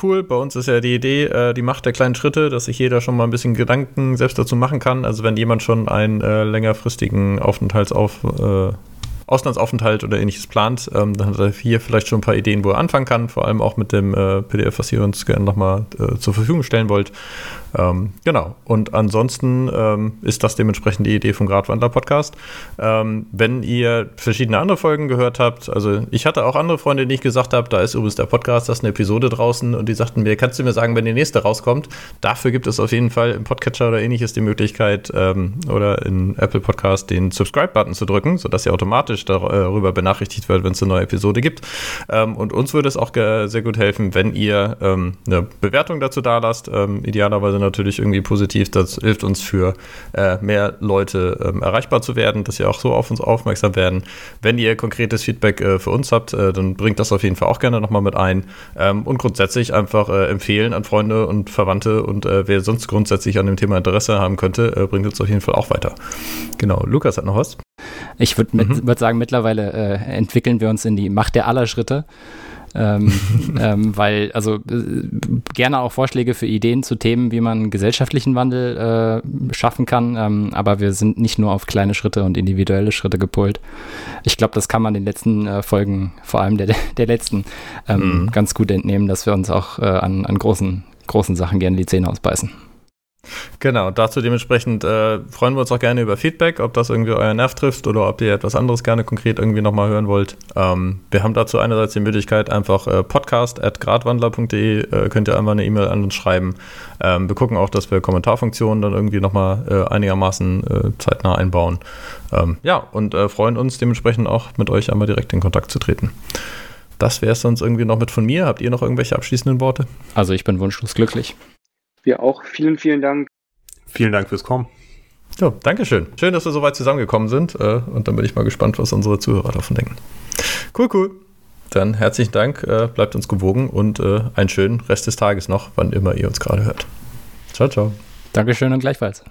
Cool, bei uns ist ja die Idee, äh, die Macht der kleinen Schritte, dass sich jeder schon mal ein bisschen Gedanken selbst dazu machen kann. Also wenn jemand schon einen äh, längerfristigen Aufenthaltsauf, äh, Auslandsaufenthalt oder ähnliches plant, ähm, dann hat er hier vielleicht schon ein paar Ideen, wo er anfangen kann, vor allem auch mit dem äh, PDF, was ihr uns gerne nochmal äh, zur Verfügung stellen wollt. Ähm, genau. Und ansonsten ähm, ist das dementsprechend die Idee vom Gradwandler Podcast. Ähm, wenn ihr verschiedene andere Folgen gehört habt, also ich hatte auch andere Freunde, die ich gesagt habe, da ist übrigens der Podcast, da ist eine Episode draußen und die sagten mir, kannst du mir sagen, wenn die nächste rauskommt? Dafür gibt es auf jeden Fall im Podcatcher oder ähnliches die Möglichkeit ähm, oder in Apple Podcast den Subscribe-Button zu drücken, sodass ihr automatisch darüber benachrichtigt werdet, wenn es eine neue Episode gibt. Ähm, und uns würde es auch sehr gut helfen, wenn ihr ähm, eine Bewertung dazu da lasst, idealerweise natürlich irgendwie positiv. Das hilft uns für äh, mehr Leute ähm, erreichbar zu werden, dass sie auch so auf uns aufmerksam werden. Wenn ihr konkretes Feedback äh, für uns habt, äh, dann bringt das auf jeden Fall auch gerne nochmal mit ein. Ähm, und grundsätzlich einfach äh, empfehlen an Freunde und Verwandte und äh, wer sonst grundsätzlich an dem Thema Interesse haben könnte, äh, bringt uns auf jeden Fall auch weiter. Genau, Lukas hat noch was. Ich würde mhm. würd sagen, mittlerweile entwickeln wir uns in die Macht der aller Schritte ähm, *laughs* ähm, weil, also äh, gerne auch Vorschläge für Ideen zu Themen, wie man gesellschaftlichen Wandel äh, schaffen kann, ähm, aber wir sind nicht nur auf kleine Schritte und individuelle Schritte gepolt. Ich glaube, das kann man den letzten äh, Folgen, vor allem der, *laughs* der letzten, ähm, mhm. ganz gut entnehmen, dass wir uns auch äh, an, an großen, großen Sachen gerne die Zähne ausbeißen. Genau, dazu dementsprechend äh, freuen wir uns auch gerne über Feedback, ob das irgendwie euer Nerv trifft oder ob ihr etwas anderes gerne konkret irgendwie nochmal hören wollt. Ähm, wir haben dazu einerseits die Möglichkeit, einfach äh, podcast.gradwandler.de äh, könnt ihr einfach eine E-Mail an uns schreiben. Ähm, wir gucken auch, dass wir Kommentarfunktionen dann irgendwie nochmal äh, einigermaßen äh, zeitnah einbauen. Ähm, ja, und äh, freuen uns dementsprechend auch mit euch einmal direkt in Kontakt zu treten. Das wäre es sonst irgendwie noch mit von mir. Habt ihr noch irgendwelche abschließenden Worte? Also ich bin wunschlos glücklich. Wir auch. Vielen, vielen Dank. Vielen Dank fürs Kommen. Ja, Dankeschön. Schön, dass wir so weit zusammengekommen sind. Äh, und dann bin ich mal gespannt, was unsere Zuhörer davon denken. Cool, cool. Dann herzlichen Dank, äh, bleibt uns gewogen und äh, einen schönen Rest des Tages noch, wann immer ihr uns gerade hört. Ciao, ciao. Dankeschön und gleichfalls.